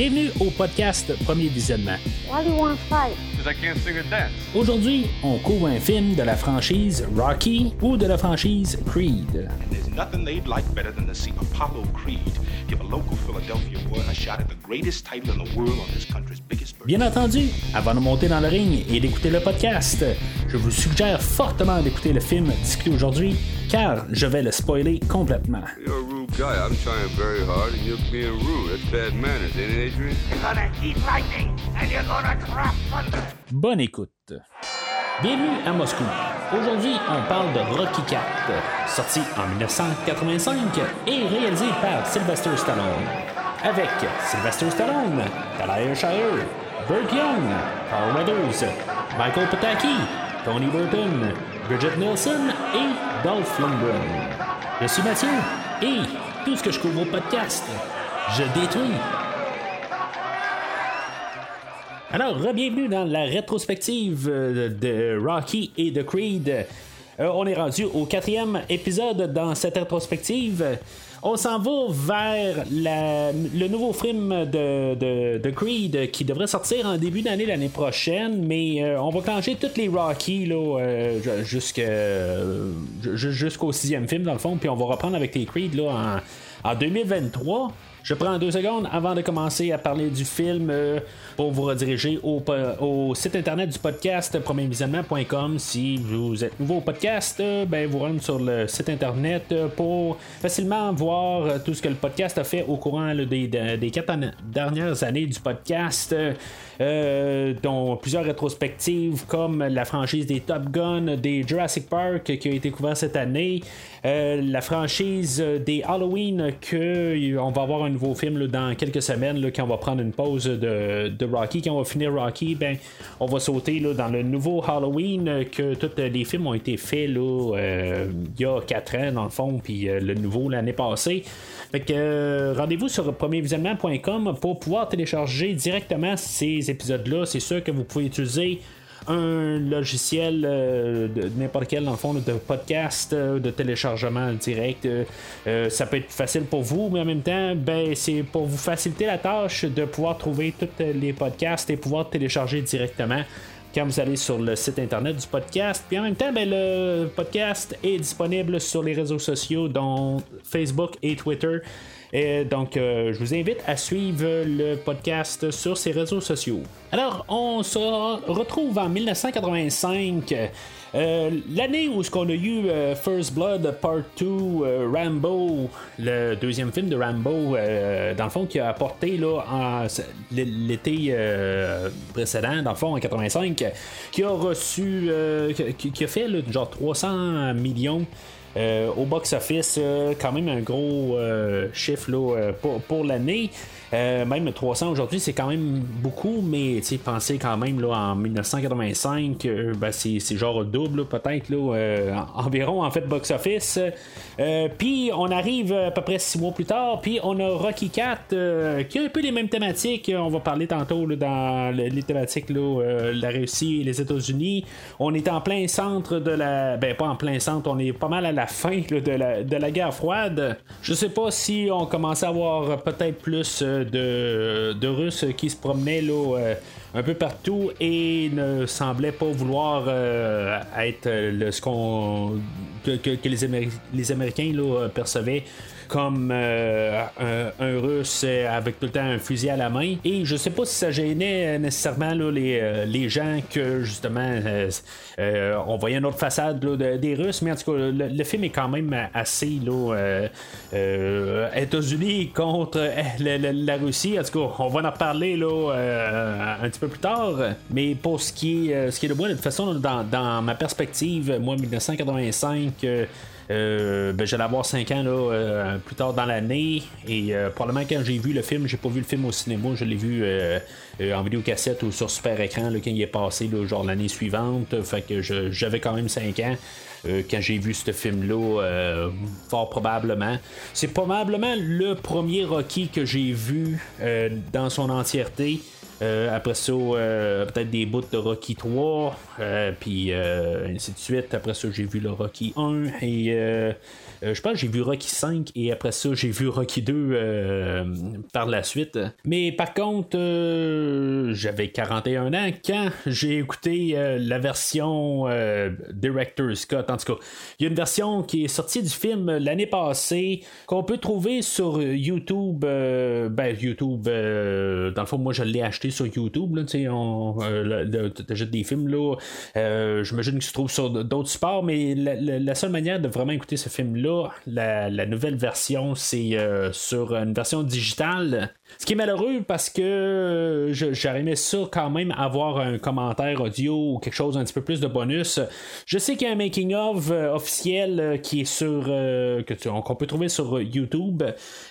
Bienvenue au podcast Premier Visionnement. Why do you want to fight? Because I can't sing or dance. Aujourd'hui, on couvre un film de la franchise Rocky ou de la franchise Creed. There's nothing they'd like better than to see Apollo Creed give a local Philadelphia boy a shot at the greatest title in the world on this country's biggest bird. Bien entendu, avant de monter dans le ring et d'écouter le podcast, je vous suggère fortement d'écouter le film discuté aujourd'hui, car je vais le spoiler complètement. You're a rude guy. I'm trying very hard, and you're being rude. That's bad manners, ain't it, Adrian? You're gonna eat lightning and you're gonna drop thunder. Bonne écoute. Bienvenue à Moscou. Aujourd'hui, on parle de Rocky IV, sorti en 1985 et réalisé par Sylvester Stallone. Avec Sylvester Stallone, Talia Shire, Burt Young, Carl Weathers, Michael Pataki, Tony Burton, Bridget Nielsen et Dolph Lundgren. Je suis Mathieu et tout ce que je couvre au podcast, je détruis. Alors, bienvenue dans la rétrospective euh, de Rocky et de Creed. Euh, on est rendu au quatrième épisode dans cette rétrospective. On s'en va vers le nouveau film de, de- Creed qui devrait sortir en début d'année l'année prochaine, mais euh, on va clencher toutes les Rocky euh, euh, ju- jusqu'au sixième film dans le fond, puis on va reprendre avec les Creed là, en 2023. Je prends deux secondes avant de commencer à parler du film euh, pour vous rediriger au, site internet du podcast premiervisionnement.com. Si vous êtes nouveau au podcast, euh, ben vous rendez sur le site internet euh, pour facilement voir tout ce que le podcast a fait au courant des, quatre dernières années du podcast. dont plusieurs rétrospectives comme la franchise des Top Gun, des Jurassic Park qui a été couvert cette année, la franchise des Halloween que on va avoir un nouveau film dans quelques semaines quand on va prendre une pause de, Rocky, quand on va finir Rocky, ben on va sauter dans le nouveau Halloween euh, que tous les films ont été faits euh, il y a 4 ans dans le fond, puis euh, le nouveau l'année passée. Fait euh, rendez-vous sur premiervisionnement.com pour pouvoir télécharger directement ces épisodes-là. C'est sûr que vous pouvez utiliser un logiciel euh, de n'importe quel dans le fond de podcast euh, de téléchargement direct Euh, ça peut être facile pour vous mais en même temps ben c'est pour vous faciliter la tâche de pouvoir trouver tous les podcasts et pouvoir télécharger directement quand vous allez sur le site internet du podcast. Puis en même temps, ben, le podcast est disponible sur les réseaux sociaux, dont Facebook et Twitter. Et donc, euh, je vous invite à suivre le podcast sur ces réseaux sociaux. Alors, on se retrouve en 1985. euh, L'année où ce qu'on a eu euh, First Blood Part 2, euh, Rambo, le deuxième film de Rambo, dans le fond, qui a apporté l'été précédent, dans le fond, en 85, qui a reçu, qui, qui a fait genre 300 millions. Euh, au box-office, euh, quand même un gros euh, chiffre pour, l'année. Même 300 aujourd'hui, c'est quand même beaucoup, mais pensez quand même là, en 1985, euh, ben, c'est, genre double peut-être, environ en fait box-office. Puis on arrive à peu près six mois plus tard, puis on a Rocky 4 euh, qui a un peu les mêmes thématiques. On va parler tantôt dans le- les thématiques là, la Russie et les États-Unis. On est en plein centre de la. Ben, pas en plein centre, on est pas mal à la fin là, de, la, de la guerre froide. Je sais pas si on commençait à avoir peut-être plus euh, de, de Russes qui se promenaient là. euh, un peu partout et ne semblaient pas vouloir euh, être le, ce qu'on que les, Améri- les Américains là, percevaient comme euh, un, russe euh, avec tout le temps un fusil à la main. Et je sais pas si ça gênait euh, nécessairement les, les gens que justement on voyait une autre façade des Russes, mais en tout cas le, film est quand même assez là, États-Unis contre la, Russie. En tout cas, on va en reparler un petit peu plus tard. Mais pour ce qui est, ce qui est de moi, de toute façon, dans ma perspective, moi 1985. Euh, ben, j'allais avoir 5 ans là, euh, plus tard dans l'année et euh, probablement quand j'ai vu le film, j'ai pas vu le film au cinéma, je l'ai vu euh, euh, en vidéocassette ou sur super écran là, quand il est passé là, genre l'année suivante. Fait que je- j'avais quand même 5 ans. euh, quand j'ai vu ce film-là, fort probablement. C'est probablement le premier Rocky que j'ai vu dans son entièreté. Après ça, peut-être des bouts de Rocky 3, puis ainsi de suite. Après ça, j'ai vu le Rocky 1 et euh, je pense que j'ai vu Rocky 5 et après ça, j'ai vu Rocky 2 euh, par la suite. Mais par contre, euh, j'avais 41 ans quand j'ai écouté la version Director Scott. En tout cas, il y a une version qui est sortie du film l'année passée qu'on peut trouver sur YouTube. ben, YouTube, dans le fond, moi je l'ai acheté sur YouTube. Là, on t'achètes des films là. J'imagine qu'il se trouve sur d'autres supports, mais la seule manière de vraiment écouter ce film-là, la, nouvelle version, c'est euh, sur une version digitale. Ce qui est malheureux parce que euh, j'aurais aimé ça quand même avoir un commentaire audio ou quelque chose un petit peu plus de bonus. Je sais qu'il y a un making of euh, officiel qui est sur que qu'on peut trouver sur YouTube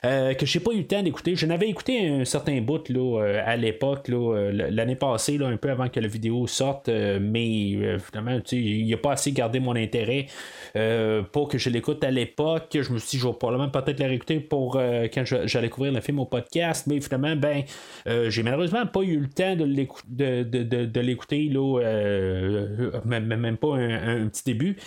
que j'ai pas eu le temps d'écouter. Je n'avais écouté un certain bout là, à l'époque l'année passée un peu avant que la vidéo sorte, mais finalement il a pas assez gardé mon intérêt pour que je l'écoute à l'époque je me suis dit, je vais probablement peut-être la réécouter pour euh, quand j'allais couvrir le film au podcast, mais finalement, ben, euh, j'ai malheureusement pas eu le temps de l'écouter, euh, même, pas un, petit début.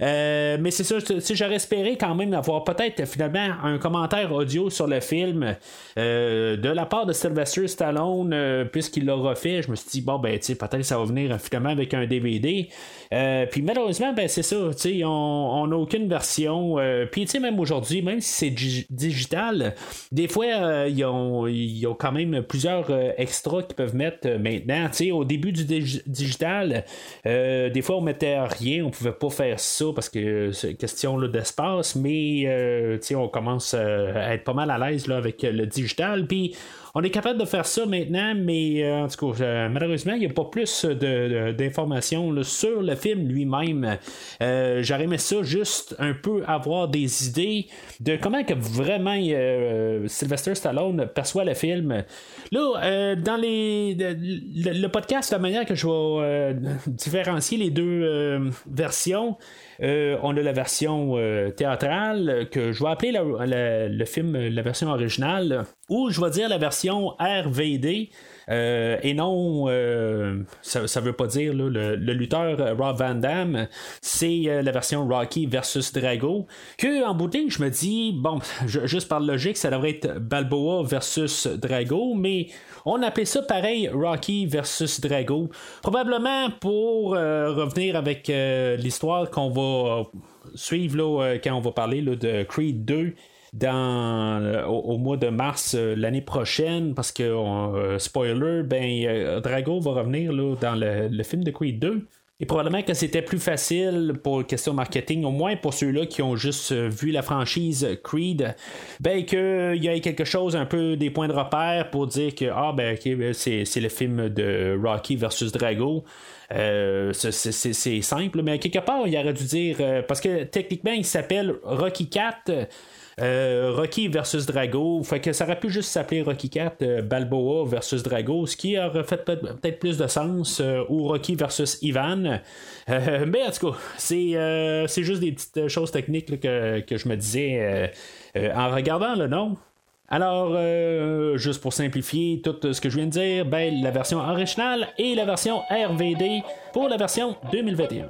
mais c'est ça, j'aurais espéré quand même avoir peut-être finalement un commentaire audio sur le film de la part de Sylvester Stallone, puisqu'il l'a refait. Je me suis dit, bon, ben, peut-être ça va venir finalement avec un DVD. puis malheureusement, ben, c'est ça, on n'a aucune version. Euh, puis, tu sais, même aujourd'hui, même si c'est digital, des fois, euh, ils, ont, quand même plusieurs euh, extras qu'ils peuvent mettre maintenant. Tu sais, au début du digital, des fois, on mettait rien, on pouvait pas faire ça parce que c'est question d'espace, mais, on commence à être pas mal à l'aise avec le digital. Puis, on est capable de faire ça maintenant, mais euh, en tout cas, euh, malheureusement, il n'y a pas plus d'informations sur le film lui-même. Euh, J'aurais aimé ça juste un peu avoir des idées de comment que vraiment Sylvester Stallone perçoit le film. Là, dans les le, podcast, la manière que je vais différencier les deux versions, euh, on a la version euh, théâtrale que je vais appeler le film la version originale, ou je vais dire la version RVD. Euh, et non, ça, ne veut pas dire le, lutteur Rob Van Damme, c'est la version Rocky versus Drago. Que en bout je me dis, bon, juste par logique, ça devrait être Balboa versus Drago, mais on appelait ça pareil Rocky versus Drago. Probablement pour revenir avec l'histoire qu'on va suivre là, euh, quand on va parler de Creed 2 dans, euh, au, mois de mars euh, l'année prochaine, parce que, spoiler, ben, Drago va revenir là, dans le, film de Creed 2. Et probablement que c'était plus facile pour question marketing, au moins pour ceux-là qui ont juste vu la franchise Creed, ben qu'il y ait quelque chose, un peu des points de repère pour dire que ah ben ben c'est, le film de Rocky versus Drago. Euh, c'est simple, mais quelque part, il aurait dû dire. Euh, parce que techniquement, il s'appelle Rocky 4. Euh, Rocky versus Drago. Fait que ça aurait pu juste s'appeler Rocky 4 Balboa versus Drago, ce qui aurait fait peut-être plus de sens, ou Rocky versus Ivan. mais en tout cas, c'est juste des petites choses techniques que, je me disais en regardant le nom. Alors, euh, juste pour simplifier tout ce que je viens de dire, ben, la version originale et la version RVD pour la version 2021.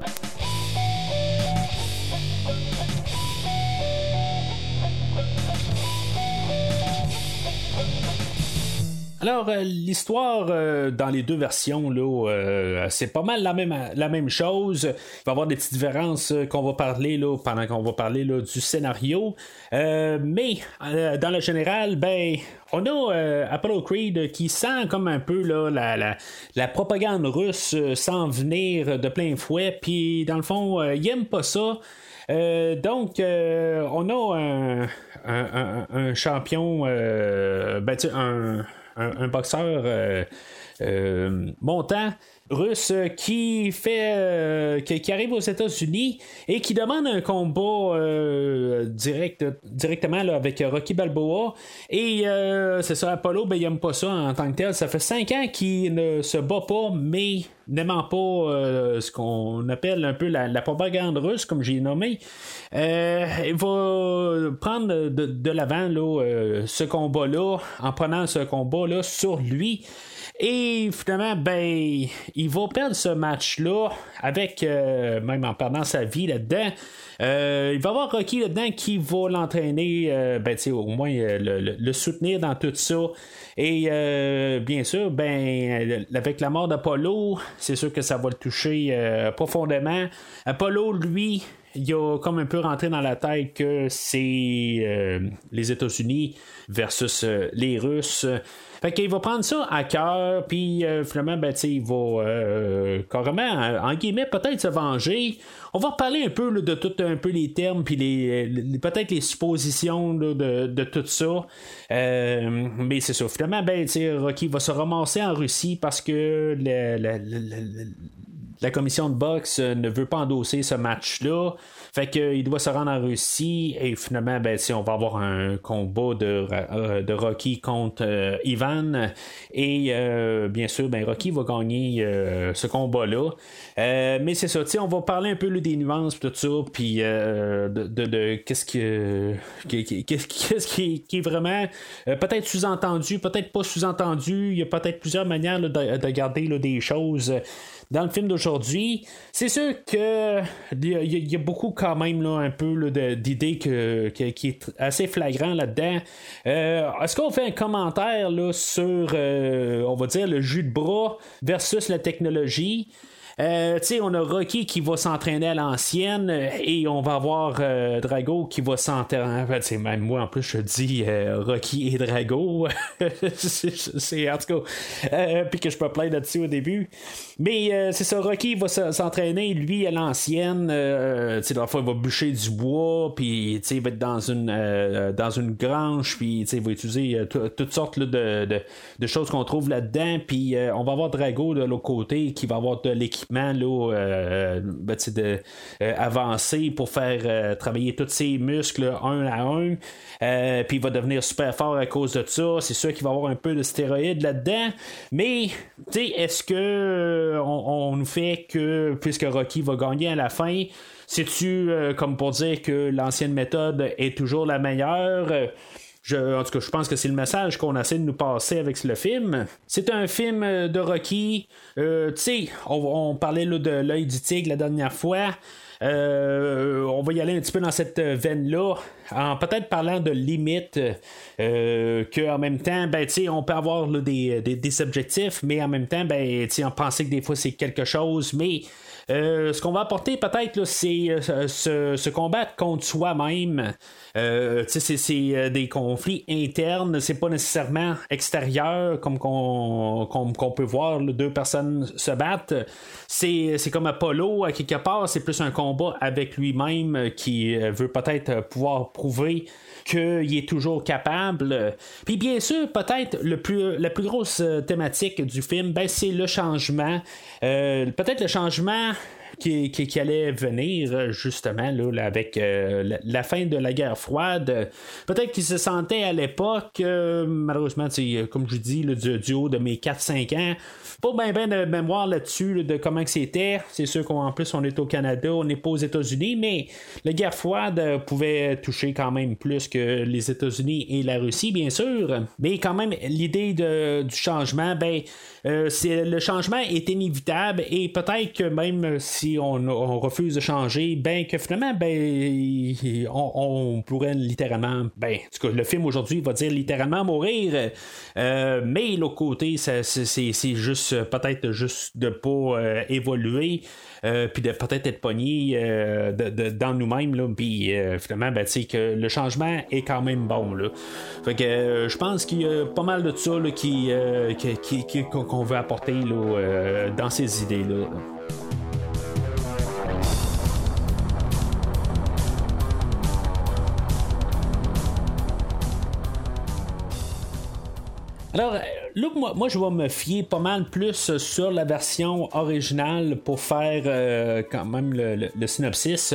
Alors, euh, l'histoire euh, dans les deux versions, là, euh, c'est pas mal la même, la même chose. Il va y avoir des petites différences qu'on va parler là, pendant qu'on va parler là, du scénario. mais dans le général, ben, on a Apollo Creed qui sent comme un peu là, la, la, propagande russe s'en venir de plein fouet. Puis, dans le fond, il aime pas ça. donc, on a un, un, champion, ben, un, un, boxeur euh, euh, montant russe qui fait euh, qui, arrive aux États-Unis et qui demande un combat direct directement avec Rocky Balboa. Et c'est ça Apollo ben il aime pas ça en tant que tel. Ça fait cinq ans qu'il ne se bat pas mais n'aimant pas ce qu'on appelle un peu la, propagande russe comme j'ai nommé. Il va prendre de, de l'avant ce combat là en prenant ce combat là sur lui Et finalement, ben, il va perdre ce match-là avec, euh, même en perdant sa vie là-dedans. Euh, il va avoir Rocky là-dedans qui va l'entraîner, euh, ben, au moins le, soutenir dans tout ça. Et bien sûr, ben, avec la mort d'Apollo, c'est sûr que ça va le toucher profondément. Apollo, lui, il a comme un peu rentré dans la tête que c'est euh, les États-Unis versus euh, les Russes. Fait qu'il va prendre ça à cœur, puis euh, finalement, ben, il va carrément, en guillemets, peut-être se venger. On va reparler un peu de tout un peu les termes, puis les, peut-être les suppositions de, tout ça. mais c'est ça, finalement, ben, Rocky va se ramasser en Russie parce que la commission de boxe euh, ne veut pas endosser ce match-là. Fait qu'il doit se rendre en Russie et finalement, ben, si on va avoir un combat de, euh, de Rocky contre euh, Ivan. Et bien sûr, ben, Rocky va gagner ce combat-là. mais c'est ça, on va parler un peu des nuances tout ça, puis de, de, qu'est-ce que qu'est-ce qui, est vraiment peut-être sous-entendu, peut-être pas sous-entendu. Il y a peut-être plusieurs manières de, de, garder des choses dans le film d'aujourd'hui. C'est sûr que il y, a beaucoup quand même là, un peu d'idées qui est assez flagrant là-dedans. Euh, est-ce qu'on fait un commentaire là, sur, euh, on va dire, le jus de bras versus la technologie? Euh, on a Rocky qui va s'entraîner à l'ancienne euh, et on va avoir euh, Drago qui va s'entraîner. En fait, même moi en plus je dis Rocky et Drago. c'est en tout cas. puis que je peux plaindre là-dessus au début. Mais c'est ça, Rocky va s'entraîner lui à l'ancienne. tu sais, fois il va bûcher du bois, puis il va être dans une dans une grange, puis il va utiliser toutes sortes de, de, choses qu'on trouve là-dedans. Puis on va avoir Drago de l'autre côté qui va avoir de l'équipement là, euh, ben, de, euh, avancer pour faire euh, travailler tous ses muscles un à un. puis il va devenir super fort à cause de ça. C'est sûr qu'il va avoir un peu de stéroïdes là-dedans. Mais est-ce que on, nous fait que puisque Rocky va gagner à la fin, c'est-tu comme pour dire que l'ancienne méthode est toujours la meilleure? En tout cas, je pense que c'est le message qu'on essaie de nous passer avec le film. C'est un film euh, de Rocky. Euh, tu sais, on, parlait de l'œil du tigre la dernière fois. Euh, on va y aller un petit peu dans cette veine-là, en peut-être parlant de limites, qu'en même temps, ben, on peut avoir des, des, objectifs, mais en même temps, ben, on pensait que des fois c'est quelque chose, mais euh, ce qu'on va apporter peut-être, c'est euh, se, combattre contre soi-même. Euh, c'est des conflits internes, c'est pas nécessairement extérieur comme qu'on peut voir deux personnes se battre. C'est comme Apollo, à quelque part, c'est plus un combat avec lui-même qui veut peut-être pouvoir prouver qu'il est toujours capable. Puis bien sûr, peut-être le plus, la plus grosse thématique du film, ben, c'est le changement. peut-être le changement qui, allait venir justement là, avec euh, la, fin de la guerre froide. Peut-être qu'il se sentait à l'époque, euh, malheureusement, comme je dis, le du, haut de mes 4-5 ans, pas bien ben de mémoire là-dessus de comment c'était. C'est sûr qu'en plus on est au Canada, on n'est pas aux États-Unis, mais la guerre froide pouvait toucher quand même plus que les États-Unis et la Russie, bien sûr. Mais quand même, l'idée du changement, ben, euh, le changement est inévitable et peut-être que même si on, refuse de changer, ben que finalement, ben, on, pourrait littéralement, ben, en tout cas, le film aujourd'hui va dire littéralement mourir. Euh, mais l'autre côté, c'est juste peut-être juste de pas euh, évoluer. Euh, puis de peut-être être pogné euh, dans nous-mêmes, puis euh, finalement, ben, que le changement est quand même bon. Là. Fait que je pense qu'il y a pas mal de ça qui, qu'on veut apporter dans ces idées-là. Alors, Là, moi, je vais me fier pas mal plus sur la version originale pour faire euh, quand même le synopsis.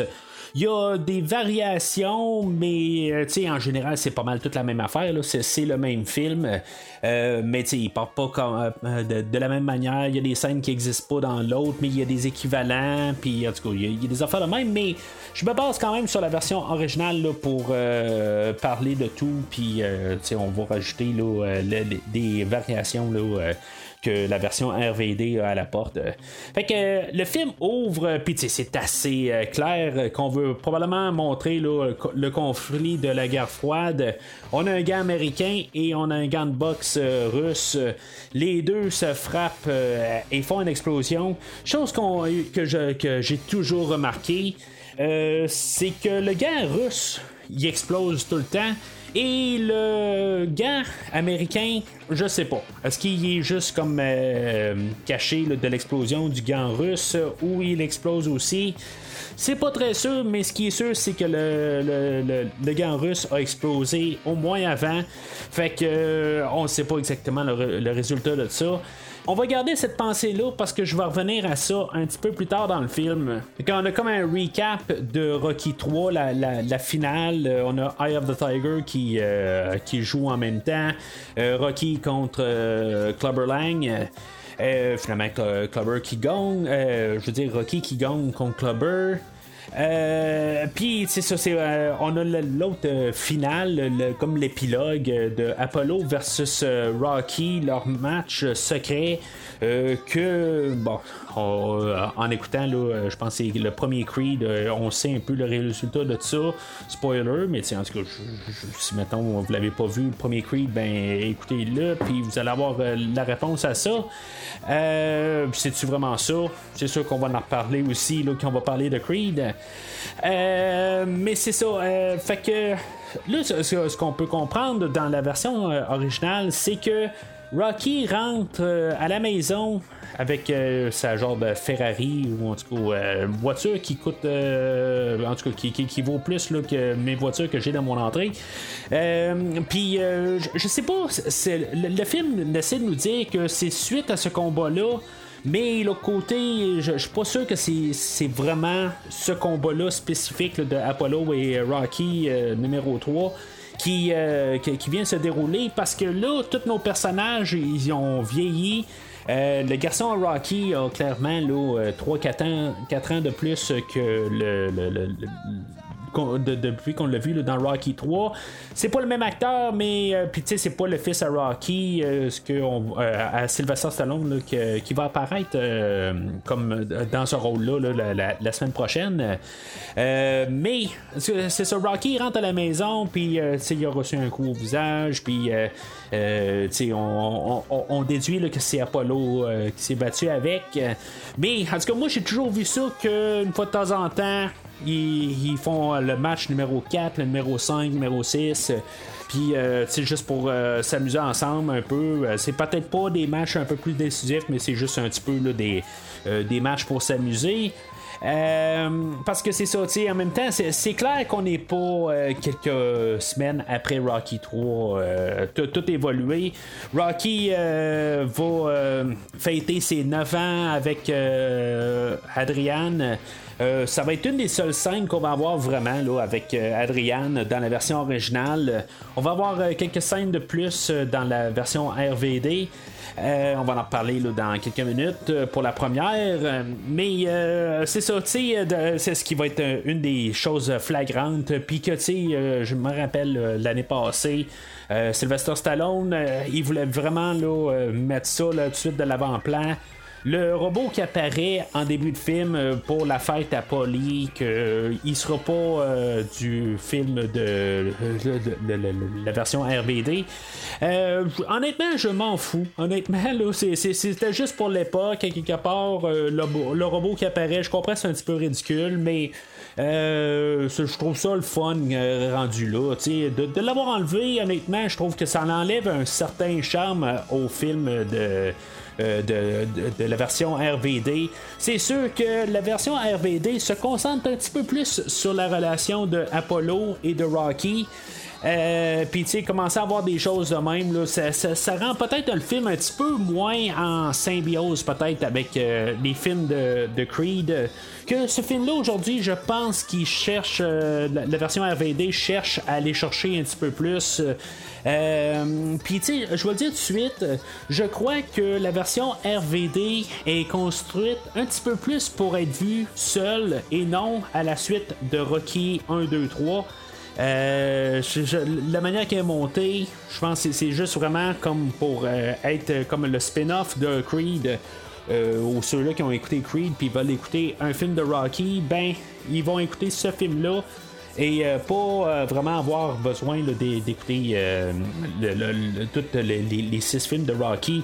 Il y a des variations, mais euh, en général, c'est pas mal toute la même affaire. C'est, le même film. Euh, mais il part pas comme, euh, de, la même manière. Il y a des scènes qui n'existent pas dans l'autre, mais il y a des équivalents. Puis en tout cas, il y, a, des affaires de même. Mais je me base quand même sur la version originale pour parler de tout. Puis on va rajouter des variations que la version RVD à la porte. Fait que le film ouvre, puis c'est assez clair qu'on veut probablement montrer le conflit de la guerre froide. On a un gars américain et on a un gars de boxe russe. Les deux se frappent et font une explosion. Chose que, j'ai toujours remarqué, c'est que le gars russe, il explose tout le temps. Et le gars américain, je sais pas. Est-ce qu'il est juste comme euh, caché de l'explosion du gant russe ou il explose aussi? C'est pas très sûr, mais ce qui est sûr, c'est que le, le, gant russe a explosé au moins avant. Fait que euh, on sait pas exactement le résultat de ça. On va garder cette pensée-là parce que je vais revenir à ça un petit peu plus tard dans le film. Quand on a comme un recap de Rocky 3, la, finale, euh, on a Eye of the Tiger qui, euh, qui joue en même temps, euh, Rocky contre Clubber Lang. finalement, Clubber qui gagne. je veux dire, Rocky qui gagne contre Clubber. Euh, puis, c'est ça, c'est, euh, on a l'autre euh, finale, comme l'épilogue de Apollo versus Rocky, leur match secret. que, bon, en écoutant, là, je pense que c'est le premier Creed, on sait un peu le résultat de ça. Spoiler, mais en tout cas, si maintenant vous l'avez pas vu, le premier Creed, ben écoutez-le, puis vous allez avoir la réponse à ça. C'est-tu vraiment ça? C'est sûr qu'on va en reparler aussi, là, quand on va parler de Creed. Euh, mais c'est ça. Euh, que là, ce, qu'on peut comprendre dans la version euh, originale, c'est que Rocky rentre à la maison avec sa genre de Ferrari ou en tout cas voiture qui coûte en tout cas qui, vaut plus là, que mes voitures que j'ai dans mon entrée. Puis je, sais pas, le, film essaie de nous dire que c'est suite à ce combat là mais l'autre côté, je, suis pas sûr que c'est vraiment ce combat-là spécifique de Apollo et Rocky euh, numéro 3. Euh, qui, qui, vient se dérouler parce que là, tous nos personnages, ils ont vieilli. Euh, le garçon Rocky a clairement 3-4 ans, 4 ans de plus que le, depuis qu'on l'a vu dans Rocky 3. C'est pas le même acteur, mais euh, puis tu sais, c'est pas le fils à Rocky, euh, ce que on, euh, à Sylvester Stallone qui va apparaître comme dans ce rôle-là la, semaine prochaine. mais c'est ça, Rocky rentre à la maison, puis il a reçu un coup au visage, puis on, on, on, déduit que c'est Apollo qui s'est battu avec. Mais en tout cas, moi j'ai toujours vu ça qu'une fois de temps en temps, ils, font le match numéro 4, le numéro 5, numéro 6. Puis, euh, c'est juste pour euh, s'amuser ensemble un peu. Euh, c'est peut-être pas des matchs un peu plus décisifs, mais c'est juste un petit peu des, des matchs pour s'amuser. parce que c'est ça, en même temps, c'est clair qu'on n'est pas quelques semaines après Rocky 3. tout évolué. Rocky va fêter ses 9 ans avec Adriane. Euh, ça va être une des seules scènes qu'on va avoir vraiment avec euh, Adriane dans la version originale. On va avoir euh, quelques scènes de plus dans la version RVD. on va en reparler dans quelques minutes pour la première. mais c'est ça, c'est ce qui va être une des choses flagrantes. Puis que, je me rappelle l'année passée, Sylvester Stallone, il voulait vraiment mettre ça tout de suite de l'avant-plan. Le robot qui apparaît en début de film euh, pour la fête à Polly, qu'il euh, sera pas euh, du film de, la version RBD. honnêtement, je m'en fous. Honnêtement, c'était juste pour l'époque, quelque part, le, robot qui apparaît, je comprends c'est un petit peu ridicule, mais je trouve ça le fun rendu là. De l'avoir enlevé, honnêtement, je trouve que ça enlève un certain charme au film de euh, de, la version RVD. C'est sûr que la version RVD se concentre un petit peu plus sur la relation de Apollo et de Rocky. Euh, Puis, tu sais, commencer à avoir des choses de même, là, ça, rend peut-être le film un petit peu moins en symbiose, peut-être, avec euh, les films de, Creed. Que ce film-là, aujourd'hui, je pense qu'il cherche, euh, la, version RVD cherche à aller chercher un petit peu plus. Euh, Puis, tu sais, je vais le dire tout de suite, je crois que la version RVD est construite un petit peu plus pour être vue seule et non à la suite de Rocky 1, 2, 3. La manière qu'elle est montée, je pense que c'est juste vraiment comme pour être comme le spin-off de Creed. ou ceux-là qui ont écouté Creed puis veulent écouter un film de Rocky, ben ils vont écouter ce film-là et pas vraiment avoir besoin d'écouter tous les, six films de Rocky.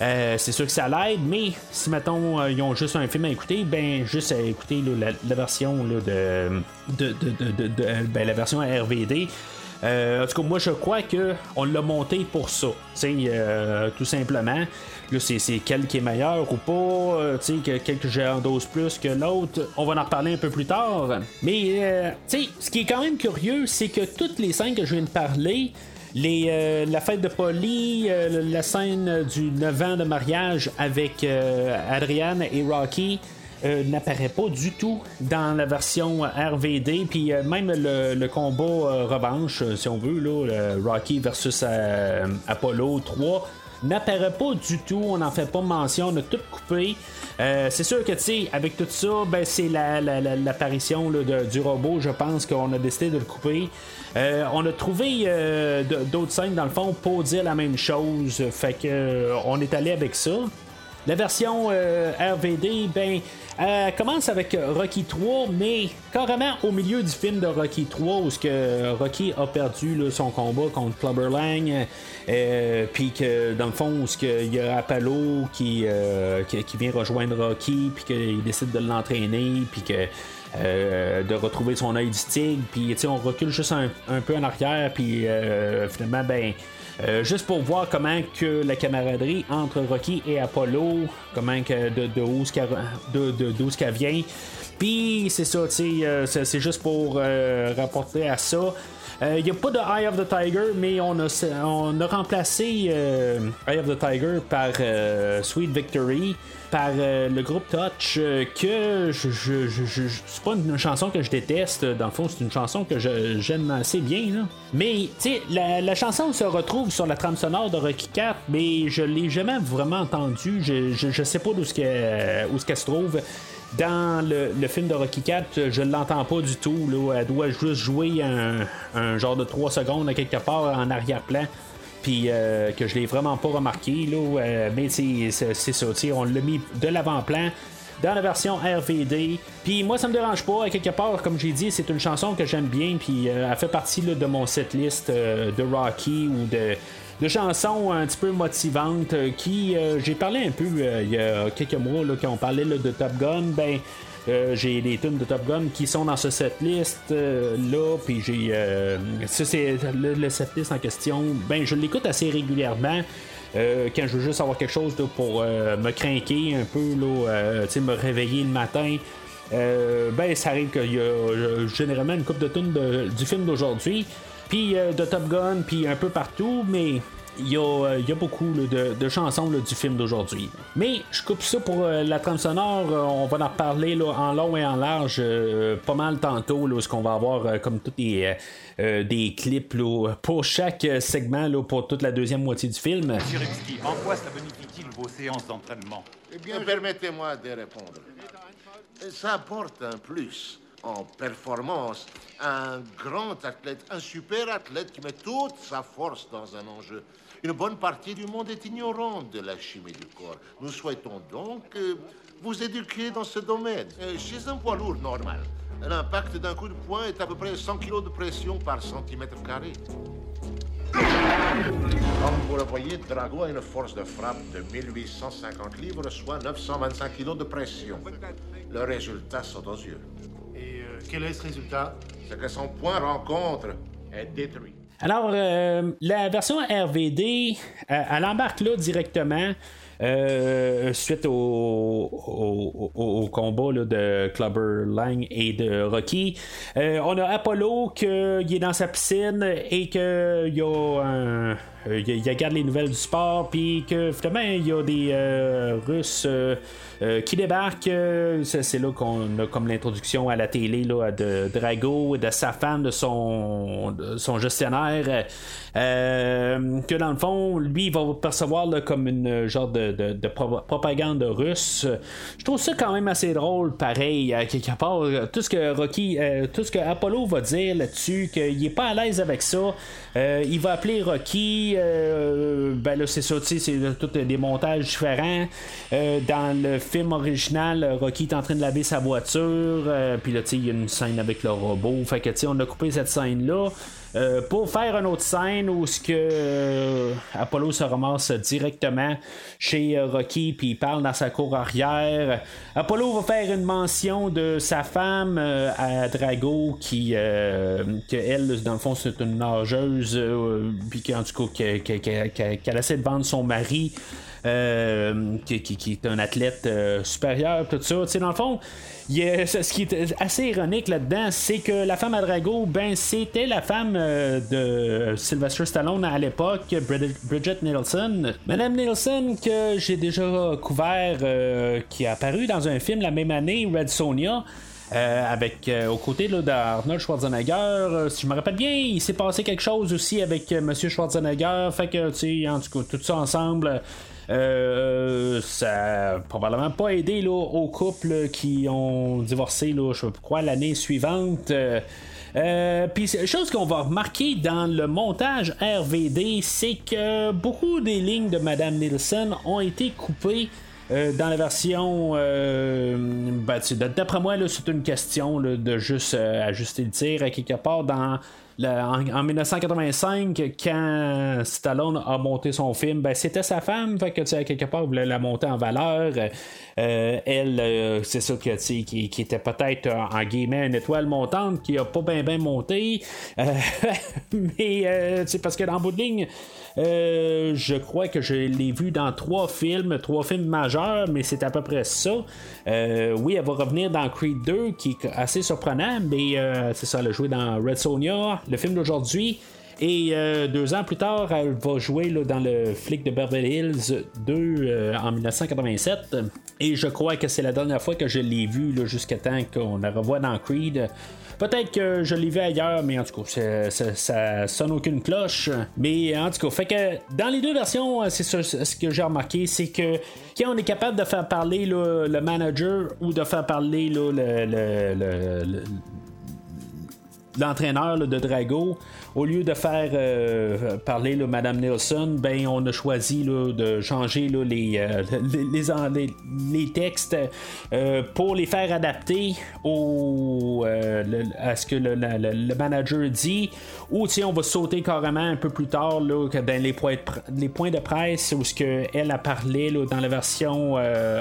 Euh, c'est sûr que ça l'aide, mais si mettons euh, ils ont juste un film à écouter, ben juste à écouter la, version de, de, ben, la version RVD. Euh, en tout cas, moi je crois que on l'a monté pour ça. tout simplement. Là, c'est, quel qui est meilleur ou pas, tu sais, que j'endosse plus que l'autre. On va en reparler un peu plus tard. Mais, tu sais, ce qui est quand même curieux, c'est que toutes les scènes que je viens de parler, euh, la fête de Polly, euh, la scène du 9 ans de mariage avec euh, Adrienne et Rocky. n'apparaît pas du tout dans la version RVD, puis même le, combat revanche, si on veut, là, Rocky versus Apollo 3, n'apparaît pas du tout, on n'en fait pas mention, on a tout coupé. Euh, c'est sûr que, tu sais, avec tout ça, ben, c'est l'apparition du robot, je pense qu'on a décidé de le couper. Euh, on a trouvé euh, d'autres scènes, dans le fond, pour dire la même chose. Fait que on est allé avec ça. La version RVD, ben, elle commence avec Rocky 3, mais carrément au milieu du film de Rocky 3, où que Rocky a perdu son combat contre Clubber Lang, euh, puis que dans le fond, où il y a Apollo qui, euh, qui, vient rejoindre Rocky, puis qu'il décide de l'entraîner, puis que euh, de retrouver son œil du tigre, puis on recule juste un, peu en arrière, puis finalement, ben. Juste pour voir comment que la camaraderie entre Rocky et Apollo, comment que de, de où ce qu'elle vient. Puis c'est ça, c'est juste pour rapporter à ça. Il euh, n'y a pas de Eye of the Tiger, mais on a, on a remplacé euh, Eye of the Tiger par euh, Sweet Victory, par le groupe Touch, que je, je, c'est pas une chanson que je déteste, dans le fond, c'est une chanson que j'aime assez bien. Mais, tu sais, la, chanson se retrouve sur la trame sonore de Rocky 4, mais je l'ai jamais vraiment entendue. Je, sais pas d'où ce qu'elle se trouve. Dans le, film de Rocky 4, je l'entends pas du tout. Là. Elle doit juste jouer un, genre de 3 secondes à quelque part en arrière-plan. Puis euh, que je l'ai vraiment pas remarqué. Là, euh, mais c'est ça. On l'a mis de l'avant-plan dans la version RVD. Puis moi, ça me dérange pas. À quelque part, comme j'ai dit, c'est une chanson que j'aime bien. Puis euh, elle fait partie de mon setlist de Rocky ou de de chansons un petit peu motivantes qui, j'ai parlé un peu il y a quelques mois là, quand on parlait de Top Gun, ben j'ai des tunes de Top Gun qui sont dans ce setlist là, puis j'ai ça c'est le, setlist en question, ben je l'écoute assez régulièrement. quand je veux juste avoir quelque chose pour me craquer un peu, là, me réveiller le matin, ben ça arrive qu'il y a généralement une coupe de tunes du film d'aujourd'hui puis euh, de Top Gun, puis un peu partout, mais il y, a, euh, beaucoup de, chansons du film d'aujourd'hui. Mais je coupe ça pour euh, la trame sonore. on va en reparler en long et en large pas mal tantôt. Là, ce qu'on va avoir comme tous des, des clips pour chaque segment pour toute la deuxième moitié du film. Monsieur en quoi ça bonifie-t-il vos séances d'entraînement? Eh bien, permettez-moi de répondre. Ça apporte un plus en performance. Un grand athlète, un super athlète qui met toute sa force dans un enjeu. Une bonne partie du monde est ignorant de la chimie du corps. Nous souhaitons donc euh, vous éduquer dans ce domaine. Euh, chez un poids lourd normal, l'impact d'un coup de poing est à peu près 100 kg de pression par centimètre carré. Comme vous le voyez, Drago a une force de frappe de 1850 livres, soit 925 kg de pression. Le résultat saute aux yeux. Quel est ce résultat? C'est que son point rencontre est détruit. Alors, euh, la version RVD, euh, elle embarque là directement. Euh, suite au, au, combat de Clubber Lang et de Rocky. on a Apollo qui est dans sa piscine et qu'il regarde les nouvelles du sport, puis que il y a des Russes qui débarquent. c'est là qu'on a comme l'introduction à la télé là, de Drago et de sa femme, de son, son gestionnaire. que dans le fond, lui, il va percevoir comme une genre de, propagande russe. Je trouve ça quand même assez drôle, pareil, à quelque part. Tout ce que Rocky, tout ce que Apollo va dire là-dessus, qu'il est pas à l'aise avec ça. Euh, il va appeler Rocky. Euh, ben là, c'est ça, c'est tout des montages différents. Euh, dans le film original, Rocky est en train de laver sa voiture. Puis là, tu sais, il y a une scène avec le robot. Fait que, tu sais, on a coupé cette scène-là. Euh, pour faire une autre scène où ce que euh, Apollo se ramasse directement chez euh, Rocky puis il parle dans sa cour arrière. Apollo va faire une mention de sa femme à Drago qui que elle dans le fond c'est une nageuse puis qu'en tout cas qu'elle essaie de vendre son mari. Qui, qui, est un athlète supérieur, tout ça. Tu sais, dans le fond, ce qui est assez ironique là-dedans, c'est que la femme à Drago, ben, c'était la femme euh, de Sylvester Stallone à l'époque, Bridget Nielsen. Madame Nielsen, que j'ai déjà couvert, euh, qui a apparu dans un film la même année, Red Sonia. Euh, avec aux côtés d'Arnold Schwarzenegger. si je me rappelle bien, il s'est passé quelque chose aussi avec Monsieur Schwarzenegger. Fait que, tu sais, en tout cas, tout ça ensemble, euh, ça a probablement pas aidé là, aux couples qui ont divorcé, là, je l'année suivante. Euh, euh, puis, chose qu'on va remarquer dans le montage RVD, c'est que beaucoup des lignes de Madame Nielsen ont été coupées. dans la version, ben, d'après moi, c'est une question de juste ajuster le tir à quelque part dans en, 1985, quand Stallone a monté son film, ben, c'était sa femme, fait que quelque part, voulait la monter en valeur. Euh, elle, euh, c'est ça que, qui, était peut-être en guillemets une étoile montante qui a pas bien monté. Euh, mais parce que dans bout de ligne, je crois que je l'ai vu dans trois films, trois films majeurs, mais c'est à peu près ça. oui, elle va revenir dans Creed 2, qui est assez surprenant, mais c'est ça, elle a joué dans Red Sonia, le film d'aujourd'hui. Et euh, deux ans plus tard, elle va jouer dans le flic de Beverly Hills 2 euh, en 1987. Et je crois que c'est la dernière fois que je l'ai vu jusqu'à temps qu'on la revoit dans Creed. Peut-être que je l'ai vu ailleurs, mais en tout cas, ça, sonne aucune cloche. Mais en tout cas, fait que dans les deux versions, c'est ce que j'ai remarqué, c'est que quand on est capable de faire parler le manager ou de faire parler le l'entraîneur de Drago, au lieu de faire euh, parler là, Madame Nelson, ben on a choisi de changer euh, les, les, les, textes euh, pour les faire adapter au, à ce que le, manager dit. Ou on va sauter carrément un peu plus tard là, dans les points, de, les points de presse où ce que elle a parlé dans la version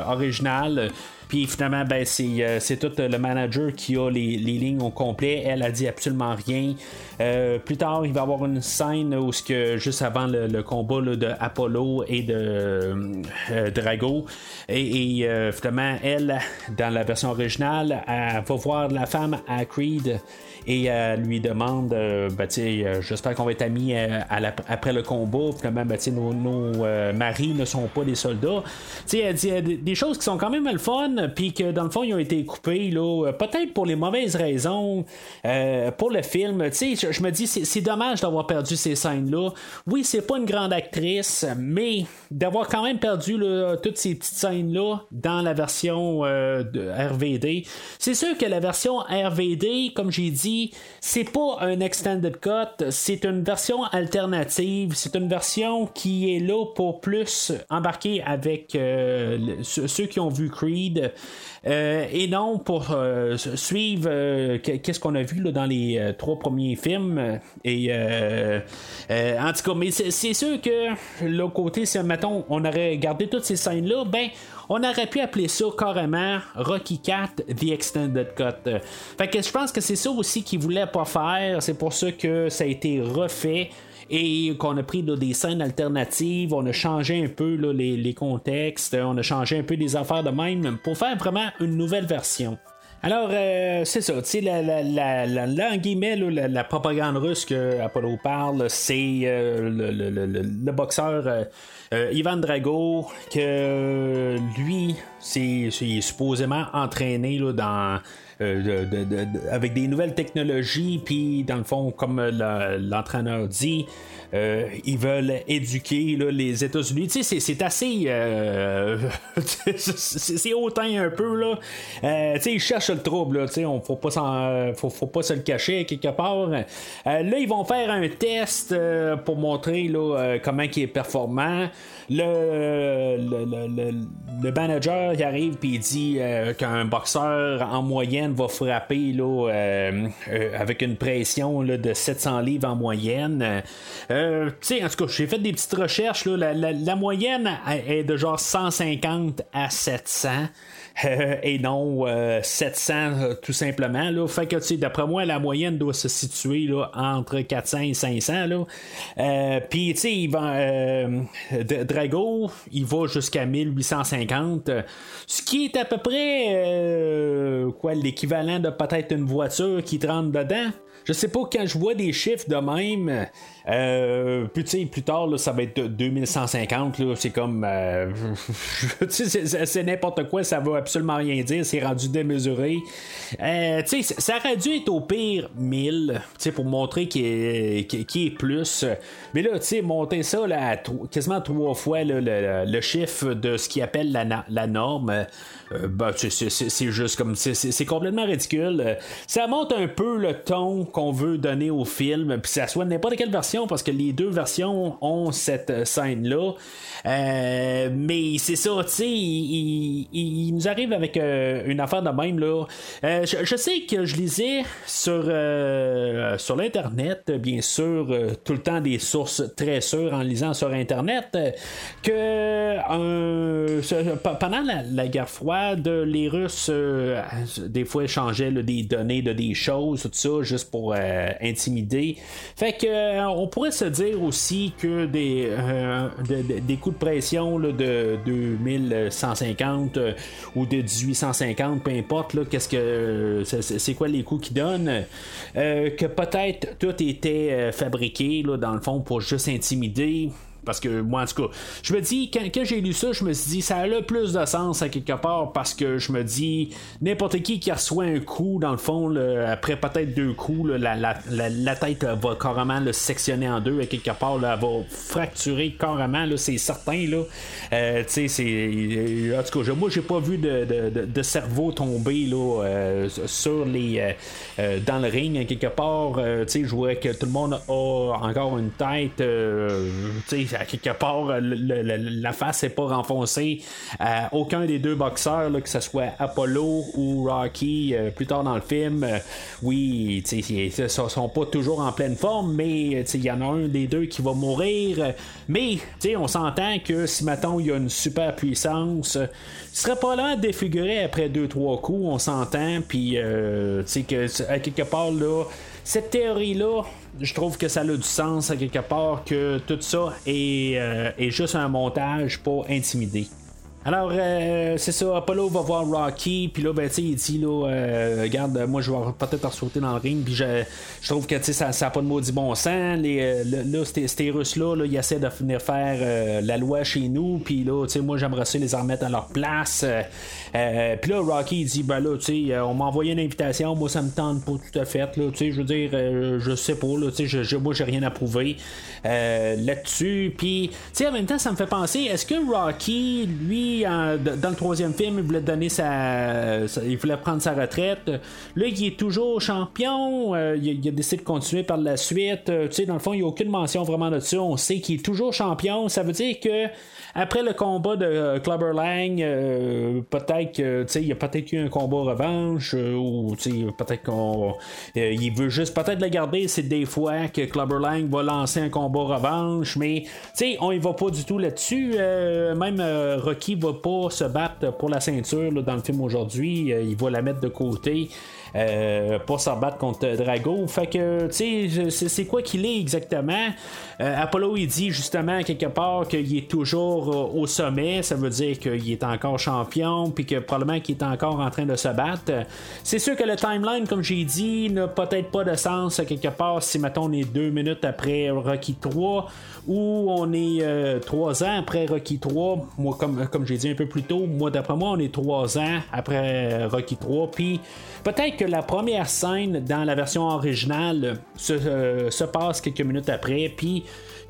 originale. Puis finalement, ben, euh, c'est, tout le manager qui a les, lignes au complet. Elle a dit absolument rien. Euh, plus tard, il va y avoir une scène où, que, juste avant le, combat de Apollo et de euh, Drago, et, finalement, elle, dans la version originale, elle va voir la femme à Creed et elle lui demande ben, j'espère qu'on va être amis après le combat finalement ben, nos, nos maris ne sont pas des soldats elle dit des choses qui sont quand même le fun puis que dans le fond, ils ont été coupés, peut-être pour les mauvaises raisons euh, pour le film. Je, me dis, c'est dommage d'avoir perdu ces scènes-là. Oui, c'est pas une grande actrice, mais d'avoir quand même perdu toutes ces petites scènes-là dans la version euh, RVD. C'est sûr que la version RVD, comme j'ai dit, c'est pas un extended cut, c'est une version alternative, c'est une version qui est là pour plus embarquer avec euh, ceux qui ont vu Creed. Euh, et non pour euh, suivre euh, qu'est-ce qu'on a vu là, dans les trois premiers films. Et en tout cas, mais c'est sûr que le côté, si mettons, on aurait gardé toutes ces scènes-là, ben on aurait pu appeler ça carrément Rocky Cat The Extended Cut. Fait que je pense que c'est ça aussi qu'ils voulaient pas faire. C'est pour ça que ça a été refait et qu'on a pris des scènes alternatives, on a changé un peu les, contextes, on a changé un peu des affaires de même pour faire vraiment une nouvelle version. Alors, euh, c'est ça, tu sais, la, la, la, la, en guillemets, la, propagande russe que Apollo parle, c'est euh, le, le, le, le, boxeur euh, Ivan Drago, que lui, c'est supposément entraîné là, dans euh, avec des nouvelles technologies, puis dans le fond, comme l'entraîneur dit, euh, ils veulent éduquer les États-Unis. Tu sais, c'est assez. Euh, c'est hautain un peu, là. tu sais, ils cherchent le trouble, là. Tu sais, faut pas, se le cacher quelque part. là, ils vont faire un test pour montrer comment il est performant. Le, manager il arrive puis il dit qu'un boxeur en moyenne va frapper euh, euh, avec une pression de 700 livres en moyenne. Euh, tu sais, en tout cas, j'ai fait des petites recherches. La, moyenne est de genre 150 à 700. et non 700 tout simplement. Là. Fait que, tu d'après moi, la moyenne doit se situer entre 400 et 500. Là. Puis, tu Drago, il va jusqu'à 1850, ce qui est à peu près quoi l'équivalent de peut-être une voiture qui te rentre dedans. Je sais pas, quand je vois des chiffres de même, euh, plus, plus tard, ça va être 2150. C'est comme. Euh, c'est n'importe quoi, ça veut absolument rien dire. C'est rendu démesuré. Euh, ça aurait dû être au pire 1000 pour montrer qu'il est, plus. Mais là, monter ça là, à quasiment trois fois le, le, chiffre de ce qu'il appelle la, la norme. Ben, c'est juste comme c'est complètement ridicule. Ça montre un peu le ton qu'on veut donner au film, puis ça soit n'importe quelle version, parce que les deux versions ont cette scène-là. Euh, mais c'est ça, tu sais, il, nous arrive avec euh, une affaire de même, là. Euh, je, sais que je lisais sur, sur l'Internet, bien sûr, tout le temps des sources très sûres en lisant sur Internet, que pendant la, guerre froide, les Russes, des fois, échangeaient des données de des choses, tout ça, juste pour intimider. Fait que on pourrait se dire aussi que des, des coups de pression de 2150 euh, ou de 1850, peu importe, que c'est quoi les coûts qu'ils donnent, euh, que peut-être tout était euh, fabriqué là, dans le fond pour juste intimider. Parce que moi, en tout cas, je me dis, quand, j'ai lu ça, je me suis dit, ça a le plus de sens à quelque part parce que je me dis, n'importe qui qui reçoit un coup, dans le fond, après peut-être deux coups, la, la, tête va carrément le sectionner en deux à quelque part, elle va fracturer carrément, c'est certain. Là. Euh, c'est, euh, en tout cas, moi, j'ai pas vu de, cerveau tomber là, euh, sur les, dans le ring à quelque part. je vois que tout le monde a encore une tête. sais à quelque part, la face n'est pas renfoncée. à aucun des deux boxeurs, que ce soit Apollo ou Rocky, euh, plus tard dans le film, euh, oui, ils ne sont pas toujours en pleine forme, mais il y en a un des deux qui va mourir. Mais on s'entend que si maintenant il y a une super puissance, il serait probablement défiguré après deux trois coups, on s'entend, puis euh, que à quelque part là cette théorie-là, je trouve que ça a du sens à quelque part que tout ça est, euh, est juste un montage pour intimider. Alors, euh, c'est ça, Apollo va voir Rocky, puis là, ben, tu sais, il dit, là, euh, regarde, moi, je vais peut-être sauter dans le ring, puis je, je trouve que, tu sais, ça n'a pas de maudit bon sens. Les, euh, là, ces, Russes-là, là, ils essaient de venir faire la loi chez nous, puis là, tu sais, moi, j'aimerais ça les remettre à leur place. puis là, Rocky, il dit, ben là, tu sais, on m'a envoyé une invitation, moi, ça me tente pas tout à fait, là, tu sais, je veux dire, je sais pas, là, tu sais, moi, j'ai rien à prouver là-dessus, puis, tu sais, en même temps, ça me fait penser, est-ce que Rocky, lui, dans le troisième film, il voulait donner sa, il voulait prendre sa retraite. Là, il est toujours champion. Euh, il, a décidé de continuer par la suite. Euh, tu sais, dans le fond, il n'y a aucune mention vraiment de ça. On sait qu'il est toujours champion. Ça veut dire que après le combat de euh, Clubber Lang, peut-être que il y a peut-être eu un combat revanche ou peut-être qu'on il veut juste peut-être le garder. C'est des fois que Clubber Lang va lancer un combat revanche, mais on y va pas du tout là-dessus. même Rocky va pas se battre pour la ceinture dans le film aujourd'hui. Euh, il va la mettre de côté. Pour s'en battre contre Drago. Fait que, tu sais, c'est quoi qu'il est exactement? Apollo, il dit justement quelque part qu'il est toujours au sommet. Ça veut dire qu'il est encore champion, puis que probablement qu'il est encore en train de se battre. C'est sûr que le timeline, comme j'ai dit, n'a peut-être pas de sens quelque part si, mettons, on est deux minutes après Rocky 3 ou on est euh, trois ans après Rocky 3. Moi, comme, comme j'ai dit un peu plus tôt, moi, d'après moi, on est trois ans après Rocky 3. Puis peut-être que la première scène dans la version originale se, euh, se passe quelques minutes après. Puis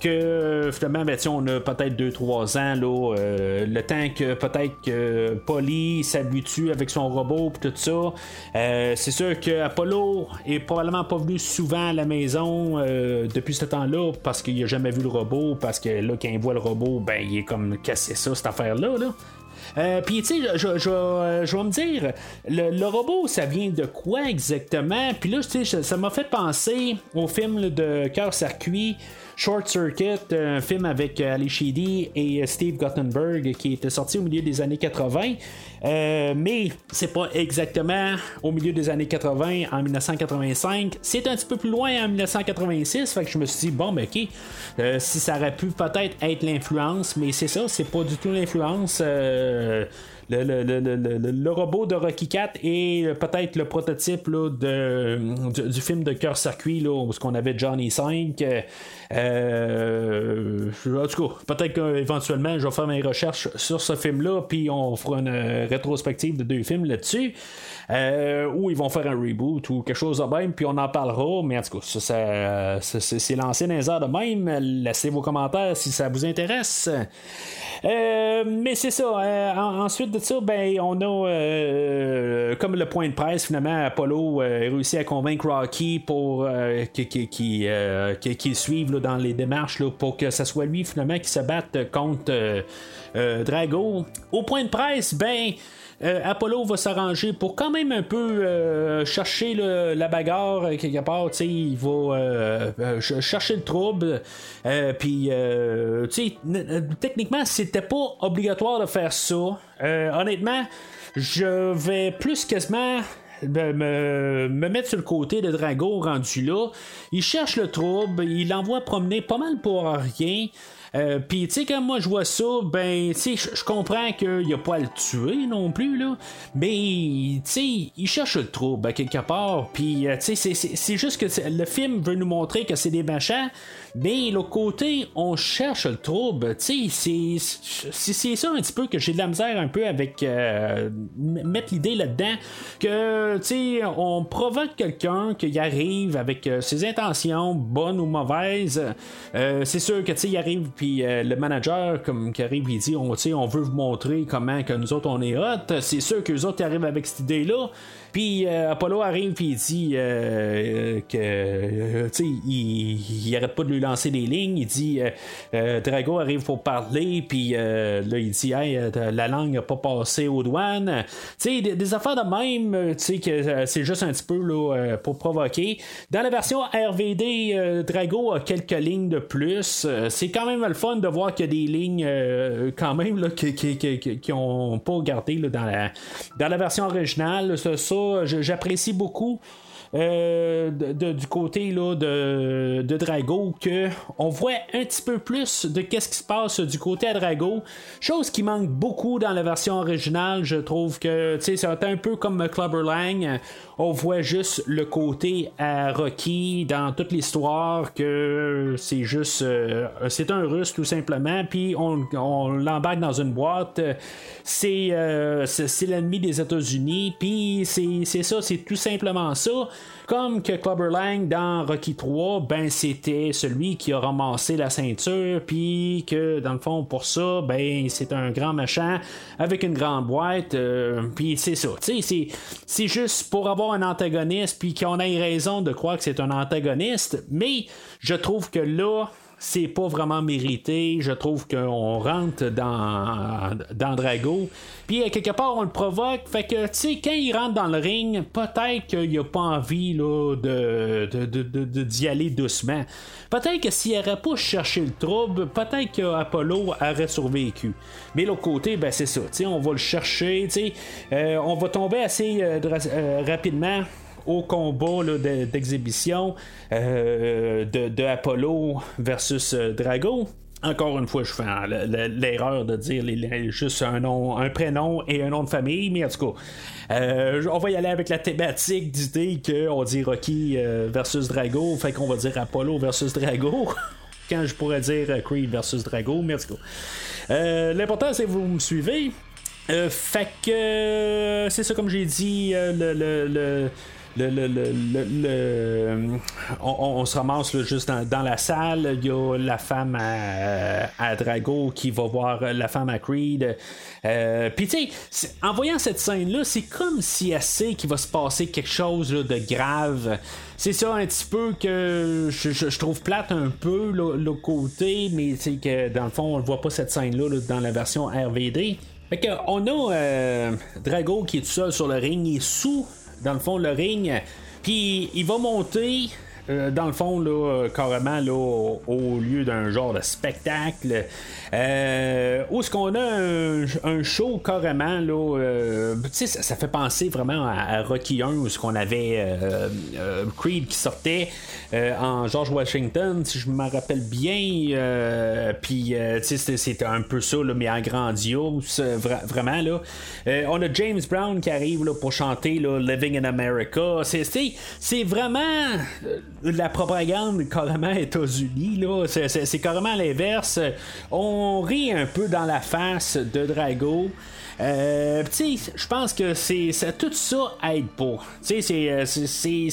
que finalement, ben, on a peut-être 2-3 ans, là, euh, le temps que peut-être que Polly s'habitue avec son robot et tout ça. Euh, c'est sûr que Apollo est probablement pas venu souvent à la maison euh, depuis ce temps-là parce qu'il a jamais vu le robot, parce que là, quand il voit le robot, ben il est comme cassé ça, cette affaire-là. Là? Puis, tu sais, je, je, vais me dire, le, robot, ça vient de quoi exactement? Puis là, tu sais, ça m'a fait penser au film de Cœur Circuit. Short Circuit, un film avec euh, Ali Sheedy et euh, Steve Guttenberg qui était sorti au milieu des années 80. Euh, mais c'est pas exactement au milieu des années 80 en 1985. C'est un petit peu plus loin en 1986. Fait que je me suis dit, bon, ben ok, si ça aurait pu peut-être être l'influence, mais c'est ça, c'est pas du tout l'influence le, robot de Rocky 4 et peut-être le prototype de, du, film de Cœur Circuit, là, où on avait Johnny 5. Euh, en tout cas, peut-être qu'éventuellement, je vais faire mes recherches sur ce film-là, puis on fera une rétrospective de deux films là-dessus. Euh, ou ils vont faire un reboot ou quelque chose de même, puis on en parlera. Mais en tout cas, c'est lancé dans les de même. Laissez vos commentaires si ça vous intéresse. Euh, mais c'est ça. Euh, ensuite de ça, ben, on a comme le point de presse, finalement, Apollo a réussi à convaincre Rocky pour qu'il qu suive dans les démarches pour que ce soit lui finalement qui se batte contre Drago. Au point de presse, ben. Euh, Apollo va s'arranger pour quand même un peu euh, chercher la bagarre euh, quelque part. Il va chercher le trouble. Puis, techniquement, c'était pas obligatoire de faire ça. honnêtement, je vais plus quasiment me, me, mettre sur le côté de Drago rendu là. Il cherche le trouble, il l'envoie promener pas mal pour rien. Euh, Puis, tu sais, quand moi je vois ça, ben, tu sais, je comprends qu'il a pas à le tuer non plus, là. Mais, tu sais, il cherche le trouble à quelque part. Puis, euh, tu sais, c'est juste que le film veut nous montrer que c'est des machins. Mais l'autre côté, on cherche le trouble. Tu sais, c'est ça un petit peu que j'ai de la misère un peu avec euh, mettre l'idée là-dedans que, tu sais, on provoque quelqu'un qui arrive avec euh, ses intentions, bonnes ou mauvaises. C'est sûr que, tu sais, il arrive, puis le manager, comme qui arrive, il dit, on, on veut vous montrer comment que nous autres on est hot. C'est sûr que les autres arrivent avec cette idée-là. Puis euh, Apollo arrive puis il dit euh, que euh, tu sais il, il, arrête pas de lui lancer des lignes. Il dit Drago arrive pour parler puis là il dit la langue n'a pas passé aux douanes. Tu sais des, affaires de même. Tu sais que c'est juste un petit peu là, pour provoquer. Dans la version RVD, Drago a quelques lignes de plus. c'est quand même le fun de voir qu'il y a des lignes quand même là, qui, qui, qui, ont pas gardé là, dans la dans la version originale. Ça, ça j'apprécie beaucoup. Euh, du côté là, de, de Drago que on voit un petit peu plus de qu'est-ce qui se passe du côté à Drago chose qui manque beaucoup dans la version originale je trouve que c'est un peu comme Clubber Lang on voit juste le côté à Rocky dans toute l'histoire que c'est juste euh, c'est un russe tout simplement puis on, on l'embarque dans une boîte. C'est euh, c'est l'ennemi des États-Unis puis c'est ça c'est tout simplement ça comme que Clubber Lang dans Rocky 3, ben c'était celui qui a ramassé la ceinture, puis que dans le fond pour ça, ben c'est un grand machin avec une grande boîte, euh, puis c'est ça. C'est juste pour avoir un antagoniste, puis qu'on ait raison de croire que c'est un antagoniste, mais je trouve que là, c'est pas vraiment mérité. Je trouve qu'on rentre dans, dans Drago. Puis quelque part, on le provoque. Fait que, tu sais, quand il rentre dans le ring, peut-être qu'il a pas envie là, de, d'y aller doucement. Peut-être que s'il n'aurait pas cherché le trouble, peut-être qu'Apollo aurait survécu. Mais l'autre côté, ben c'est ça. On va le chercher. Euh, on va tomber assez euh, euh, rapidement au combat d'exhibition de, de, Apollo versus Drago. Encore une fois, je fais l'erreur de dire juste un nom, un prénom et un nom de famille, mais en tout cas, euh, on va y aller avec la thématique d'idée qu'on dit Rocky euh, versus Drago, fait qu'on va dire Apollo versus Drago. Quand je pourrais dire Creed versus Drago, mais en tout cas. Euh, l'important, c'est que vous me suivez. fait que c'est ça, comme j'ai dit, le, le, le, on, se ramasse juste dans, la salle. Il y a la femme à, Drago qui va voir la femme à Creed. Euh, Puis tu sais, en voyant cette scène-là, c'est comme si elle sait qu'il va se passer quelque chose de grave. C'est ça un petit peu que je, trouve plate un peu le, côté, mais c'est que dans le fond, on ne voit pas cette scène-là dans la version RVD. Fait que, on a euh, Drago qui est tout seul sur le ring, il sous dans le fond, le ring. Puis il va monter euh, dans le fond, là, euh, carrément, là, au, lieu d'un genre de spectacle, euh, où est-ce qu'on a un, show carrément, là, euh, ça, ça, fait penser vraiment à, Rocky 1, où ce qu'on avait Creed qui sortait en George Washington, si je me rappelle bien, puis c'était un peu ça, là, mais en grandiose, vraiment, là. on a James Brown qui arrive là, pour chanter là, Living in America. C'est vraiment la propagande carrément États-Unis. Là. C'est, carrément l'inverse. On rit un peu dans la face de Drago. Euh, je pense que c'est, tout ça aide pas. Tu sais, euh, c'est,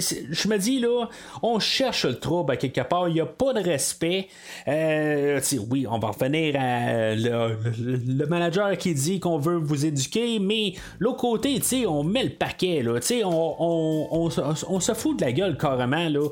je me dis là, on cherche le trouble à quelque part. Il n'y a pas de respect. Euh, oui, on va revenir à le, manager qui dit qu'on veut vous éduquer, mais l'autre côté, on met le paquet. Là, on, on, se fout de la gueule carrément. Là.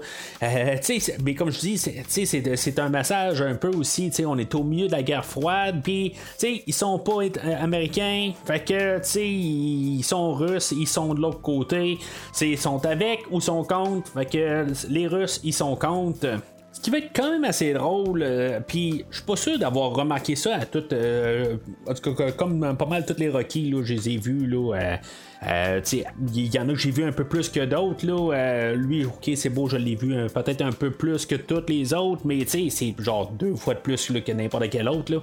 Mais comme je dis, c'est, un message un peu aussi. On est au milieu de la guerre froide. Puis ils sont pas américains. Fait que ils sont russes, ils sont de l'autre côté. Ils sont avec ou sont contre. Fait que les Russes, ils sont contre. Ce qui va être quand même assez drôle, euh, puis je suis pas sûr d'avoir remarqué ça à toutes. Euh, en tout cas, comme pas mal toutes les Rocky, là, je les ai vus là, euh, il y en a que j'ai vu un peu plus que d'autres. Là. Euh, lui, ok, c'est beau, je l'ai vu peut-être un peu plus que toutes les autres, mais c'est genre deux fois de plus que n'importe quel autre. Là.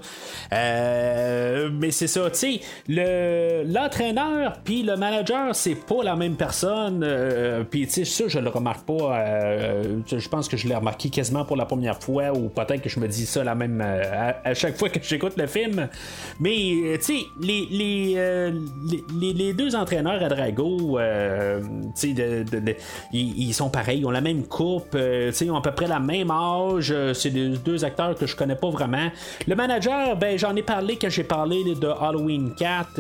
Euh, mais c'est ça, tu l'entraîneur puis le manager, c'est pas la même personne. puis tu ça, je le remarque pas. je pense que je l'ai remarqué quasiment pour la première fois, ou peut-être que je me dis ça la même à, chaque fois que j'écoute le film. Mais les, les, les deux entraîneurs à Drago, euh, ils, sont pareils, ils ont la même coupe, euh, ils ont à peu près la même âge. Euh, c'est deux acteurs que je connais pas vraiment. Le manager, ben j'en ai parlé quand j'ai parlé de Halloween 4.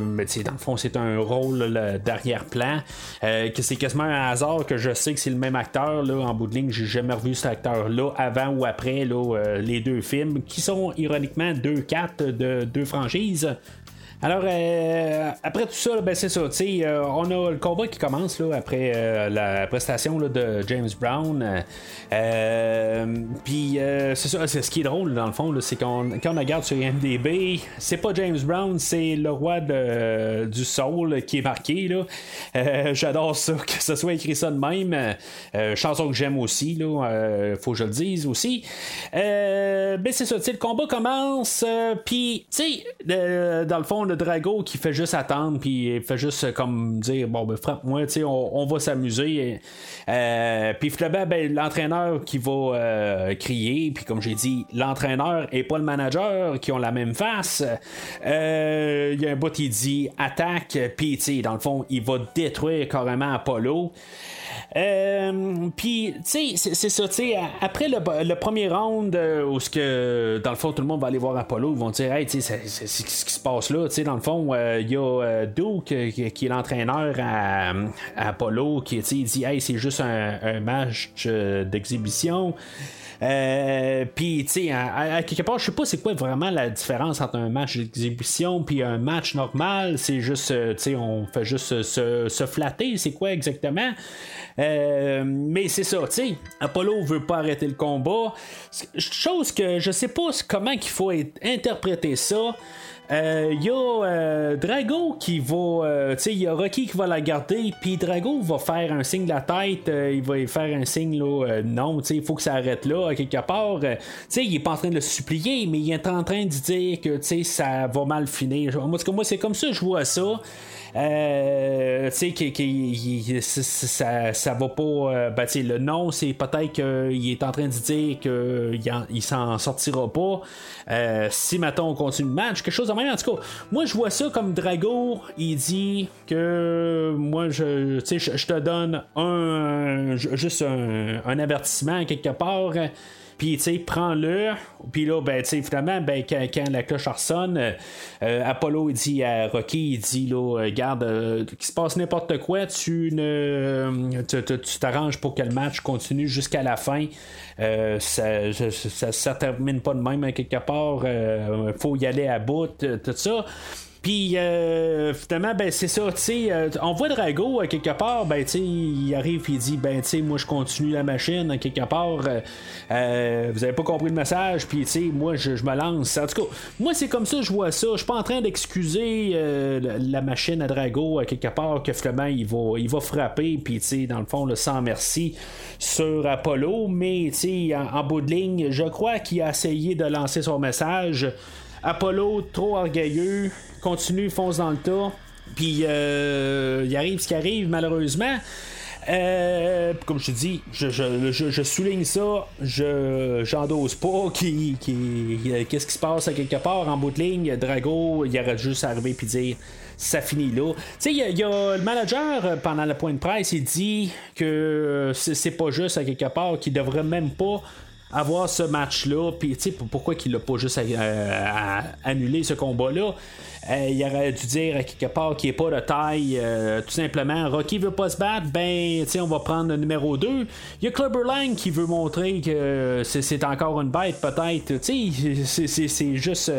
mais dans le fond, c'est un rôle d'arrière-plan. que c'est quasiment un hasard que je sais que c'est le même acteur. Là, en bout de ligne, j'ai jamais revu cet acteur-là avant ou après les deux films, qui sont ironiquement deux 4 de deux franchises. Alors, euh, après tout ça, ben, c'est ça. Euh, on a le combat qui commence là, après euh, la prestation de James Brown. Puis, c'est ça. C'est ce qui est drôle, dans le fond, c'est qu'on, quand on regarde sur IMDb, c'est pas James Brown, c'est le roi du soul qui est marqué. J'adore ça, que ce soit écrit ça de même. chanson que j'aime aussi, là, faut que je le dise aussi. ben, c'est ça. Le combat commence. Puis, dans le fond, le Drago qui fait juste attendre, puis il fait juste comme dire Bon, ben, frappe-moi, sais, on, va s'amuser. Euh, puis finalement, ben, l'entraîneur qui va euh, crier, puis comme j'ai dit, l'entraîneur et pas le manager qui ont la même face. Euh, il y a un bout qui dit attaque, puis dans le fond, il va détruire carrément Apollo. Euh, puis, tu sais, c'est ça, tu sais, après le, premier round, euh, où ce que, dans le fond, tout le monde va aller voir Apollo, ils vont dire, hey, tu sais, c'est ce qui se passe là, tu sais, dans le fond, euh, il y a Duke qui, est l'entraîneur à, Apollo, qui, il dit, hey, c'est juste un, match d'exhibition. Euh, puis, tu sais, à, quelque part, je sais pas c'est quoi vraiment la différence entre un match d'exhibition puis un match normal. C'est juste, tu sais, on fait juste se, se flatter. C'est quoi exactement? Euh, mais c'est ça, tu sais, Apollo veut pas arrêter le combat. Chose que je sais pas comment qu'il faut interpréter ça. Il y a Drago qui va. tu sais, il y a Rocky qui va la garder, puis Drago va faire un signe de la tête, il va faire un signe, là, non, tu sais, il faut que ça arrête là, quelque part. tu sais, il est pas en train de le supplier, mais il est en train de dire que, tu sais, ça va mal finir. Moi, moi c'est comme ça, je vois ça. Euh, tu sais, ça, ça va pas. Euh, ben, le nom, c'est peut-être qu'il est en train de dire qu'il il s'en sortira pas. Euh, si maintenant on continue le match, quelque chose de même. En tout cas, moi je vois ça comme Drago, il dit que moi je, je, je te donne un, juste un, un avertissement quelque part. Puis, tu sais, prends-le. Puis là, ben, tu sais, finalement, ben, quand, la cloche ressonne, euh, euh, Apollo, il dit à Rocky, il dit, là, regarde, euh, qu'il se passe n'importe quoi, tu ne. Tu t'arranges pour que le match continue jusqu'à la fin. ça, ça, ça, termine pas de même, hein, quelque part. Il faut y aller à bout, tout ça. Puis euh, finalement, ben c'est ça, tu sais, euh, on voit Drago euh, quelque part, ben tu sais, il arrive il dit, ben tu sais, moi je continue la machine quelque part, vous avez pas compris le message, puis tu sais, moi je, me lance. En tout cas, moi c'est comme ça, je vois ça. Je suis pas en train d'excuser la machine à Drago quelque part que finalement il va, il va frapper, puis tu sais, dans le fond, le sans merci sur Apollo, mais tu sais, en bout de ligne, je crois qu'il a essayé de lancer son message. Apollo, trop orgueilleux, continue, fonce dans le tas. Puis euh, il arrive ce qui arrive, malheureusement. Euh, comme je te dis, je, souligne ça, je j'endose pas qui, qu'est-ce qui se passe à quelque part en bout de ligne. Drago, il aurait juste à arriver puis dire ça finit là. Tu sais, il y, a le manager euh, pendant le point de presse, il dit que c'est pas juste à quelque part, qu'il devrait même pas avoir ce match-là, puis tu sais, pourquoi qu'il l'a pas juste annulé ce combat-là? Euh, il aurait dû dire quelque part qu'il n'est pas de taille. Euh, tout simplement, Rocky veut pas se battre, ben, on va prendre le numéro 2. Il y a Clubber Lang qui veut montrer que c'est encore une bête, peut-être. C'est juste.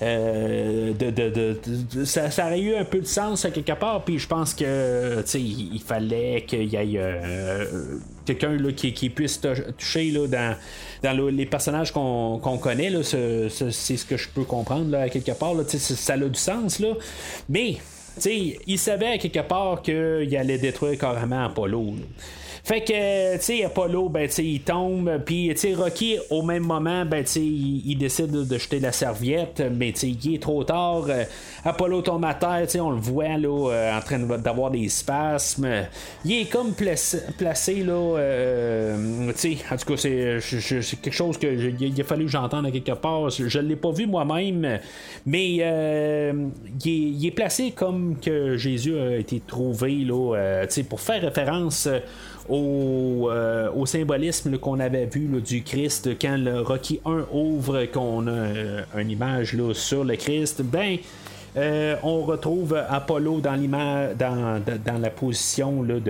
Euh, de, ça, aurait eu un peu de sens à quelque part, puis je pense que il fallait qu'il y ait quelqu'un qui, qui, puisse toucher là, dans, dans les personnages qu'on connaît. c'est ce que je peux comprendre là, quelque part. Là, ça a du sens. Là. Mais il savait à quelque part qu'il allait détruire carrément Apollo. Fait que, tu sais, Apollo, ben, tu il tombe, puis, tu Rocky, au même moment, ben, tu il, décide de jeter la serviette, mais, tu il est trop tard. Euh, Apollo tombe on le voit, là, euh, en train d'avoir des spasmes. Il est comme placé, là, euh, en tout cas, c'est quelque chose que il a fallu que j'entende à quelque part. Je l'ai pas vu moi-même, mais il est, placé comme que Jésus a été trouvé, là, pour faire référence euh, au, symbolisme qu'on avait vu du Christ quand le Rocky 1 ouvre, qu'on a euh, une image là, sur le Christ, ben. Euh, on retrouve Apollo dans l'image, dans, la position de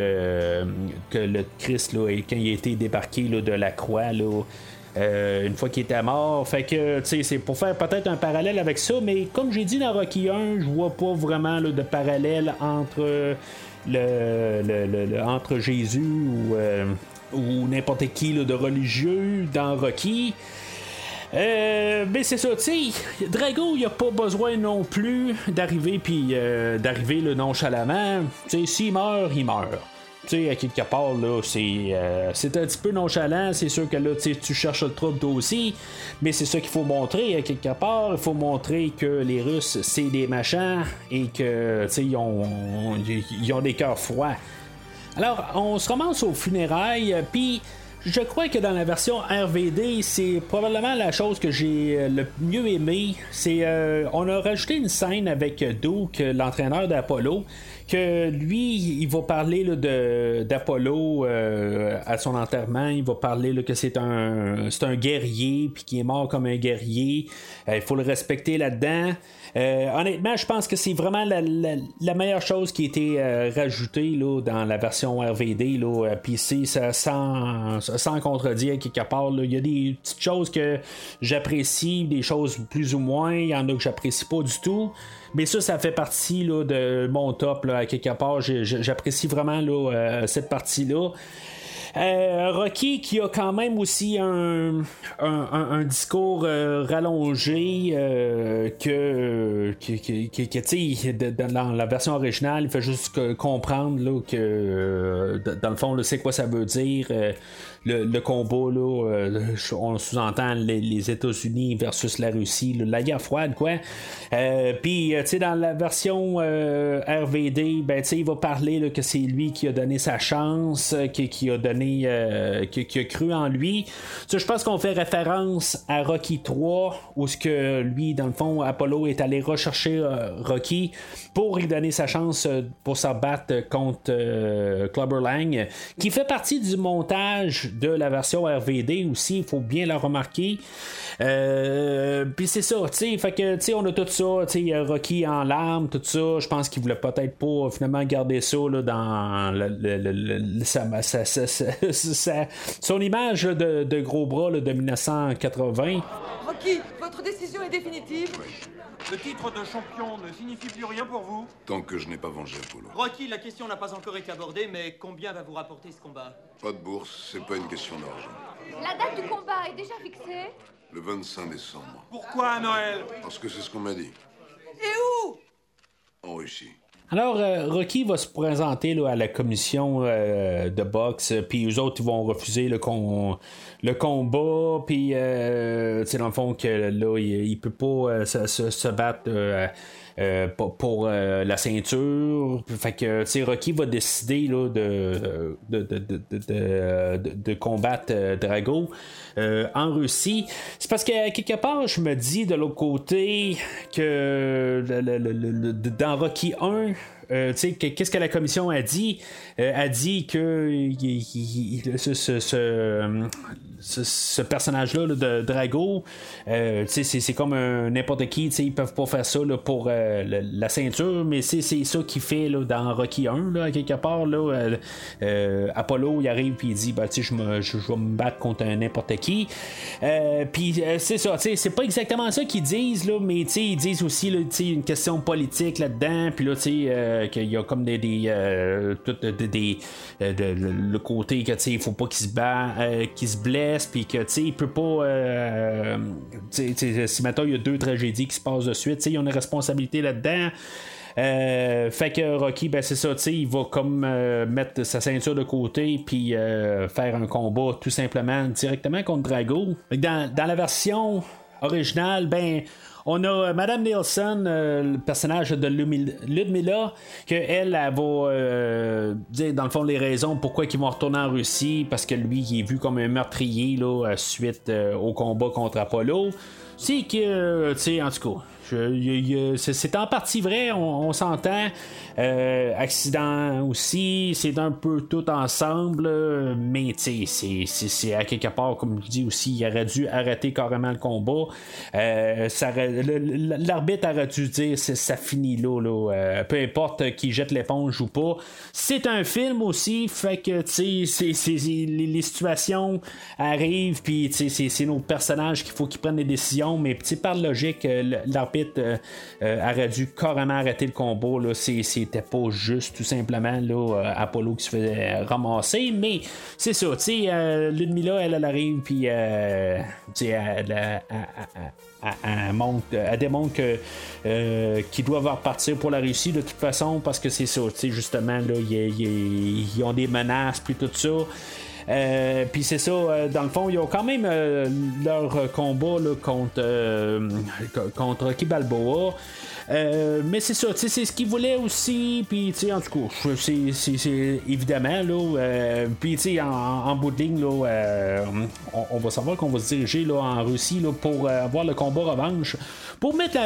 que le Christ quand il a été débarqué de la croix là, une fois qu'il était mort. Fait que c'est pour faire peut-être un parallèle avec ça, mais comme j'ai dit dans Rocky 1, je vois pas vraiment de parallèle entre Jésus euh, ou n'importe qui de religieux dans Rocky. Euh, mais c'est ça, tu Drago, il a pas besoin non plus d'arriver puis euh, d'arriver le nonchalamment. Tu sais, s'il meurt, il meurt sais, à quelque part, là, c'est, euh, c'est un petit peu nonchalant. C'est sûr que là, tu cherches le trouble toi aussi. Mais c'est ça qu'il faut montrer à quelque part. Il faut montrer que les Russes, c'est des machins et que, tu sais, ils ont, ils ont des cœurs froids. Alors, on se commence aux funérailles, puis je crois que dans la version RVD, c'est probablement la chose que j'ai euh, le mieux aimé. C'est euh, on a rajouté une scène avec Duke, l'entraîneur d'Apollo, que lui, il va parler de, d'Apollo euh, à son enterrement. Il va parler là, que c'est un, c'est un guerrier, puis qui est mort comme un guerrier. Euh, il faut le respecter là-dedans. Euh, honnêtement, je pense que c'est vraiment la, meilleure chose qui a été rajoutée là, dans la version RVD. Là, PC, ça, sans, sans contredire quelque part. Il y a des petites choses que j'apprécie, des choses plus ou moins. Il y en a que j'apprécie pas du tout. Mais ça, ça fait partie là, de mon top. Là, à quelque part, j'apprécie vraiment là, euh, cette partie-là. Rocky qui a quand même aussi un, un, discours rallongé que, que, dans la version originale, il fait juste comprendre là, que dans le fond, c'est quoi ça veut dire le, combat, là, euh, on sous-entend les, États-Unis versus la Russie, la guerre froide, quoi. Euh, puis, euh, tu sais, dans la version RVD, ben, tu sais, il va parler que c'est lui qui a donné sa chance, qui, a donné, qui, a cru en lui. je pense qu'on fait référence à Rocky 3, où ce que lui, dans le fond, Apollo est allé rechercher Rocky pour lui donner sa chance pour s'abattre contre Clubber Lang, qui fait partie du montage de la version RVD aussi, il faut bien le remarquer. Euh, puis c'est ça, tu sais, fait que, tu sais, on a tout ça, tu sais, Rocky en larmes, tout ça. Je pense qu'il voulait peut-être pas finalement garder ça là, dans le, son image de, de, gros bras de 1980. Rocky, votre décision est définitive. Le titre de champion ne signifie plus rien pour vous Tant que je n'ai pas vengé Apollo. Rocky, la question n'a pas encore été abordée, mais combien va vous rapporter ce combat? Pas de bourse, c'est pas une question d'argent. La date du combat est déjà fixée Le 25 décembre. Pourquoi Noël? Parce que c'est ce qu'on m'a dit. Et où? En Russie. Alors, euh, Rocky va se présenter à la commission euh, de boxe, puis eux autres ils vont refuser le, le combat, puis euh, dans le fond que là, il, peut pas se, battre. pour, la ceinture. Fait que Rocky va décider là, de, de, combattre Drago en Russie. C'est parce que quelque part, je me dis de l'autre côté que dans Rocky 1, euh, qu'est-ce que la commission a dit? Euh, a dit que ce, ce, personnage-là de Drago, euh, c'est comme n'importe qui, ils peuvent pas faire ça pour la ceinture, mais c'est ça qu'il fait dans Rocky 1, là, quelque part. Là, Apollo, il arrive et il dit bah, je, vais me battre contre n'importe qui. puis c'est ça, c'est pas exactement ça qu'ils disent, là, mais ils disent aussi là, une question politique là-dedans, puis là, euh, qu'il y a comme des. des, euh, des euh, le côté que il faut pas qu'il se qu'il se blesse, puis que il peut pas. si maintenant il y a deux tragédies qui se passent de suite, il y a une responsabilité là-dedans. fait que Rocky, ben c'est ça, il va comme mettre sa ceinture de côté puis faire un combat tout simplement directement contre Drago. Dans, dans la version originale, ben on a euh, Madame Nielsen, euh, le personnage de Ludmilla, que elle, va euh, dire dans le fond les raisons pourquoi ils vont retourner en Russie, parce que lui, il est vu comme un meurtrier là, suite au combat contre Apollo. C'est que, tu sais, en tout cas, c'est en partie vrai, on, s'entend. Euh, accident aussi, c'est un peu tout ensemble, mais c'est à quelque part, comme je dis aussi, il aurait dû arrêter carrément le combat. Euh, L'arbitre aurait dû dire ça finit là, euh, peu importe qui jette l'éponge ou pas. C'est un film aussi, fait que les, les situations arrivent, puis c'est nos personnages qu'il faut qu'ils prennent des décisions, mais par logique, l'arbitre euh, euh, aurait dû carrément arrêter le combat. Là, c'était pas juste tout simplement là, euh, Apollo qui se faisait ramasser, mais c'est ça, tu sais, elle, elle arrive, puis elle, elle, elle, démontre que, qu'ils doivent repartir pour la Russie de toute façon parce que c'est ça, justement, là, ils ont des menaces, puis tout ça. Euh, puis c'est ça, euh, dans le fond, ils ont quand même euh, leur combat contre, contre Rocky Balboa. Euh, mais c'est ça, c'est ce qu'il voulait aussi. Puis, en tout cas, c'est évidemment, là. Euh, puis, en, en, bout de ligne, là, euh, on, va savoir qu'on va se diriger là, en Russie là, pour avoir le combat revanche. Pour mettre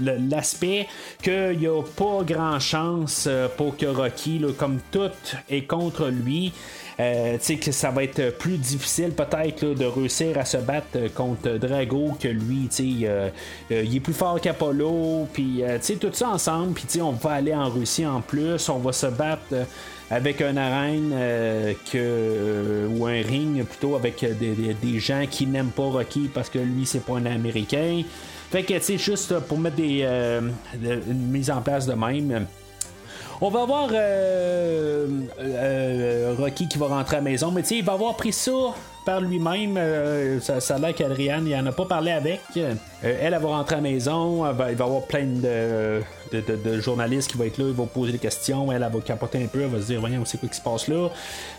l'aspect qu'il n'y a pas grand chance pour que Rocky, là, comme tout, est contre lui. Euh, que ça va être plus difficile peut-être de réussir à se battre contre Drago que lui. Euh, euh, il est plus fort qu'Apollo, puis tout ça ensemble, puis on va aller en Russie en plus, on va se battre avec un arène que, ou un ring plutôt avec des, gens qui n'aiment pas Rocky parce que lui c'est pas un Américain. Fait que tu juste pour mettre des, une mise en place de même. On va voir euh, euh, Rocky qui va rentrer à la maison. Mais tu sais, il va avoir pris ça par lui-même. Euh, ça, ça qu'Adrienne, il en a pas parlé avec. Euh, elle, elle va rentrer à la maison. va- il va y avoir plein de, de, de- journalistes qui vont être là. Ils vont poser des questions. Elle, va capoter un peu. Elle va se dire, voyons, c'est quoi qui se passe là.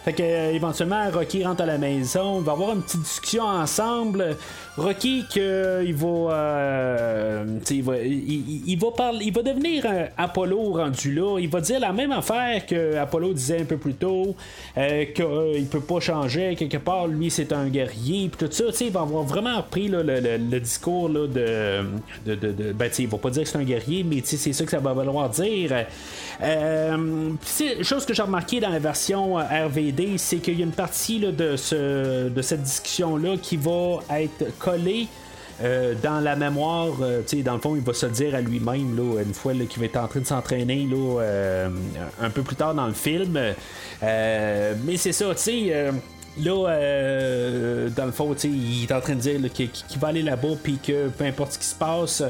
Fait que, euh, éventuellement, Rocky rentre à la maison. Il va avoir une petite discussion ensemble. Rocky, que, il va. il, va il, va devenir Apollo rendu là. Il va dire la même affaire que Apollo disait un peu plus tôt, qu'il peut pas changer. Quelque part, lui, c'est un guerrier. Puis tout ça, tu sais, il va avoir vraiment repris le, le- discours là, de, Ben, tu sais, il va pas dire que c'est un guerrier, mais tu sais, c'est ça que ça va vouloir dire. Euh, chose que j'ai remarqué dans la version euh, RVD, c'est qu'il y a une partie là, de, ce, de cette discussion-là qui va être collée. euh, dans la mémoire, euh, dans le fond, il va se dire à lui-même, une fois qu'il va être en train de s'entraîner, euh, un peu plus tard dans le film. Euh, mais c'est ça, tu sais. Là, euh, dans le fond, il est en train de dire qu'il va aller là-bas, puis que peu importe ce qui se passe,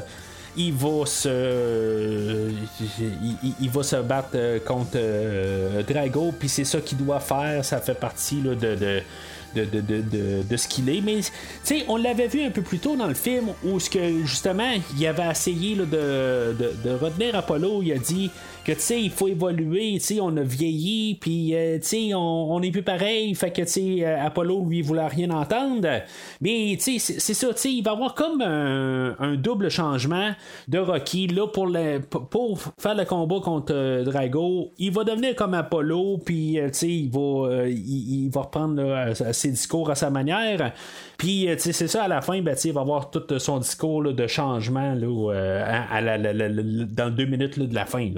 il va se il, va se battre euh, contre euh, Drago puis c'est ça qu'il doit faire ça fait partie de, de de, de, ce qu'il est. Mais on l'avait vu un peu plus tôt dans le film où ce que justement il avait essayé là, de retenir Apollo. Il a dit que tu sais, il faut évoluer, tu sais, on a vieilli, puis euh, tu sais, on, on est plus pareil. Fait que tu sais, euh, Apollo lui voulait rien entendre. Mais tu sais, c'est- ça, tu sais, il va y avoir comme un, double changement de Rocky là pour le, pour- faire le combat contre euh, Drago. Il va devenir comme Apollo, puis euh, tu sais, il va il, il va reprendre là, ses discours à sa manière. Puis, euh, c'est ça, à la fin, ben, il va avoir tout euh, son discours là, de changement là, euh, à, la- la- la- dans deux minutes là, de la fin.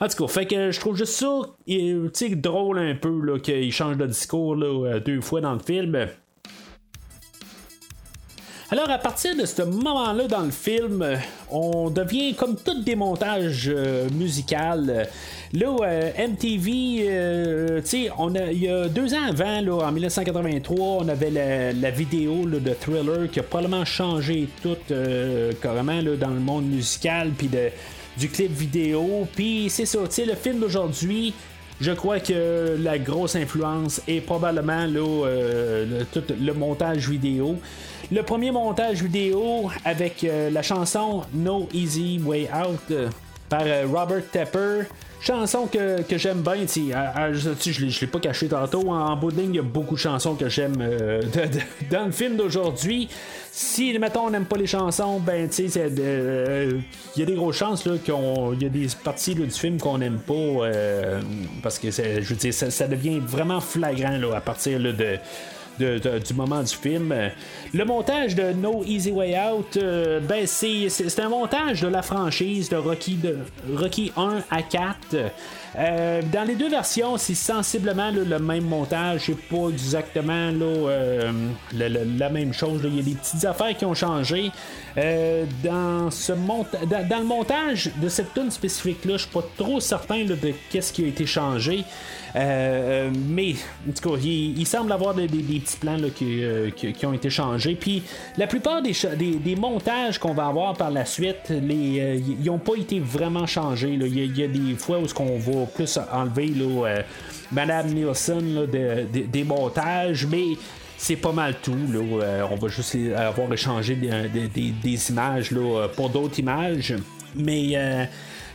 En tout cas, fait que je trouve juste ça euh, drôle un peu qu'il change de discours deux fois dans le film. Alors, à partir de ce moment-là dans le film, euh, on devient comme tout démontage euh, musical. Là, euh, MTV, euh, tu sais, il y a deux ans avant, en 1983, on avait la, vidéo de Thriller qui a probablement changé tout carrément dans le monde musical, puis du clip vidéo. Puis c'est ça, tu sais, le film d'aujourd'hui. Je crois que la grosse influence est probablement le montage vidéo. Le premier montage vidéo avec euh, la chanson No Easy Way Out euh, par euh, Robert Tepper. Chanson que, j'aime bien, je je l'ai- pas caché tantôt. En, en il y a beaucoup de chansons que j'aime dans le film d'aujourd'hui. Si, mettons, on n'aime pas les chansons, ben, tu sais, il y a des grosses chances qu'il y a des parties du film qu'on n'aime pas parce que, je veux dire, ça, devient vraiment flagrant là, à partir de. De- de- du moment du film. Le montage de No Easy Way Out, euh, ben c'est un montage de la franchise de Rocky, de Rocky 1 à 4. Euh, dans les deux versions, c'est sensiblement le même montage. C'est pas exactement euh, la même chose. Il y a des petites affaires qui ont changé. Euh, dans, le montage de cette tune spécifique-là, je suis pas trop certain de qu'est-ce qui a été changé. Mais, en tout cas, il, semble avoir des, petits plans qui, ont été changés. Puis, la plupart des, montages qu'on va avoir par la suite, ils n'ont pas été vraiment changés. Il y, a- il y a des fois où ce qu'on plus enlever là, euh, Madame Nielsen de- de- des montages, mais c'est pas mal tout. Là. Euh, on va juste avoir échangé des, images là, pour d'autres images. Mais euh,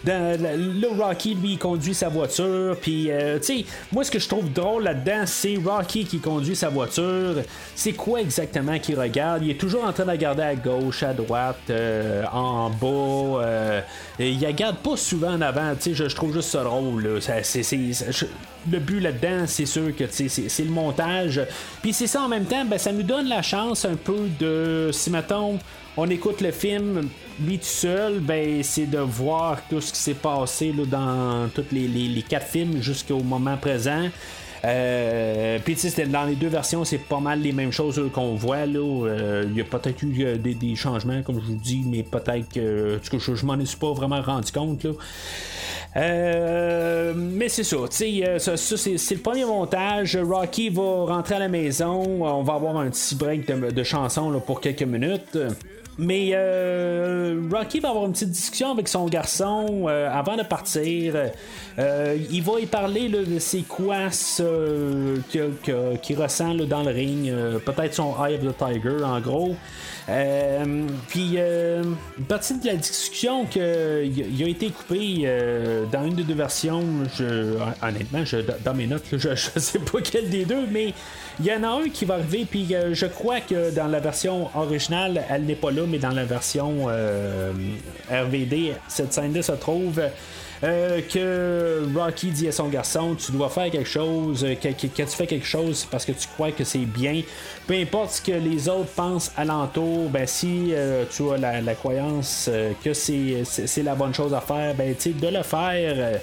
dans, le, Rocky, lui, il conduit sa voiture. Puis, euh, tu sais, moi, ce que je trouve drôle là-dedans, c'est Rocky qui conduit sa voiture. C'est quoi exactement qu'il regarde? Il est toujours en train de regarder à gauche, à droite, euh, en bas. euh, et il regarde pas souvent en avant. Tu sais, je, trouve juste ça drôle. là. Le but là-dedans, c'est sûr que c'est c'est le montage. Puis c'est ça en même temps, ben, ça nous donne la chance un peu de, si mettons, on écoute le film, lui tout seul, ben, c'est de voir tout ce qui s'est passé là, dans tous les, quatre films jusqu'au moment présent. Euh, Puis dans les deux versions, c'est pas mal les mêmes choses là, qu'on voit. Euh, Il y a peut-être eu euh, des, changements, comme je vous dis, mais peut-être que, je, je m'en ai pas vraiment rendu compte. Là. Euh, mais c'est ça, euh, ça, ça, c'est, le premier montage. Rocky va rentrer à la maison. On va avoir un petit break de, de là, pour quelques minutes. Mais euh, Rocky va avoir une petite discussion avec son garçon euh, avant de partir. Euh, il va y parler de que- que- qu'il ressent dans le ring. Euh, Peut-être son Eye of the Tiger en gros. Puis, une partie de la discussion que il a- été coupé dans une des deux versions, honnêtement, je, dans mes notes, je, je sais pas quel des deux, mais il y en a un qui va arriver, puis euh, je crois que dans la version originale, elle n'est pas là, mais dans la version euh, RVD, cette scène-là se trouve. Euh, que Rocky dit à son garçon tu dois faire quelque chose que, tu fais quelque chose parce que tu crois que c'est bien peu importe ce que les autres pensent alentour ben si tu as la, croyance que c'est, la bonne chose à faire ben tu de le faire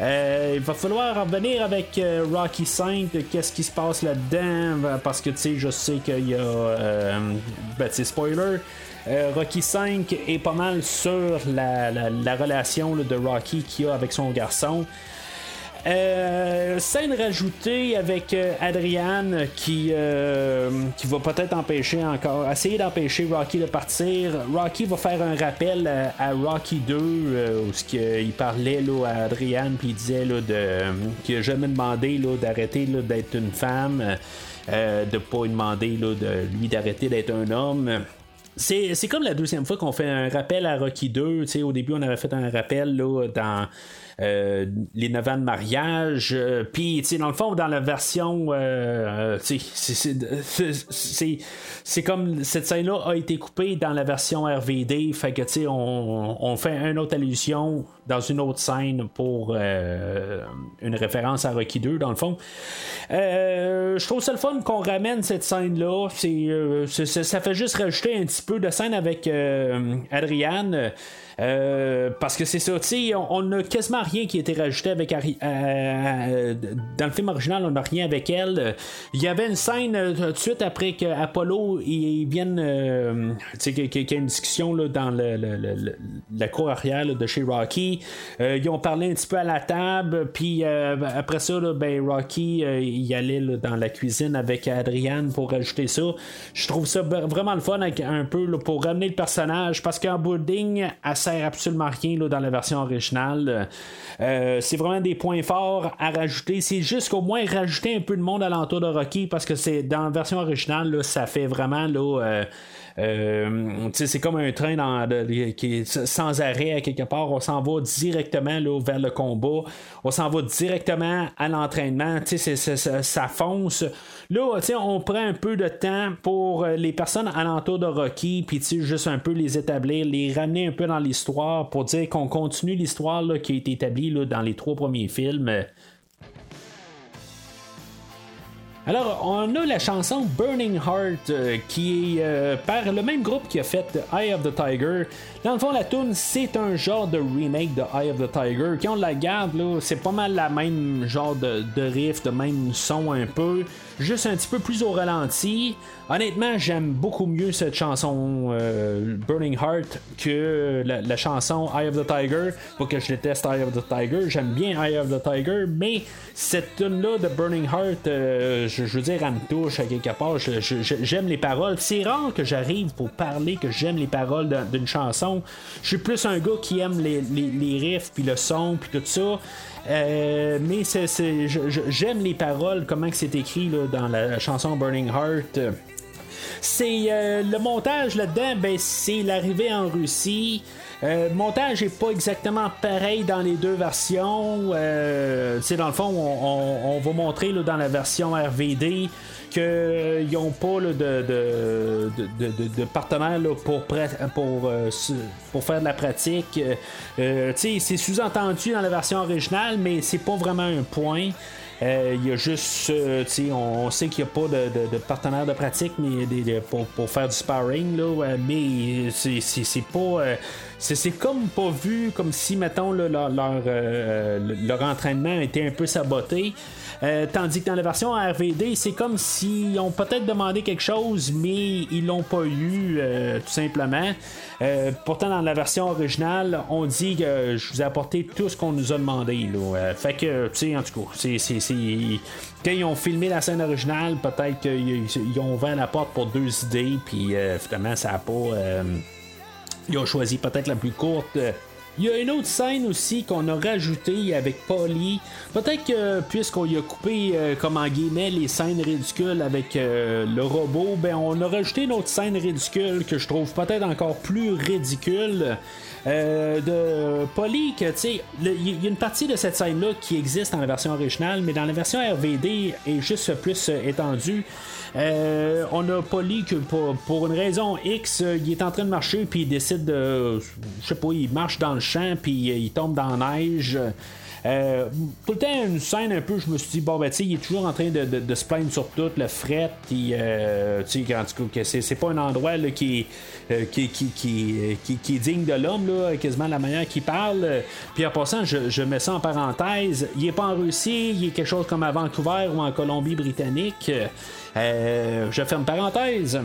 euh, il va falloir revenir avec euh, Rocky 5, de qu'est-ce qui se passe là-dedans, euh, parce que tu sais, je sais qu'il y a. Euh, ben, spoiler. euh, Rocky 5 est pas mal sur la, la- la relation de Rocky qu'il a avec son garçon. Euh, scène rajoutée avec euh, qui, euh, qui va peut-être empêcher encore, essayer d'empêcher Rocky de partir. Rocky va faire un rappel à, Rocky 2 euh, où ce il parlait là, à Adriane puis il disait là, de, qu'il a jamais demandé là, d'arrêter là, d'être une femme, euh, de pas lui demander là, de lui d'arrêter d'être un homme. C'est, c'est comme la deuxième fois qu'on fait un rappel à Rocky 2. Tu sais, au début, on avait fait un rappel là, dans euh, les 9 ans de mariage. euh, Puis, tu sais, dans le fond, dans la version. euh, tu sais, c'est, comme cette scène-là a été coupée dans la version RVD. Fait que, tu sais, on, on fait une autre allusion dans une autre scène pour une référence à Rocky 2, dans le fond. Je trouve ça le fun qu'on ramène cette scène-là. Ça fait juste rajouter un petit peu de scène avec Adriane. Euh, parce que c'est ça, tu sais, on n'a quasiment rien qui a été rajouté avec Ari- euh, dans le film original, on n'a rien avec elle. Il y avait une scène euh, tout de suite après que Apollo il, il vienne, euh, tu sais, qu'il y a une discussion là, dans le, la cour arrière de chez Rocky. Euh, ils ont parlé un petit peu à la table, puis euh, après ça, ben, Rocky euh, il allait dans la cuisine avec Adrienne pour rajouter ça. Je trouve ça vraiment le fun un peu pour ramener le personnage parce qu'en de ligne, elle sert absolument rien là, dans la version originale. Euh, c'est vraiment des points forts à rajouter. C'est juste qu'au moins rajouter un peu de monde alentour de Rocky parce que c'est dans la version originale, là, ça fait vraiment euh, c'est comme un train dans- qui est sans arrêt à quelque part. On s'en va directement là, vers le combat. On s'en va directement à l'entraînement. Ça fonce. Là, on prend un peu de temps pour euh, les personnes alentour de Rocky, puis juste un peu les établir, les ramener un peu dans l'histoire pour dire qu'on continue l'histoire qui a été établie là, dans les trois premiers films. Alors, on a la chanson Burning Heart euh, qui est euh, par le même groupe qui a fait Eye of the Tiger. Dans le fond, la tune c'est un genre de remake de Eye of the Tiger. Quand on la garde, c'est pas mal la même genre de, de riff, de même son un peu, juste un petit peu plus au ralenti. Honnêtement, j'aime beaucoup mieux cette chanson euh, Burning Heart que la, chanson Eye of the Tiger. Pas que je déteste Eye of the Tiger, j'aime bien Eye of the Tiger, mais cette tune là de Burning Heart, euh, je, veux dire, elle me touche à quelque part. J'aime les paroles. C'est rare que j'arrive pour parler que j'aime les paroles d'un- d'une chanson. Je suis plus un gars qui aime les, les, les riffs, puis le son, puis tout ça. Euh, mais j'aime les paroles, comment c'est écrit dans la chanson Burning Heart. C'est euh, le montage là-dedans, ben, c'est l'arrivée en Russie. Euh, montage est pas exactement pareil dans les deux versions. Euh, dans le fond, on, va montrer dans la version RVD qu'ils n'ont pas de, de, partenaire euh, pour faire de la pratique. Euh, sais, c'est sous-entendu dans la version originale, mais c'est pas vraiment un point. Euh, Il y a juste, euh, on, sait qu'il n'y a pas de, de- partenaire de pratique mais pour, faire du sparring, là, mais c'est, pas. euh, c'est, comme pas vu, comme si, mettons, là, leur, leur, euh, leur entraînement était un peu saboté. Euh, tandis que dans la version RVD, c'est comme s'ils ont peut-être demandé quelque chose, mais ils l'ont pas eu, euh, tout simplement. Euh, pourtant, dans la version originale, on dit que je vous ai apporté tout ce qu'on nous a demandé. Là. Euh, fait que, tu sais, en tout cas, c'est- quand ils ont filmé la scène originale, peut-être qu'ils ont ouvert la porte pour deux idées, puis finalement, ça n'a pas. Ils ont choisi peut-être la plus courte. Il y a une autre scène aussi qu'on a rajoutée avec Polly. Peut-être que puisqu'on y a coupé, euh, comme en guillemets, les scènes ridicules avec euh, le robot, ben on a rajouté une autre scène ridicule que je trouve peut-être encore plus ridicule. Euh, de Polly, que tu sais, il y a une partie de cette scène-là qui existe dans la version originale, mais dans la version RVD est juste plus étendue. Euh, on a Polly que pour, une raison X, euh, il est en train de marcher, puis il décide de. Je sais pas, il marche dans le champ, puis il tombe dans la neige. Euh, tout le temps, une scène un peu, je me suis dit, bon, ben, tu sais, il est toujours en train de, se plaindre sur tout, le fret, puis, euh, tu sais, c'est, pas un endroit qui, qui, qui, est digne de l'homme, là, quasiment la manière qu'il parle. Puis en passant, je, je mets ça en parenthèse, il est pas en Russie, il est quelque chose comme à Vancouver ou en Colombie-Britannique. Euh, je ferme parenthèse.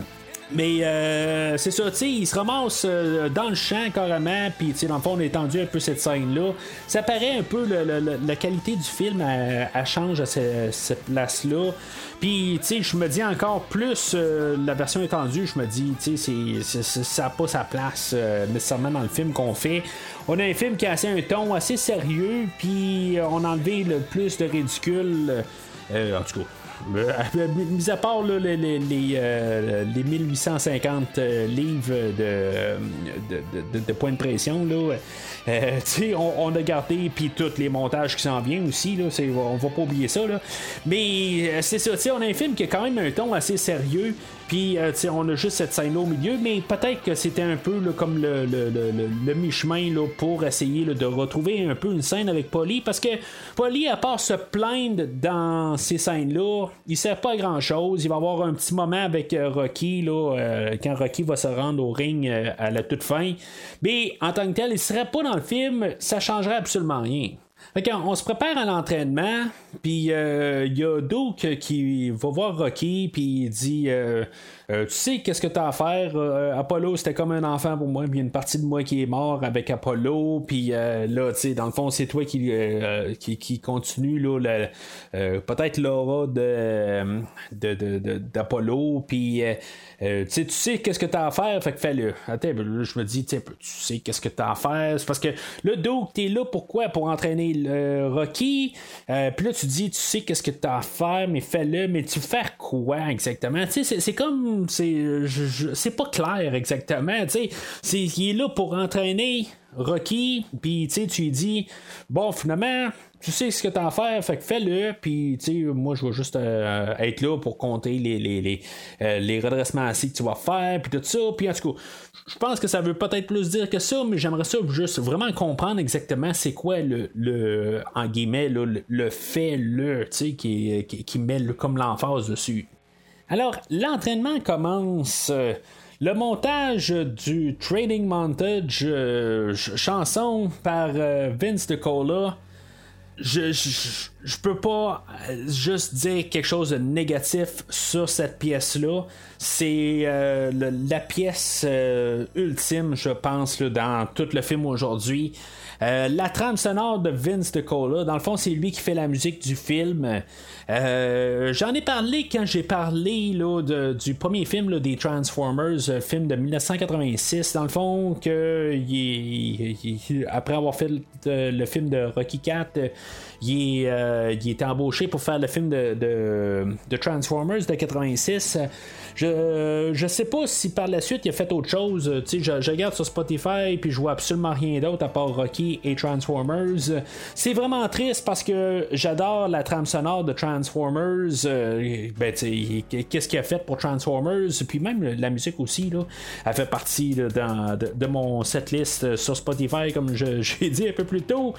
Mais euh, c'est ça, tu sais, il se ramasse euh, dans le champ carrément, puis dans le fond, on a étendu un peu cette scène-là. Ça paraît un peu, la qualité du film, elle, change à cette place-là. Puis, tu sais, je me dis encore plus, la version étendue, je me dis, tu sais, ça n'a pas sa place nécessairement dans le film qu'on fait. On a un film qui a assez un ton assez sérieux, puis on a enlevé le plus de ridicule. en tout cas, euh, mis à part les, les, les, 1850 euh, euh, livres de, de, points de pression, là, on, on, a gardé puis tous les montages qui s'en viennent aussi. Là, on va pas oublier ça. Là. Mais c'est ça, on a un film qui a quand même un ton assez sérieux. Puis, euh, on a juste cette scène-là au milieu, mais peut-être que c'était un peu comme le, le, mi-chemin pour essayer de retrouver un peu une scène avec Polly, parce que Polly, à part se plaindre dans ces scènes-là, il sert pas à grand-chose. Il va avoir un petit moment avec euh, Rocky, là, euh, quand Rocky va se rendre au ring à la toute fin. Mais en tant que tel, il serait pas dans le film, ça changerait absolument rien. On se prépare à l'entraînement, puis il y a Duke qui va voir Rocky, puis il dit euh, tu sais qu'est-ce que tu as à faire? Euh, Apollo, c'était comme un enfant pour moi. Puis une partie de moi qui est mort avec Apollo. Puis euh, là, tu sais, dans le fond, c'est toi qui, qui, continue là, peut-être l'aura de, d'Apollo. Puis tu sais qu'est-ce que tu as à faire. Fait que fais-le. Attends, je me dis, tu sais qu'est-ce que tu as à faire. Parce que là, Doug, tu es là pourquoi Pour entraîner le Rocky? Puis là, tu dis, tu sais qu'est-ce que tu as à faire, mais fais-le. Mais tu fais quoi exactement? Tu sais, c'est comme c'est pas clair exactement. Tu sais, il est là pour entraîner Rocky, puis tu lui dis, bon, finalement, tu sais ce que t'as à faire, fait que fais-le, puis tu sais, moi je vais juste euh, être là pour compter les, les, les, euh, les redressements assis que tu vas faire, puis tout ça, puis en tout cas, je pense que ça veut peut-être plus dire que ça, mais j'aimerais ça juste vraiment comprendre exactement c'est quoi le, le en guillemets, le, le fait, le, tu sais, qui, qui, qui met comme l'emphase dessus. Alors, l'entraînement commence. Euh, le montage du Training Montage, euh, chanson par euh, Vince DeCola, je, je, peux pas juste dire quelque chose de négatif sur cette pièce-là. C'est la pièce ultime, je pense, dans tout le film aujourd'hui. La trame sonore de Vince DeCola, dans le fond, c'est lui qui fait la musique du film. Euh, j'en ai parlé quand j'ai parlé là, du premier film des Transformers, euh, film de 1986, dans le fond, que après avoir fait le, film de Rocky Cat, il, euh, embauché pour faire le film de, de Transformers de 86. Je, je sais pas si par la suite il a fait autre chose. Tu sais, je, regarde sur Spotify puis je vois absolument rien d'autre à part Rocky et Transformers. C'est vraiment triste parce que j'adore la trame sonore de Transformers. Euh, ben, qu'est-ce qu'il a fait pour Transformers? Puis même la musique aussi, là, elle fait partie dans, de, mon setlist sur Spotify, comme j'ai dit un peu plus tôt.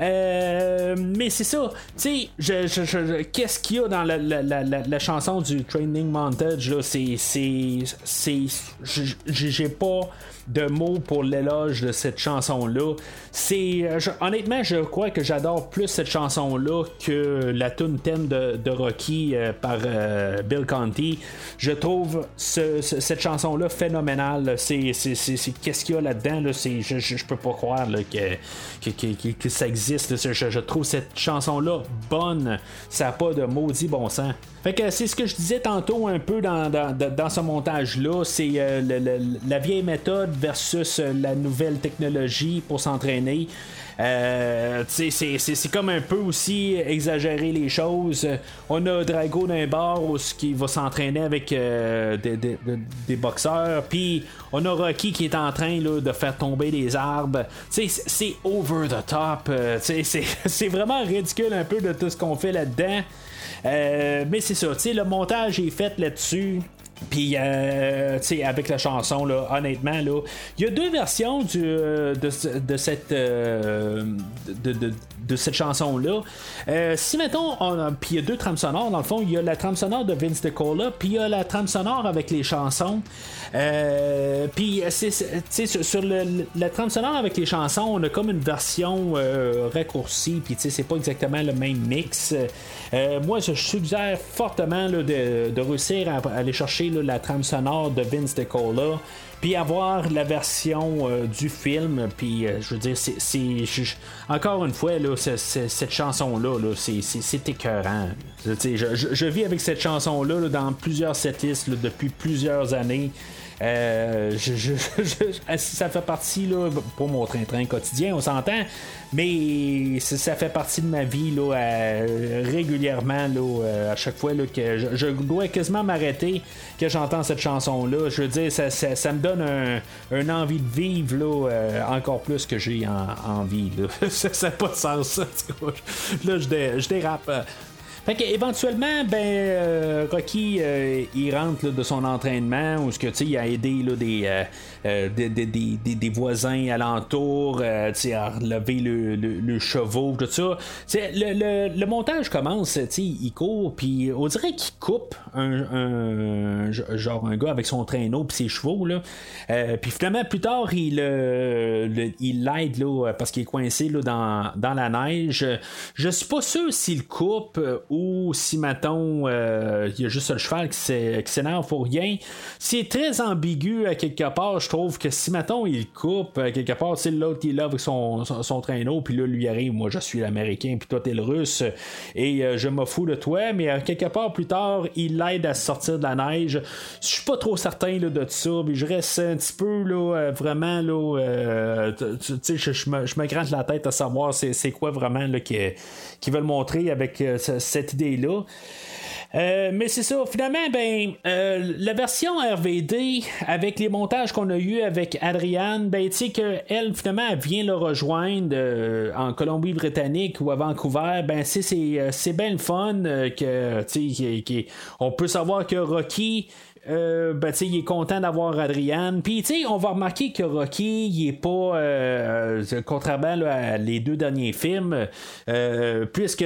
Euh, mais c'est ça. Tu sais, qu'est-ce qu'il y a dans la, la, la, la, chanson du Training Montage? C'est. J'ai pas de mots pour l'éloge de cette chanson-là. C'est honnêtement, je crois que j'adore plus cette chanson-là que la tune thème de, Rocky euh, par euh, Bill Conti. Je trouve cette chanson-là phénoménale. C'est qu'est-ce qu'il y a là-dedans. Là? Je, je, peux pas croire que, que, ça existe. Je, trouve cette chanson-là bonne. Ça n'a pas de maudit bon sens. Fait que c'est ce que je disais tantôt un peu dans, dans, ce montage-là. C'est euh, la vieille méthode versus euh, la nouvelle technologie pour s'entraîner. Euh, c'est- comme un peu aussi exagérer les choses. On a Drago d'un bar qui va s'entraîner avec des, des- des- boxeurs. Puis on a Rocky qui est en train là, de faire tomber des arbres. C'est- over the top. C'est vraiment ridicule un peu de tout ce qu'on fait là-dedans. Euh, mais c'est ça, tu sais, le montage est fait là-dessus. Puis, euh, avec la chanson, là, honnêtement, là, il y a deux versions euh, euh, de, cette chanson-là. Euh, si, mettons, puis il y a deux trames sonores, dans le fond, il y a la trame sonore de Vince DeCola, puis il y a la trame sonore avec les chansons. Puis, tu sur, la trame sonore avec les chansons, on a comme une version raccourcie, puis tu sais, c'est pas exactement le même mix. Moi, je suggère fortement de, réussir à aller chercher la trame sonore de Vince DeCola, puis avoir la version euh, du film, puis euh, je veux dire, c'est, encore une fois, là, cette chanson-là, là, c'est, écœurant. Je, je- vis avec cette chanson-là là, dans plusieurs setlists depuis plusieurs années. Euh, je- je- je- ça fait partie là, pour mon train-train quotidien, on s'entend, mais ça, fait partie de ma vie là, euh, régulièrement là, euh, à chaque fois là, que je, dois quasiment m'arrêter que j'entends cette chanson-là. Je veux dire, ça, me donne un, envie de vivre là, euh, encore plus que j'ai en, envie. Là. ça n'a pas de sens, ça. Là, je, dé- je dérape. Fait que, éventuellement, ben, euh, Rocky, euh, il rentre là, de son entraînement où ce que, il a aidé là, des, euh, des, des- des- des- des voisins sais, à relever le, le, tout ça. Le, le, montage commence, il court, puis on dirait qu'il coupe un, un- genre un gars avec son traîneau puis ses chevaux, puis finalement, plus tard, il l'aide là, parce qu'il est coincé là, dans, dans la neige. Je suis pas sûr s'il coupe euh, ou si, mettons, euh, il y a juste le cheval qui s'é- qui s'énerve pour rien. C'est très ambigu à quelque part. Je trouve que si, mettons, il coupe à quelque part, c'est l'autre là avec son, son, son traîneau, puis là, lui arrive, moi, je suis l'Américain, puis toi, t'es le Russe, et euh, je me fous de toi, mais quelque part plus tard, il l'aide à sortir de la neige. Je suis pas trop certain de ça, mais je reste un petit peu, là, euh, vraiment, là, euh, tu sais, je, me, gratte la tête à savoir c'est, quoi vraiment là, qui, qui veulent montrer avec euh, ce- idée-là. Euh, mais c'est ça, finalement, ben, euh, la version RVD, avec les montages qu'on a eu avec Adrienne, ben, tu sais qu'elle, finalement, elle vient le rejoindre euh, en Colombie-Britannique ou à Vancouver, ben, c'est, c'est, bien le fun que, tu sais, qu'il- qu'il- on peut savoir que Rocky, euh, ben, il est content d'avoir Adrienne. Puis, on va remarquer que Rocky, il est pas, euh, contrairement à les deux derniers films, euh, puisque,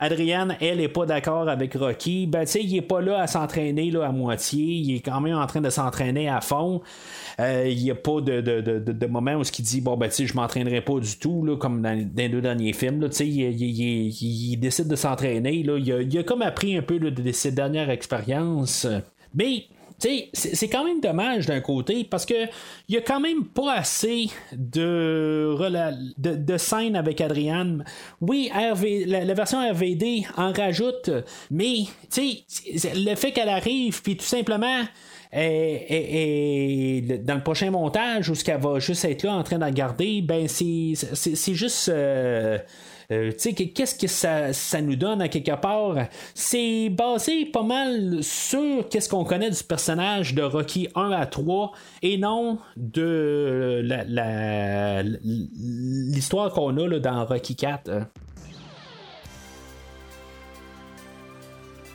Adrienne, elle, est pas d'accord avec Rocky, ben, il est pas là à s'entraîner à moitié. Il est quand même en train de s'entraîner à fond. Euh, il n'y a pas de, de, de, de- moment où qu'il dit bon ben je m'entraînerai pas du tout là, comme dans, les deux derniers films il, il- il- il décide de s'entraîner il, a, il a comme appris un peu de ses dernières expériences mais c'est c'est quand même dommage d'un côté parce que il y a quand même pas assez de, de, scènes avec Adrienne. Oui, RV, la, version RVD en rajoute, mais le fait qu'elle arrive puis tout simplement est dans le prochain montage où ce qu'elle va juste être là en train de regarder, ben c'est juste euh, euh, qu'est-ce que ça, ça nous donne à quelque part? C'est basé pas mal sur qu'est-ce qu'on connaît du personnage de Rocky 1 à 3 et non de la- l'histoire qu'on a là, dans Rocky 4.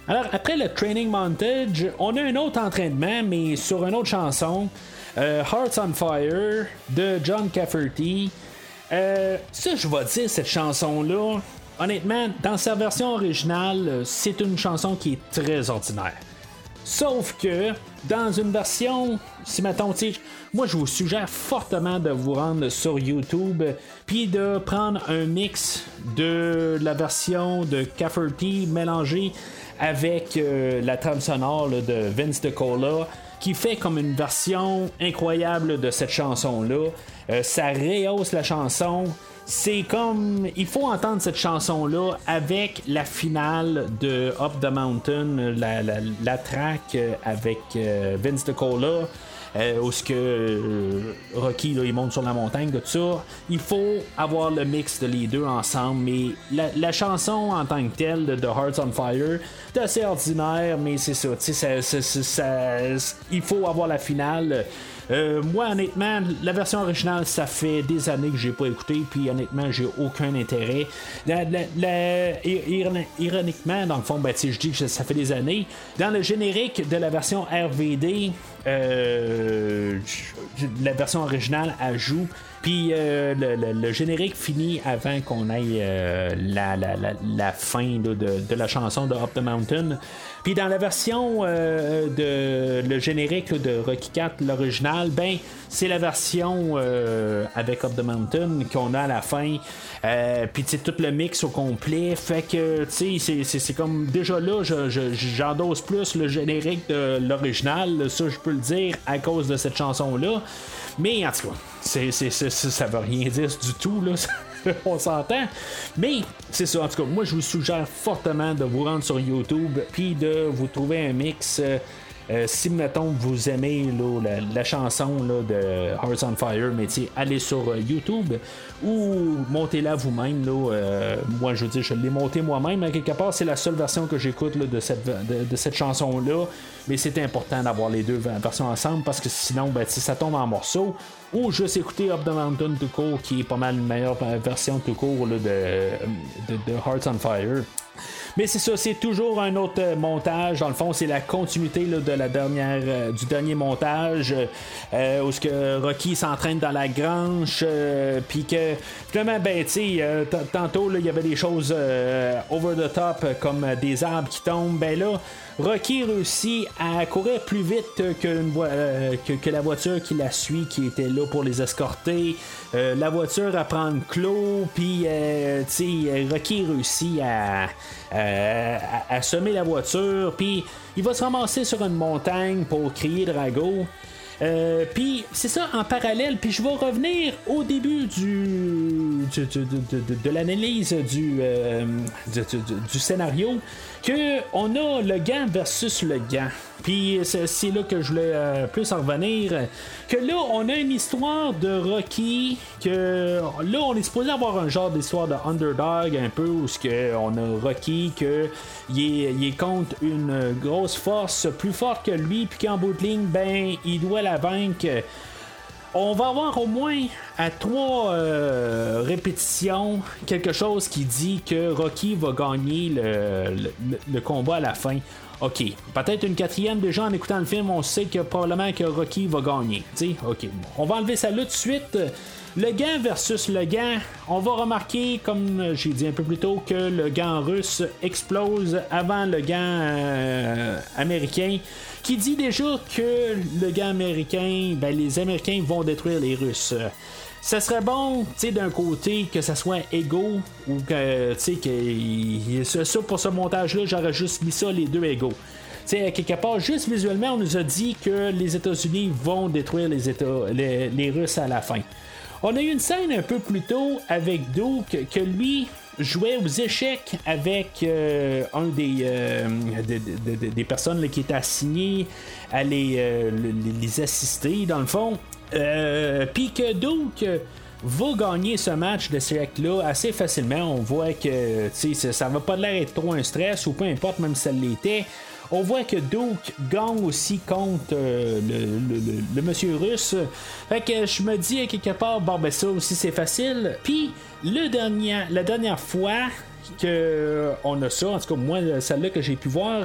Alors, après le training montage, on a un autre entraînement, mais sur une autre chanson, euh, Hearts on Fire de John Cafferty. Euh, ça, je vais dire, cette chanson-là, honnêtement, dans sa version originale, c'est une chanson qui est très ordinaire. Sauf que dans une version, si mettons, moi je vous suggère fortement de vous rendre sur YouTube puis de prendre un mix de la version de Cafferty mélangée avec euh, la trame sonore de Vince DeCola qui fait comme une version incroyable de cette chanson-là. Euh, ça rehausse la chanson. c'est comme. Il faut entendre cette chanson-là avec la finale de Up the Mountain, la, la, la track avec euh, Vince DeCola. Euh, ce que euh, Rocky là, il monte sur la montagne, tout ça. Il faut avoir le mix de les deux ensemble, mais la, la chanson en tant que telle de The Hearts on Fire, c'est assez ordinaire, mais c'est ça, tu sais, ça, ça, ça, il faut avoir la finale. Euh, moi, honnêtement, la version originale, ça fait des années que j'ai pas écouté, puis honnêtement, j'ai aucun intérêt. Ironiquement, dans le fond, ben, je dis que ça fait des années. Dans le générique de la version RVD, euh, la version originale ajoute. Puis euh, le, générique finit avant qu'on aille euh, la, fin de, de la chanson de Up the Mountain. Puis dans la version euh, de le générique là, de Rocky 4, l'original, ben c'est la version euh, avec Up the Mountain qu'on a à la fin. Euh, Puis tu tout le mix au complet. Fait que tu sais, c'est- comme déjà là, je- je- j'endosse plus le générique de l'original. Ça, je peux le dire à cause de cette chanson-là. Mais en tout cas, c'est, ça veut rien dire du tout, là. On s'entend. Mais c'est ça, en tout cas, moi je vous suggère fortement de vous rendre sur YouTube puis de vous trouver un mix. Euh, si, mettons, vous aimez la, la chanson de Hearts on Fire, mais allez sur euh, YouTube ou montez-la vous-même. euh, moi, je veux dire, je l'ai montée moi-même. À quelque part, c'est la seule version que j'écoute de cette, chanson-là. Mais c'est important d'avoir les deux ver- versions ensemble parce que sinon, ben, ça tombe en morceaux. Ou juste écouter Up the Mountain tout court, qui est pas mal une meilleure version tout court de Hearts on Fire. Mais c'est ça, c'est toujours un autre euh, montage. Dans le fond, c'est la continuité là, de la dernière, euh, du dernier montage euh, où ce que Rocky s'entraîne dans la grange, euh, puis que finalement, ben, tu sais, euh, tantôt il y avait des choses euh, over the top euh, comme euh, des arbres qui tombent. Ben là, Rocky réussit à courir plus vite euh, que, la voiture qui la suit, qui était là pour les escorter. Euh, la voiture à prendre clos, puis euh, Rocky réussit à, semer la voiture, puis il va se ramasser sur une montagne pour crier Drago. Puis c'est ça en parallèle, puis je vais revenir au début du, de, l'analyse du scénario que on a le gant versus le gant. Puis c'est là que je voulais euh, plus en revenir. Que là, on a une histoire de Rocky. Que là, on est supposé avoir un genre d'histoire de underdog un peu où ce que on a Rocky que il est contre une grosse force plus forte que lui, puis qu'en bout de ligne, ben, il doit la vaincre. On va avoir au moins à trois euh, répétitions quelque chose qui dit que Rocky va gagner le, combat à la fin. Ok, peut-être une quatrième déjà en écoutant le film, on sait que probablement que Rocky va gagner. Tu sais, ok, on va enlever ça là tout de suite. Le gant versus le gant, on va remarquer, comme j'ai dit un peu plus tôt, que le gant russe explose avant le gant euh, américain, qui dit déjà que le gant américain, ben, les Américains vont détruire les Russes. Ça serait bon, tu sais, d'un côté, que ça soit égaux, ou que, tu sais, que ça, pour ce montage-là, j'aurais juste mis ça, les deux égaux. Tu sais, quelque part, juste visuellement, on nous a dit que les États-Unis vont détruire les, États, les, les Russes à la fin. On a eu une scène un peu plus tôt avec Duke que lui jouait aux échecs avec euh, un des, euh, de- de- de- des personnes qui étaient assignées à les, euh, les- assister, dans le fond. Euh, Puis que Duke va gagner ce match de siècle-là assez facilement. On voit que ça, ça va pas l'air être trop un stress ou peu importe, même si ça l'était. On voit que Duke gagne aussi contre euh, le, monsieur russe. Fait que je me dis à quelque part, bon ben ça aussi c'est facile. Puis le dernier, la dernière fois que on a ça, en tout cas moi celle-là que j'ai pu voir.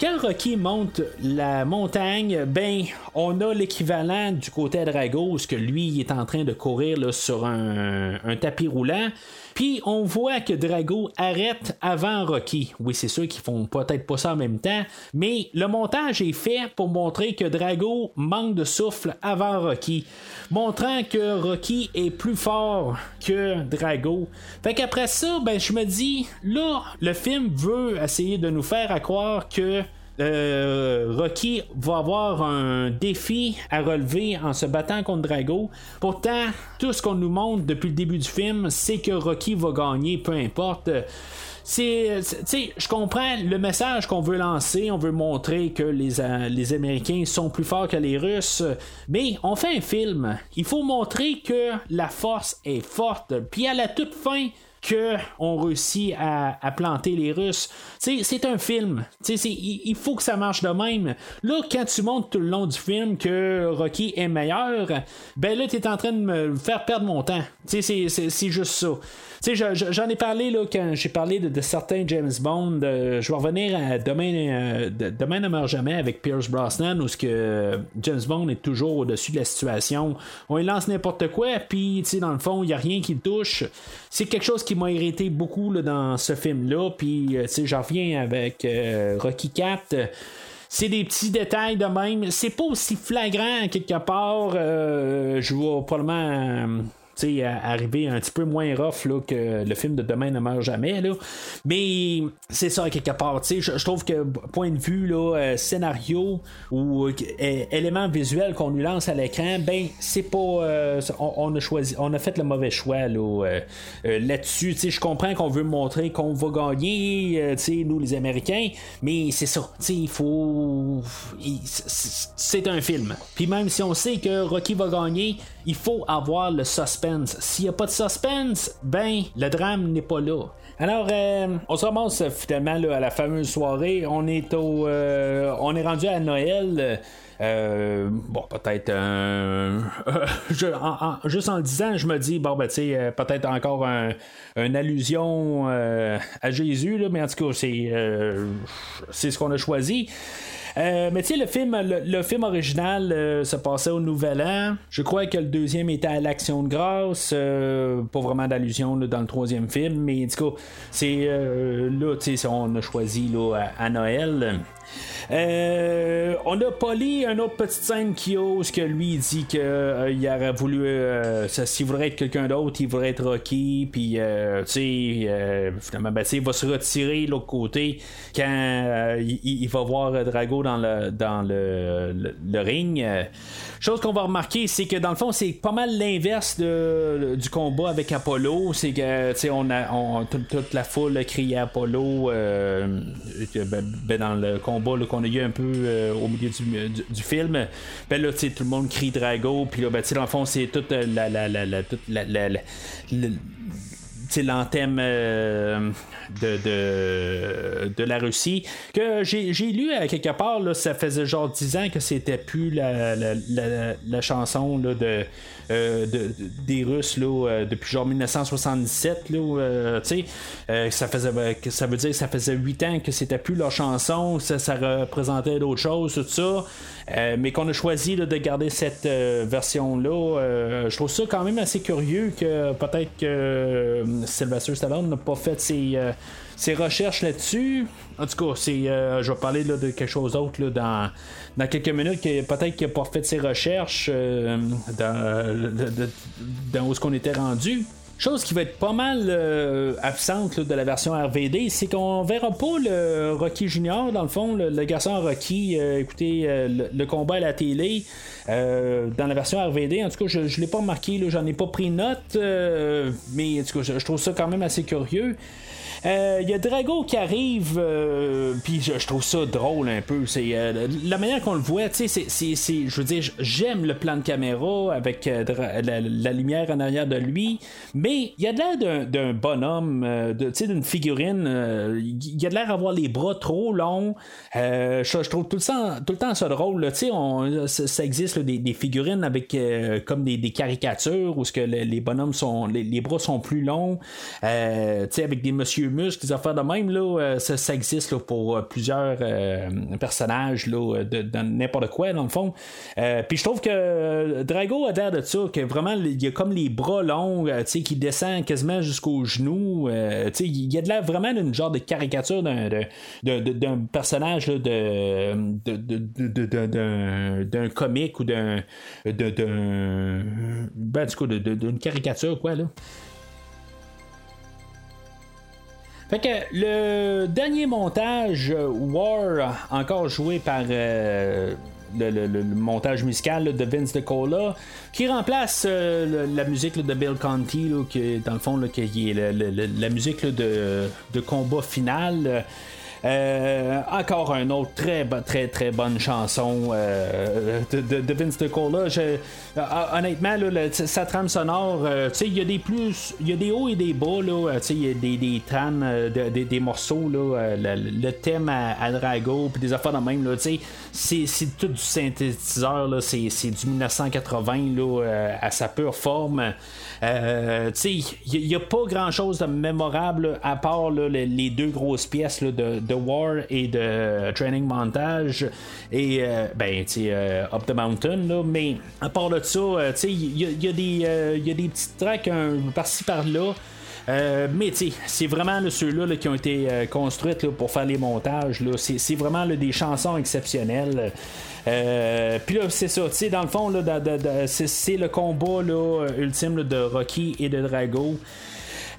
Quand Rocky monte la montagne, ben, on a l'équivalent du côté à Drago, ce que lui est en train de courir là, sur un tapis roulant. Puis on voit que Drago arrête avant Rocky. Oui, c'est sûr qu'ils font peut-être pas ça en même temps, mais le montage est fait pour montrer que Drago manque de souffle avant Rocky, montrant que Rocky est plus fort que Drago. Fait qu'après ça, ben je me dis, là, le film veut essayer de nous faire à croire que euh, Rocky va avoir un défi à relever en se battant contre Drago. Pourtant, tout ce qu'on nous montre depuis le début du film, c'est que Rocky va gagner, peu importe je comprends le message qu'on veut lancer, on veut montrer que les, euh, les Américains sont plus forts que les Russes, mais on fait un film. Il faut montrer que la force est forte. Puis à la toute fin, qu'on réussit à, planter les Russes. c'est un film. il, faut que ça marche de même. Là, quand tu montres tout le long du film que Rocky est meilleur, ben là, tu es en train de me faire perdre mon temps. C'est juste ça. J'en ai parlé là, quand j'ai parlé de, certains James Bond. Euh, je vais revenir à Demain, euh, Demain ne meurt jamais avec Pierce Brosnan, où ce que James Bond est toujours au-dessus de la situation. On lance n'importe quoi, puis dans le fond, il n'y a rien qui le touche. C'est quelque chose qui m'a irrité beaucoup dans ce film-là. Puis, euh, j'en reviens avec Rocky 4 c'est des petits détails de même. C'est pas aussi flagrant quelque part. je vois probablement arriver un petit peu moins rough que le film de Demain ne meurt jamais. Là. Mais c'est ça, quelque part. Je, trouve que, point de vue là, euh, scénario ou euh, élément visuel qu'on nous lance à l'écran, ben, c'est pas. Euh, on, a choisi, on a fait le mauvais choix là, là-dessus. Je comprends qu'on veut montrer qu'on va gagner, nous les Américains, mais c'est ça. Il faut. C'est un film. Puis même si on sait que Rocky va gagner, il faut avoir le S'il n'y a pas de suspense, ben, le drame n'est pas là. Alors, euh, on se ramasse finalement à la fameuse soirée. On est au, euh, on est rendu à Noël. Euh, bon, peut-être juste en le disant, je me dis, bon, ben, tu sais, peut-être encore une allusion à Jésus, là, mais en tout cas, c'est, c'est ce qu'on a choisi. Euh, mais tu sais, le film, le, film original euh, se passait au Nouvel An. Je crois que le deuxième était à l'Action de grâce. Euh, pas vraiment d'allusion dans le troisième film, mais du coup, c'est là, tu sais, on a choisi là, à Noël. Euh, on a Polly, une autre petite scène qui ose que lui dit qu'il euh, aurait voulu, euh, s'il voudrait être quelqu'un d'autre, il voudrait être Rocky, puis tu sais, finalement, ben, il va se retirer de l'autre côté quand il, va voir Drago dans le dans le, ring. Chose qu'on va remarquer, c'est que dans le fond, c'est pas mal l'inverse du combat avec Apollo. C'est que, tu sais, on a toute, la foule criait Apollo ben, ben, dans le combat qu'on a eu un peu euh, au milieu du, film. Ben là, tout le monde crie Drago. Puis là, ben, dans le fond, c'est toute la, la, la, la, toute la, la, la l'anthème euh, de, de, de, la Russie. Que j'ai, lu quelque part, là, ça faisait genre 10 ans que c'était plus la, la, la, chanson là, de, euh, de, des Russes là, euh, depuis genre 1977. Là, ça, faisait, ça veut dire que ça faisait 8 ans que c'était plus leur chanson, ça, ça représentait d'autres choses, tout ça. mais qu'on a choisi de garder cette version-là. je trouve ça quand même assez curieux que peut-être que Sylvester Stallone n'a pas fait ses, euh, ses recherches là-dessus. En tout cas, c'est, euh, je vais parler de quelque chose d'autre dans, dans quelques minutes. Peut-être qu'il n'a pas fait ses recherches euh, dans, dans, où ce qu'on était rendu. Chose qui va être pas mal absente de la version RVD, c'est qu'on verra pas le Rocky Junior, dans le fond, le, garçon Rocky, écoutez, le, combat à la télé. Euh, dans la version RVD, en tout cas, je ne l'ai pas remarqué, j'en ai pas pris note, euh, mais en tout cas, je, trouve ça quand même assez curieux. Il euh, y a Drago qui arrive, euh, puis je, trouve ça drôle un peu. C'est euh, la manière qu'on le voit, tu sais, je veux dire, j'aime le plan de caméra avec la, lumière en arrière de lui, mais il y a de l'air d'un, bonhomme, tu sais, d'une figurine. Il y a de l'air d'avoir les bras trop longs. Je, trouve tout le temps, tout le temps ça drôle. Tu sais, ça, existe des, figurines avec comme des, caricatures où ce que les, bonhommes sont, les, bras sont plus longs. sais, avec des monsieur muscles, des affaires de même, là, euh, ça, existe pour euh, plusieurs euh, personnages là, de, n'importe quoi, dans le fond. Puis je trouve que Drago a l'air de ça, que vraiment, il y a comme les bras longs, qui descendent quasiment jusqu'aux genoux. il y a de l'air vraiment d'une genre de caricature d'un, d'un personnage de, d'un comique ou d'un. d'un. Ben, du coup, d'une caricature, quoi, là. Fait que le dernier montage, War, encore joué par le, montage musical de Vince DeCola, qui remplace la musique de Bill Conti, dans le fond, qui est la musique de, de, combat final. Euh, encore un autre très très très bonne chanson euh, de, Vince DeCola. Euh, honnêtement, sa trame sonore, il y a des plus, il y a des hauts et des bas il y a des, trames, des, morceaux le, thème à, Drago, puis des affaires de même c'est tout du synthétiseur c'est du 1980 à sa pure forme. il n'y a, pas grand chose de mémorable à part les, deux grosses pièces de, de War et de Training Montage et euh, ben tu euh, Up the Mountain mais à part de ça euh, tu il y, y, a des petites tracks par-ci par-là mais c'est vraiment ceux-là qui ont été construites pour faire les montages. C'est vraiment des chansons exceptionnelles. Puis là, c'est ça. Dans le fond, c'est le combat ultime de Rocky et de Drago.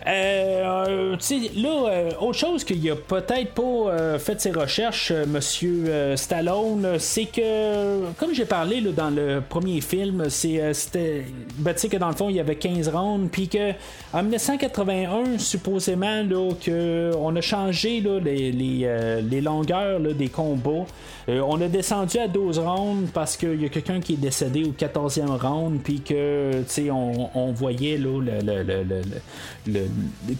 Euh, là, euh, autre chose qu'il a peut-être pas euh, fait ses recherches, Monsieur Stallone, c'est que, comme j'ai parlé dans le premier film, c'est, c'était, ben, que dans le fond, il y avait 15 rounds, puis que en 1981, supposément, là, que on a changé les, les, longueurs des combats. on a descendu à 12 rounds parce qu'il y a quelqu'un qui est décédé au 14e round, puis que, on, on voyait là, le, le, le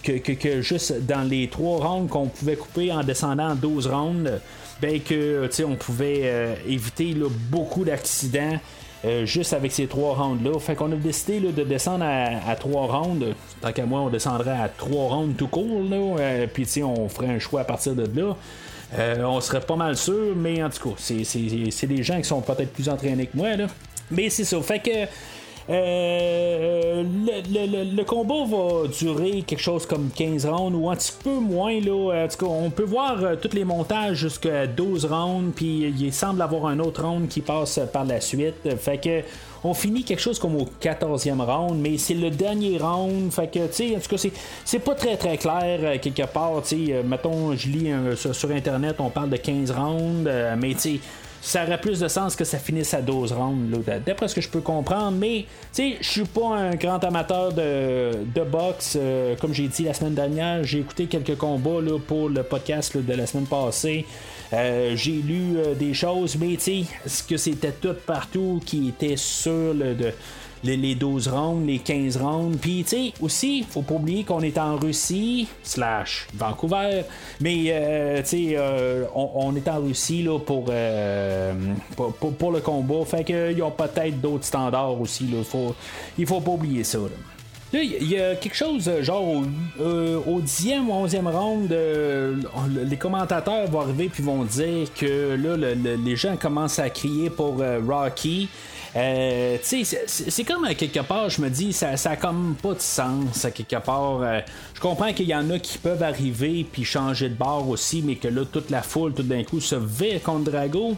que, juste dans les trois rounds qu'on pouvait couper en descendant en 12 rounds, ben que on pouvait euh, éviter beaucoup d'accidents. Euh, juste avec ces trois rounds-là. Fait qu'on a décidé de descendre à, trois rounds. Tant qu'à moi, on descendrait à trois rounds tout court. Euh, Puis on ferait un choix à partir de là. on serait pas mal sûr, mais en tout cas, c'est des gens qui sont peut-être plus entraînés que moi. Là. Mais c'est ça. Fait que euh, le, combat va durer quelque chose comme 15 rounds ou un petit peu moins. Là. on peut voir euh, tous les montages jusqu'à 12 rounds, puis il semble avoir un autre round qui passe par la suite. Fait que on finit quelque chose comme au 14e round, mais c'est le dernier round. Fait que, tu sais, en tout cas, c'est pas très très clair euh, quelque part. Tu sais, mettons, je lis sur, Internet, on parle de 15 rounds, mais tu sais ça aurait plus de sens que ça finisse à 12 rounds, d'après ce que je peux comprendre. Mais, tu sais, je suis pas un grand amateur de, de boxe. Euh, comme j'ai dit la semaine dernière, j'ai écouté quelques combats là, pour le podcast de la semaine passée. Euh, j'ai lu euh, des choses, mais tu sais, ce que c'était tout partout qui était sur le. De, les, 12 rounds, les 15 rounds. Puis, tu sais, aussi, faut pas oublier qu'on est en Russie, slash Vancouver. Mais, euh, tu sais, euh, on, est en Russie là, pour, euh, pour, le combat. Fait qu'ils ont peut-être d'autres standards aussi. Là. Faut, il faut pas oublier ça. Là. il y a quelque chose genre au, 10e ou 11e round, les commentateurs vont arriver puis vont dire que là, les gens commencent à crier pour Rocky. Euh, c'est comme à quelque part, je me dis, ça, ça a comme pas de sens à quelque part. Euh, je comprends qu'il y en a qui peuvent arriver puis changer de bord aussi, mais que là, toute la foule, tout d'un coup, se vait contre Drago.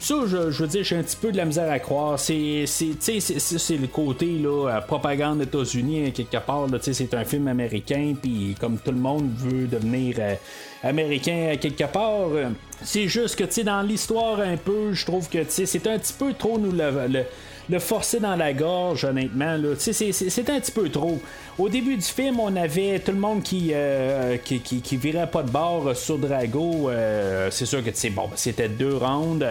Ça, je, veux dire, j'ai un petit peu de la misère à croire. C'est, c'est, le côté là, propagande des États-Unis, quelque part. c'est un film américain, puis comme tout le monde veut devenir euh, américain quelque part, euh, c'est juste que dans l'histoire, un peu, je trouve que c'est un petit peu trop nous le, le, forcer dans la gorge, honnêtement. C'est un petit peu trop. Au début du film, on avait tout le monde qui, euh, qui, qui, virait pas de bord sur Drago. c'est sûr que bon, c'était deux rounds.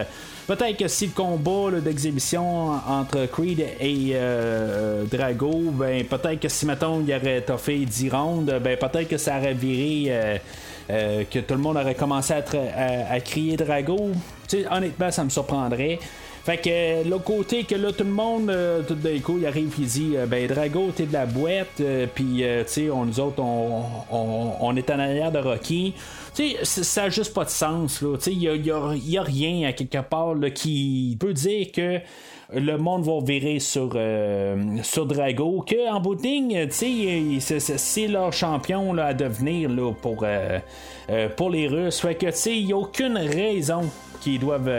Peut-être que si le combat d'exhibition entre Creed et euh, Drago, ben peut-être que si mettons il aurait toffé 10 rounds, ben peut-être que ça aurait viré. Euh, euh, que tout le monde aurait commencé à, crier Drago. honnêtement, ça me surprendrait. Fait que l'autre côté, que là, tout le monde, tout d'un coup, il arrive il dit Ben, Drago, t'es de la boîte, puis, tu sais, on, nous autres, on, on, est en arrière de Rocky ça n'a juste pas de sens. Il n'y a, rien à quelque part qui peut dire que le monde va virer sur, euh, sur Drago, que en bout de ligne, c'est leur champion là, à devenir là, pour, euh, euh, pour les Russes. Que il n'y a aucune raison qui doivent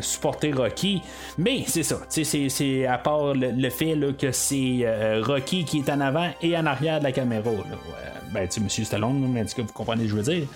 supporter Rocky. Mais c'est ça, c'est à part le, fait que c'est Rocky qui est en avant et en arrière de la caméra. Ben, tu Monsieur Stallone, mais vous comprenez ce que je veux dire.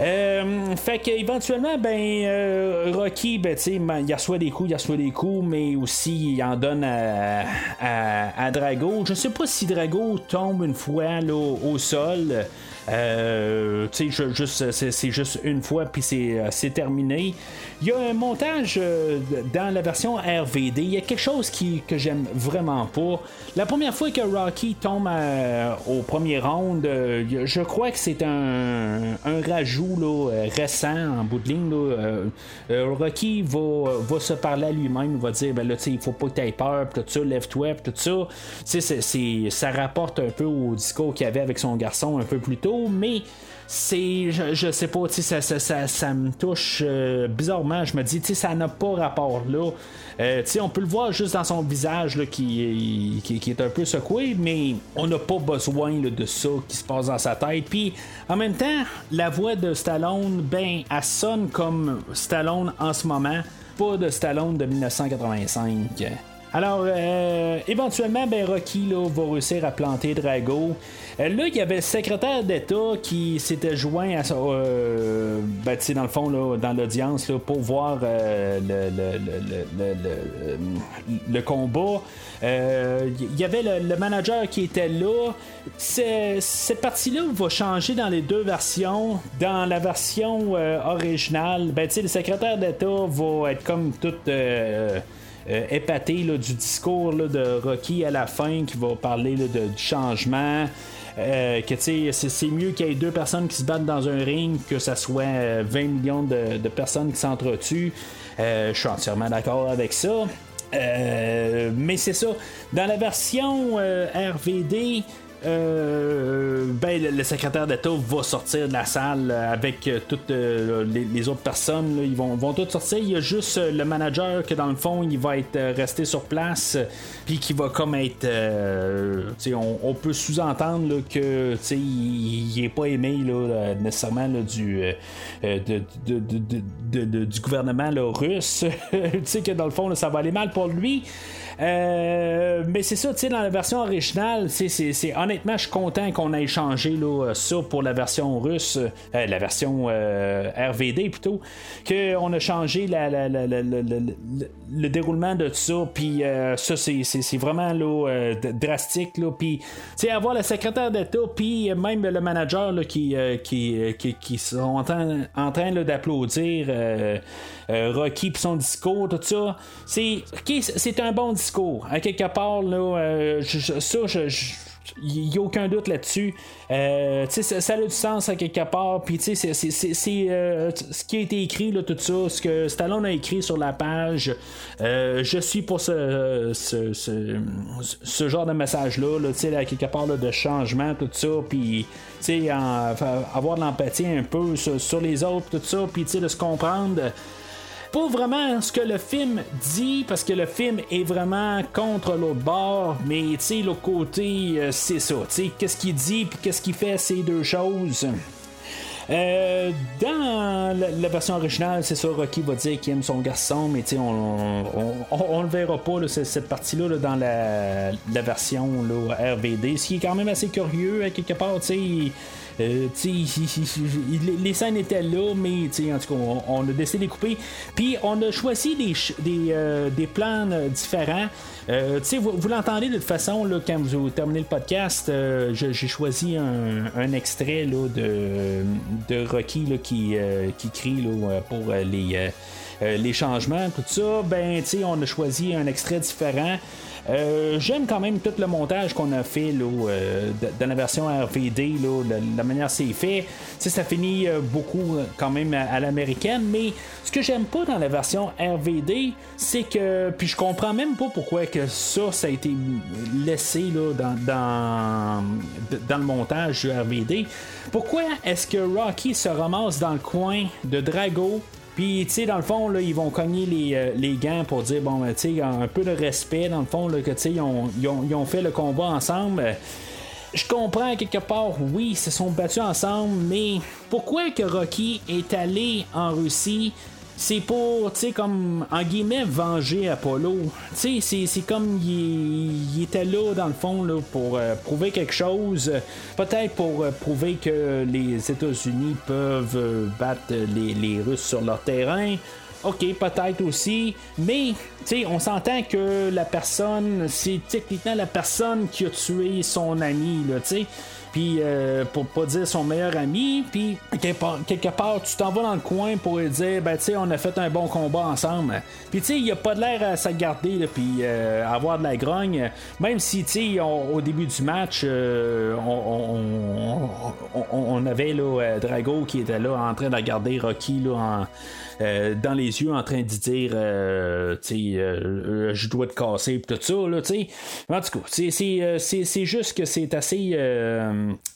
Euh, fait qu'éventuellement, ben, euh, Rocky, ben, tu sais, il reçoit des coups, il reçoit des coups, mais aussi il en donne à, à, Drago. Je sais pas si Drago tombe une fois au sol. Euh, juste, c'est, juste une fois, puis c'est, c'est terminé. Il y a un montage euh, dans la version RVD. Il y a quelque chose qui, que j'aime vraiment pas. La première fois que Rocky tombe euh, au premier round, euh, je crois que c'est un, rajout là, récent en bout de ligne. Rocky va, va, se parler à lui-même. Va dire ben là, il faut pas que tu peur, tout ça, lève-toi, tout ça. C'est, c'est, ça rapporte un peu au discours qu'il avait avec son garçon un peu plus tôt, mais c'est je, sais pas ça, ça, ça, me touche euh, bizarrement. Je me dis ça n'a pas rapport là. Euh, on peut le voir juste dans son visage là, qui, qui, est un peu secoué mais on n'a pas besoin de ça qui se passe dans sa tête. Puis en même temps la voix de Stallone ben elle sonne comme Stallone en ce moment pas de Stallone de 1985 alors, euh, éventuellement, ben, Rocky là, va réussir à planter Drago. Euh, là, il y avait le secrétaire d'État qui s'était joint à euh, ben, dans le fond, là, dans l'audience, pour voir euh, le, combat. Il y avait le, manager qui était là. cette partie-là va changer dans les deux versions. Dans la version originale, ben, le secrétaire d'État va être comme tout euh, épaté du discours de Rocky à la fin qui va parler de, du changement. Euh, que c'est mieux qu'il y ait deux personnes qui se battent dans un ring que ça soit 20 euh, millions de, personnes qui s'entretuent. je suis entièrement d'accord avec ça. mais c'est ça. Dans la version RVD, euh, ben, le, secrétaire d'État va sortir de la salle avec euh, toutes euh, les, autres personnes. ils vont, vont toutes sortir. Il y a juste le manager que dans le fond, il va être resté sur place, puis qui va comme être. On, on, peut sous-entendre que il n'est pas aimé nécessairement du, du gouvernement russe. que dans le fond, ça va aller mal pour lui. Mais c'est ça, dans la version originale, c'est, honnêtement, je suis content qu'on ait changé là, ça pour la version russe, euh, la version euh, RVD plutôt, qu'on a changé le déroulement de ça, puis ça, c'est, vraiment là, drastique, là, puis, avoir le secrétaire d'État, puis même le manager là, qui, qui, sont en train, d'applaudir. Rocky puis son discours, tout ça. C'est, un bon discours. À quelque part, là, euh, ça, je, il n'y a aucun doute là-dessus. Euh, ça, ça, a du sens à quelque part. Puis, c'est, euh, ce qui a été écrit, là, tout ça, ce que Stallone a écrit sur la page. je suis pour ce, ce, ce, genre de message-là, là, à quelque part de changement, tout ça. Puis, avoir de l'empathie un peu sur, sur les autres, tout ça. Puis, de se comprendre pas vraiment ce que le film dit, parce que le film est vraiment contre l'autre bord, mais tu sais, l'autre côté, euh, c'est ça. Tu sais, qu'est-ce qu'il dit, puis qu'est-ce qu'il fait, ces deux choses. Euh, dans la, version originale, c'est ça, Rocky va dire qu'il aime son garçon, mais on, on, on, le verra pas, cette partie-là, dans la, la version là, RVD, ce qui est quand même assez curieux, quelque part, tu sais euh, les scènes étaient là, mais en tout cas, on, a décidé de les couper. Puis on a choisi des, des, euh, des plans euh, différents. vous, l'entendez de toute façon là, quand vous terminez le podcast. j'ai choisi un, extrait là, de, de Rocky là, qui, qui crie pour les, les changements, tout ça. Ben, on a choisi un extrait différent. Euh, j'aime quand même tout le montage qu'on a fait euh, dans la version RVD, la, manière c'est fait. ça finit euh, beaucoup quand même à, l'américaine, mais ce que j'aime pas dans la version RVD, c'est que, puis je comprends même pas pourquoi que ça, ça a été laissé là, dans, dans, dans le montage du RVD. Pourquoi est-ce que Rocky se ramasse dans le coin de Drago puis, tu sais, dans le fond, là, ils vont cogner les, euh, les gants pour dire, bon, ben, tu sais, un peu de respect, dans le fond, là, que, tu sais, ils ont, ils, ont, ils ont, fait le combat ensemble. Je comprends quelque part, oui, ils se sont battus ensemble, mais pourquoi que Rocky est allé en Russie c'est pour, tu sais, comme, en guillemets, venger Apollo. Tu sais, c'est comme il, était là, dans le fond, pour euh, prouver quelque chose. Peut-être pour euh, prouver que les États-Unis peuvent euh, battre les, Russes sur leur terrain. OK, peut-être aussi, mais on s'entend que la personne, c'est techniquement la personne qui a tué son ami, là, tu sais puis euh, pour pas dire son meilleur ami, puis quelque part, tu t'en vas dans le coin pour lui dire, ben tu sais, on a fait un bon combat ensemble. Puis tu sais, il a pas de l'air à s'agarder garder, puis euh, avoir de la grogne, même si tu sais, au début du match, euh, on, avait là, Drago qui était là en train de regarder Rocky là, en euh, dans les yeux en train de dire euh, euh, je dois te casser tout ça là, en tout cas c'est juste que c'est assez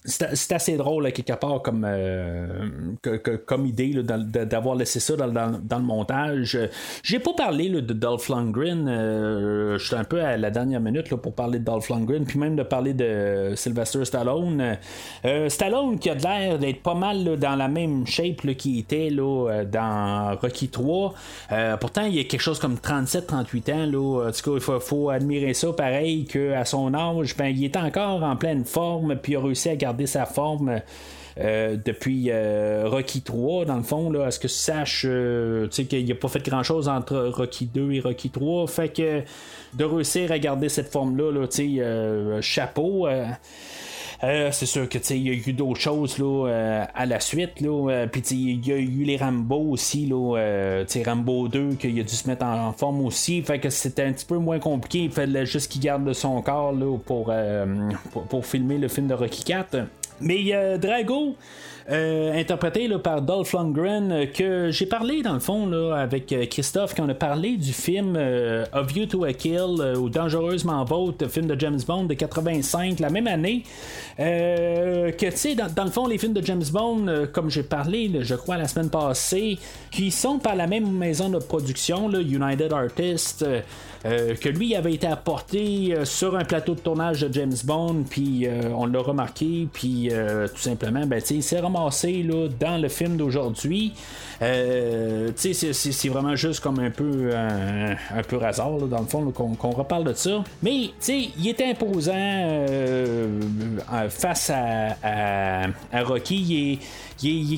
c'est assez drôle quelque part comme comme idée d'avoir laissé ça dans, le montage. J'ai pas parlé de Dolph Lundgren je suis un peu à la dernière minute pour parler de Dolph Lundgren puis même de parler de Sylvester Stallone. Stallone qui a l'air d'être pas mal dans la même shape qu'il était là, Rocky 3. Euh, pourtant, il y a quelque chose comme 37-38 ans. Là. En tout cas, il faut, admirer ça pareil qu'à son âge, ben, il est encore en pleine forme, puis il a réussi à garder sa forme. Euh, depuis euh, Rocky 3, dans le fond, là, à ce que tu saches qu'il n'a pas fait grand chose entre Rocky 2 et Rocky 3. Fait que de réussir à garder cette forme-là, là, chapeau. Euh, c'est sûr que il y a eu d'autres choses là, euh, à la suite. Là, euh, puis il y a eu les Rambo aussi, là, Rambo 2, qu'il a dû se mettre en, forme aussi. Fait que c'était un petit peu moins compliqué. Il fallait juste qu'il garde son corps là, pour, pour, filmer le film de Rocky 4. Mais Drago. Euh, interprété par Dolph Lundgren, euh, que j'ai parlé dans le fond là, avec euh, Christophe, quand on a parlé du film Of You to a Kill ou Dangereusement Vôtre, film de James Bond de 85, la même année. que tu sais, dans, le fond, les films de James Bond, comme j'ai parlé, je crois, la semaine passée, qui sont par la même maison de production, United Artists. Que lui avait été apporté sur un plateau de tournage de James Bond, puis on l'a remarqué, puis tout simplement, ben, il s'est là, dans le film d'aujourd'hui. Euh, c'est vraiment juste comme un peu un, peu hasard dans le fond qu'on reparle de ça. Mais il est imposant euh, face à, Rocky.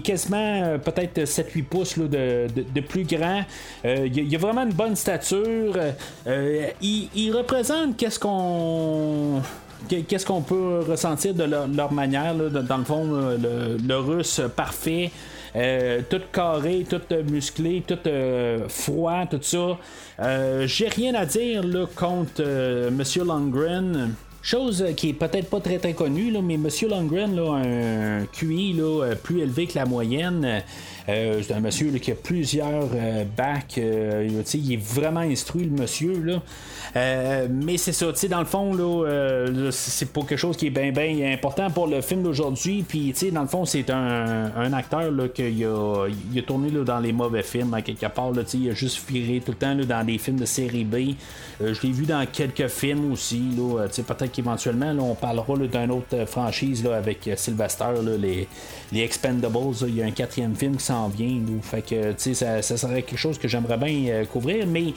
Quasiment euh, peut-être 7-8 pouces de, plus grand. il, a vraiment une bonne stature. il, représente qu'est-ce qu'on peut ressentir de leur, manière, dans le fond, le, russe parfait. Euh, tout carré, tout musclé, tout euh, froid, tout ça. Euh, j'ai rien à dire contre Monsieur Longren. Chose qui est peut-être pas très très connue, mais Monsieur Longren a un QI plus élevé que la moyenne. Euh, c'est un monsieur qui a plusieurs euh, bacs. Euh, il est vraiment instruit, le monsieur. Là. mais c'est ça, dans le fond, là, c'est pas quelque chose qui est bien bien important pour le film d'aujourd'hui. Puis, dans le fond, c'est un, acteur là, qui a, a tourné dans les mauvais films à quelque part. Il a juste viré tout le temps dans des films de série B. je l'ai vu dans quelques films aussi. peut-être qu'éventuellement, on parlera d'une autre franchise avec Sylvester, les, les Expendables. Il y a un quatrième film qui s'en vient. Fait que, ça, ça serait quelque chose que j'aimerais bien euh, couvrir, mais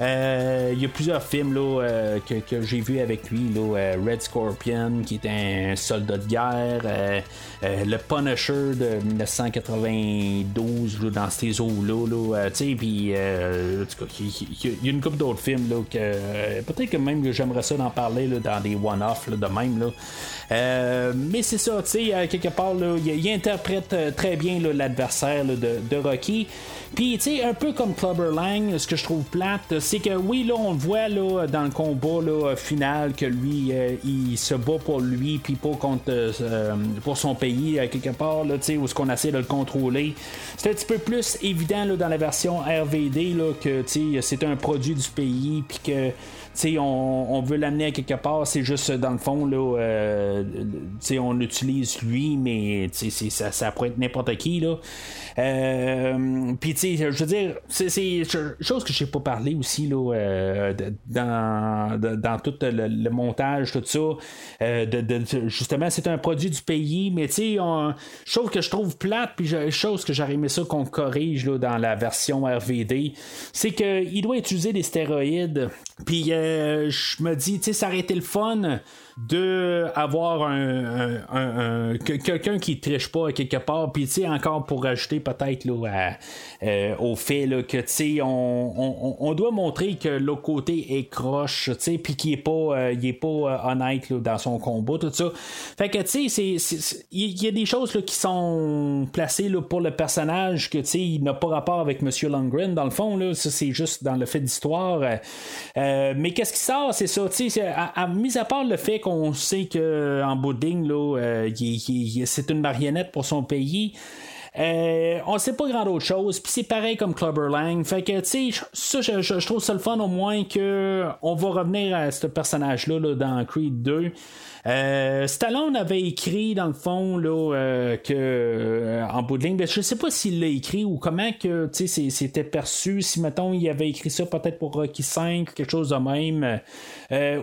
il y a plusieurs films là, euh, que, j'ai vu avec lui. Là, Red Scorpion, qui est un soldat de guerre. le Punisher de 1992 dans ces eaux-là. Là, puis, il y, a une couple d'autres films là, que peut-être que même j'aimerais ça d'en parler là, dans des one-off de même. Là. mais c'est ça, tu sais, quelque part, là, il, interprète très bien l'adversaire de, Rocky. Puis, tu sais, un peu comme Clubber Lang, ce que je trouve plate, c'est que oui, là, on voit là, dans le combat là, final que lui, euh, il se bat pour lui, puis pas contre euh, pour son pays, quelque part, là, où ce qu'on essaie de le contrôler. C'est un petit peu plus évident là, dans la version RVD là, que c'est un produit du pays, puis que on, on, veut l'amener à quelque part. c'est juste dans le fond, là, euh, on utilise lui, mais ça, ça pourrait être n'importe qui. Là. Euh, Puis, je veux dire, c'est chose que je n'ai pas parlé aussi là, euh, dans, dans tout le, montage, tout ça. Justement, c'est un produit du pays, mais sais, chose que je trouve plate, puis chose que j'aurais aimé ça qu'on corrige là, dans la version RVD, c'est qu'il doit utiliser des stéroïdes. Puis, je me dis, tu sais, ça aurait été le fun de avoir un, quelqu'un qui triche pas quelque part puis tu sais encore pour rajouter peut-être euh, au fait là, que tu sais on, on, doit montrer que l'autre côté est croche tu sais puis qu'il est pas euh, est pas euh, honnête dans son combat tout ça. Fait que tu sais il y a des choses là, qui sont placées là, pour le personnage que tu sais il n'a pas rapport avec Monsieur Lundgren dans le fond là. Ça c'est juste dans le fait d'histoire mais qu'est-ce qui sort? C'est ça sais à, mis à part le fait on sait qu'en bout euh, c'est une marionnette pour son pays. Euh, on sait pas grand autre chose. Puis c'est pareil comme Clubber Lang. Fait que, tu sais, ça, je, trouve ça le fun au moins que on va revenir à ce personnage-là là, dans Creed 2. Euh, Stallone avait écrit dans le fond là, euh, que euh, en bout de ligne, ben, je sais pas s'il l'a écrit ou comment que c'était perçu. Si mettons il avait écrit ça peut-être pour Rocky 5, quelque chose de même,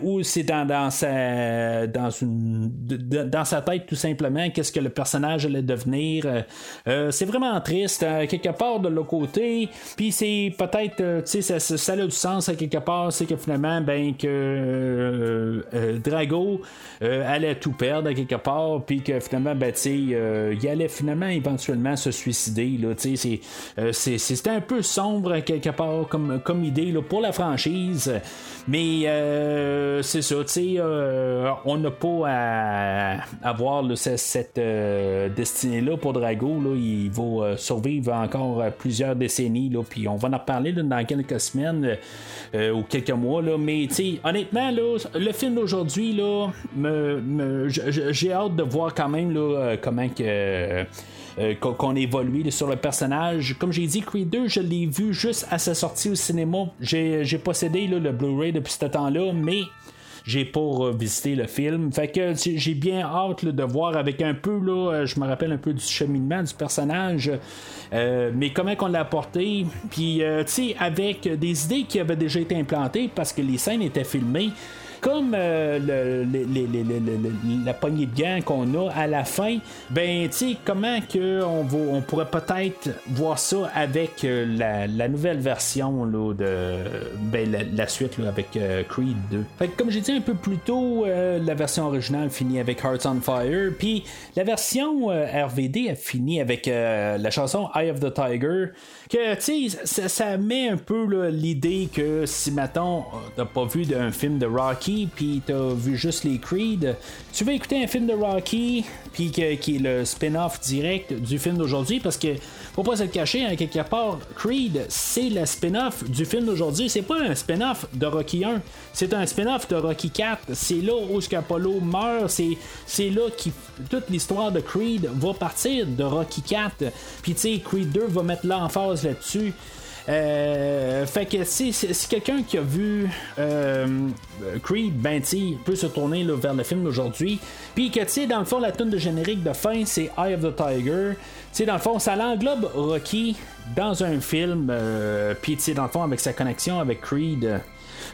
ou c'est dans, dans sa dans une dans sa tête tout simplement, qu'est-ce que le personnage allait devenir. c'est vraiment triste quelque part de l'autre côté. Puis c'est peut-être tu sais ça, ça, a du sens à quelque part, c'est que finalement ben que Drago euh, allait tout perdre à quelque part, puis que finalement, ben, euh, il allait finalement éventuellement se suicider. Euh, c'était un peu sombre quelque part comme, comme idée là, pour la franchise. Mais c'est ça, on n'a pas à avoir cette destinée-là pour Drago. Là, il va survivre encore plusieurs décennies, là, puis on va en reparler dans quelques semaines ou quelques mois. Là, mais honnêtement, là, le film d'aujourd'hui me j'ai hâte de voir quand même là, euh, comment que. Euh, qu'on évolue sur le personnage. Comme j'ai dit, Creed 2, je l'ai vu juste à sa sortie au cinéma. J'ai possédé le Blu-ray depuis ce temps-là, mais j'ai pas visité le film. Fait que j'ai bien hâte de voir avec un peu, là, euh, je me rappelle un peu du cheminement du personnage, mais comment qu'on l'a apporté. Puis, tu sais, avec des idées qui avaient déjà été implantées parce que les scènes étaient filmées comme euh, la poignée de gants qu'on a à la fin, ben, tu sais, comment que on, on pourrait peut-être voir ça avec euh, la, nouvelle version là, de ben, la, suite avec euh, Creed 2. Fait comme j'ai dit un peu plus tôt, la version originale finit avec Hearts on Fire, puis la version RVD a fini avec la chanson Eye of the Tiger que tu sais, ça, met un peu l'idée que si maintenant t'as pas vu d'un film de Rocky, puis t'as vu juste les Creed, tu vas écouter un film de Rocky, puis qui est le spin-off direct du film d'aujourd'hui, parce que faut pas se le cacher, hein, quelque part, Creed, c'est le spin-off du film d'aujourd'hui. C'est pas un spin-off de Rocky 1, c'est un spin-off de Rocky 4. C'est là où Apollo meurt, c'est, là que toute l'histoire de Creed va partir de Rocky 4. Puis tu sais, Creed 2 va mettre l'emphase là-dessus. Euh, fait que si, si, quelqu'un qui a vu euh, Creed, ben peut se tourner vers le film d'aujourd'hui. Puis que tu sais, dans le fond, la tune de générique de fin, c'est Eye of the Tiger. Sais, dans le fond, ça l'englobe Rocky dans un film. Euh, Puis dans le fond, avec sa connexion avec Creed.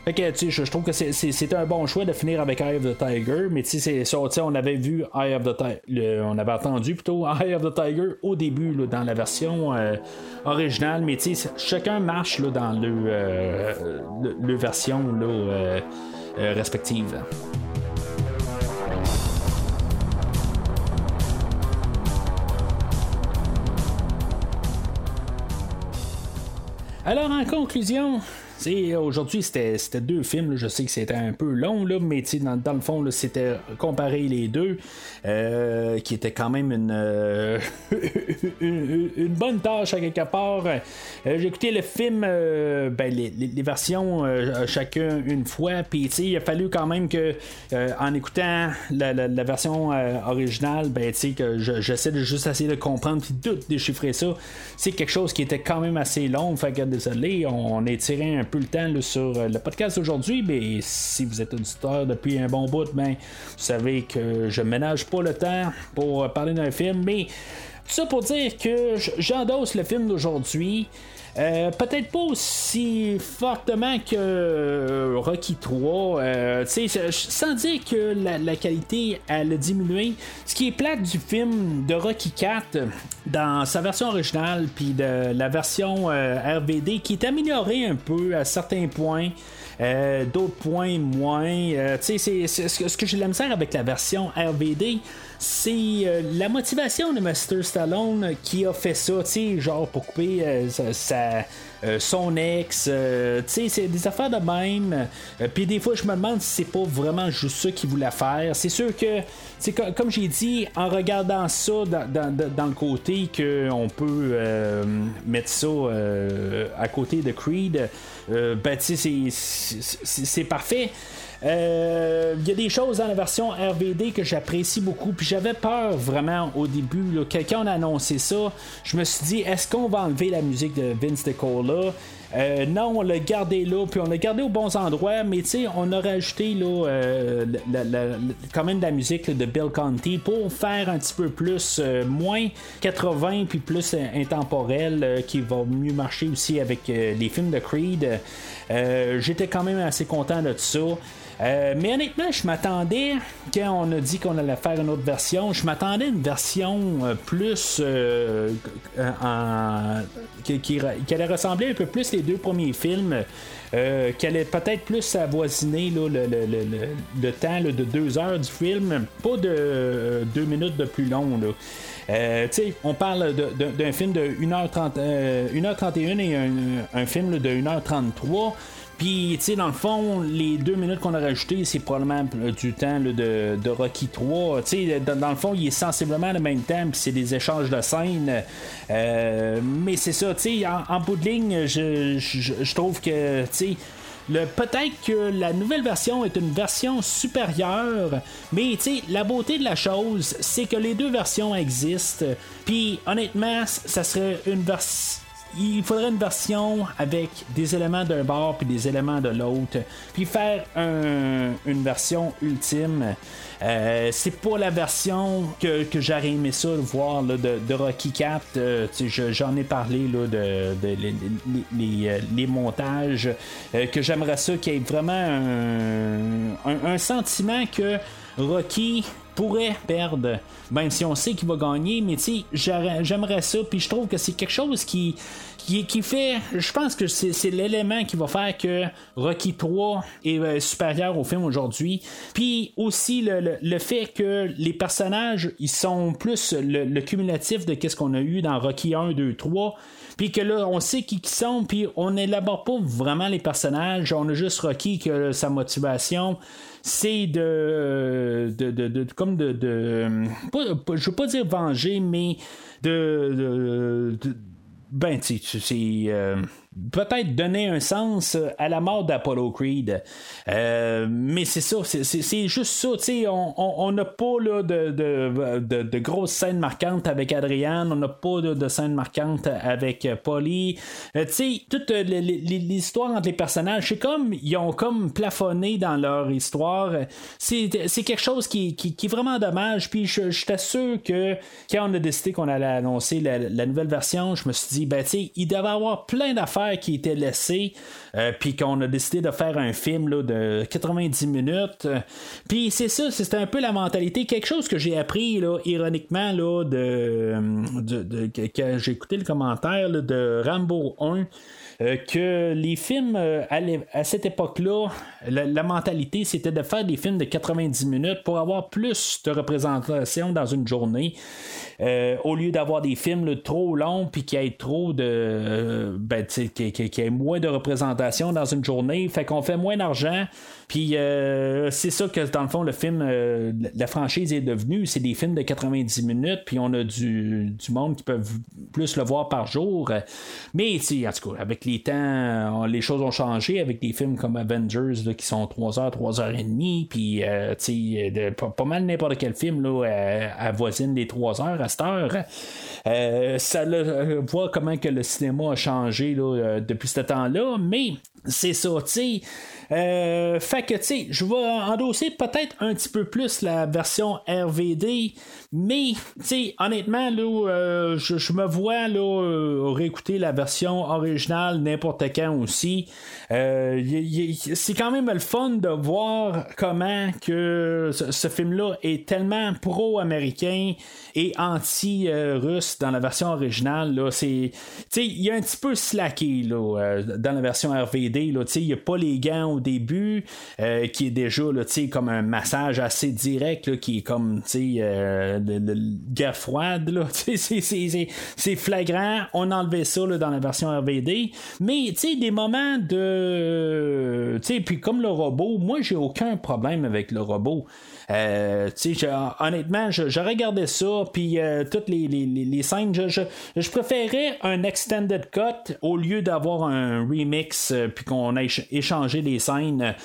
Fait que, je, trouve que c'est un bon choix de finir avec Eye of the Tiger, mais tu sais, on avait vu Eye of the Tiger, on avait entendu plutôt Eye of the Tiger au début, dans la version euh, originale, mais chacun marche là, dans le, euh, version euh, respective. Alors, en conclusion, aujourd'hui, c'était deux films. je sais que c'était un peu long, là, mais dans, dans, le fond, c'était comparer les deux, euh, qui était quand même une, euh, une, bonne tâche à quelque part. Euh, j'ai écouté le film, ben, les, les, versions chacun une fois, puis il a fallu quand même que, en écoutant la, la, version originale, ben, j'essaie de juste essayer de comprendre puis de déchiffrer ça. C'est quelque chose qui était quand même assez long. Fait que désolé, on est tiré un peu le temps sur le podcast d'aujourd'hui, mais si vous êtes auditeur depuis un bon bout, ben, vous savez que je ménage pas le temps pour parler d'un film, mais ça pour dire que j'endosse le film d'aujourd'hui. Euh, peut-être pas aussi fortement que euh, Rocky 3, euh, sans dire que la, qualité elle a diminué. Ce qui est plate du film de Rocky 4 dans sa version originale, puis de la version RVD qui est améliorée un peu à certains points. d'autres points moins. c'est, ce que j'ai la misère avec la version RVD, c'est euh, la motivation de Master Stallone qui a fait ça, tu genre pour couper euh, sa, euh, son ex, tu sais, c'est des affaires de même. Puis des fois, je me demande si c'est pas vraiment juste ça qu'il voulait faire. C'est sûr que, c'est comme j'ai dit, en regardant ça dans, le côté qu'on peut mettre ça à côté de Creed, ben tu sais, c'est parfait. Il euh, y a des choses dans la version RVD que j'apprécie beaucoup. Puis j'avais peur vraiment au début. Quelqu'un a annoncé ça. Je me suis dit, est-ce qu'on va enlever la musique de Vince DeCola? Euh, non, on l'a gardé là, puis on l'a gardé aux bons endroits, mais tu sais, on a rajouté là, euh, quand même de la musique de Bill Conti pour faire un petit peu plus, moins 80 puis plus intemporel, qui va mieux marcher aussi avec les films de Creed. J'étais quand même assez content de ça. Euh, mais honnêtement, je m'attendais, quand on a dit qu'on allait faire une autre version, je m'attendais à une version euh, plus. Euh, qui, allait ressembler un peu plus les deux premiers films. qui allait peut-être plus avoisiner le, temps de deux heures du film, pas de deux minutes de plus long. on parle d'un film de 1h30, 1h31 et un film de 1h33. Puis, tu sais, dans le fond, les deux minutes qu'on a rajoutées, c'est probablement du temps de, Rocky 3. Tu sais, dans, le fond, il est sensiblement le même temps, puis c'est des échanges de scènes. Euh, mais c'est ça, tu sais, en, bout de ligne, je, trouve que, tu sais, peut-être que la nouvelle version est une version supérieure, mais la beauté de la chose, c'est que les deux versions existent. Puis honnêtement, ça serait une version il faudrait une version avec des éléments d'un bord puis des éléments de l'autre, puis faire une version ultime. Euh, c'est pas la version que, que j'aurais aimé ça voir de, Rocky 4. Euh, j'en ai parlé là, de, les, euh, montages. que j'aimerais ça qu'il y ait vraiment un sentiment que Rocky pourrait perdre, même si on sait qu'il va gagner, mais tu j'aimerais ça, puis je trouve que c'est quelque chose qui, qui, qui fait, je pense que c'est l'élément qui va faire que Rocky 3 est euh, supérieur au film aujourd'hui, puis aussi le, le, fait que les personnages, ils sont plus le, cumulatif de ce qu'on a eu dans Rocky 1, 2, 3, puis que là, on sait qui ils sont, puis on n'élabore pas vraiment les personnages, on a juste Rocky que sa motivation c'est de, de, de, comme de, de je veux pas dire venger, mais de, de ben, tu c'est. Euh, peut-être donner un sens à la mort d'Apollo Creed. Euh, mais c'est ça, c'est juste ça. On n'a pas de, de, de, grosses scènes marquantes avec Adrienne, on n'a pas de, scènes marquantes avec Polly. Euh, toute l'histoire entre les personnages, c'est comme ils ont comme plafonné dans leur histoire. C'est quelque chose qui, qui, est vraiment dommage. Puis je, t'assure que quand on a décidé qu'on allait annoncer la, la, nouvelle version, je me suis dit, ben, tu il devait y avoir plein d'affaires qui était laissé, euh, puis qu'on a décidé de faire un film là, de 90 minutes. Puis c'est ça, c'était un peu la mentalité, quelque chose que j'ai appris ironiquement là, de, de, quand j'ai écouté le commentaire de Rambo 1. Euh, que les films euh, à, cette époque-là, la, mentalité c'était de faire des films de 90 minutes pour avoir plus de représentation dans une journée. Euh, au lieu d'avoir des films trop longs puis qu'il y ait trop de ben, qu'il y ait moins de représentation dans une journée, fait qu'on fait moins d'argent. Puis c'est ça que dans le fond le film, la franchise est devenue, c'est des films de 90 minutes, puis on a du, du monde qui peuvent plus le voir par jour. Mais en tout cas, avec les les temps, les choses ont changé avec des films comme Avengers qui sont 3 heures, 3 heures et demie, puis pas, mal n'importe quel film là, avoisine les 3 heures à cette heure. ça voit comment que le cinéma a changé depuis ce temps-là, mais c'est ça, tu sais. Euh, fait que, tu sais, je vais endosser peut-être un petit peu plus la version RVD, mais, tu sais, honnêtement, là, euh, je, me vois là, euh, réécouter la version originale n'importe quand aussi. c'est quand même le fun de voir comment que ce, film-là est tellement pro-américain et anti-russe dans la version originale. Là, il y a un petit peu slacké là, dans la version RVD. Il n'y a pas les gants début, euh, qui est déjà là, comme un massage assez direct, qui est comme euh, de, guerre froide. c'est flagrant. On a enlevé ça dans la version RVD. Mais des moments de. Puis comme le robot, moi j'ai aucun problème avec le robot. Euh, honnêtement, j'aurais gardé ça, puis euh, toutes les, les, scènes, je, je, préférais un extended cut au lieu d'avoir un remix, euh, puis qu'on ait échangé les scènes.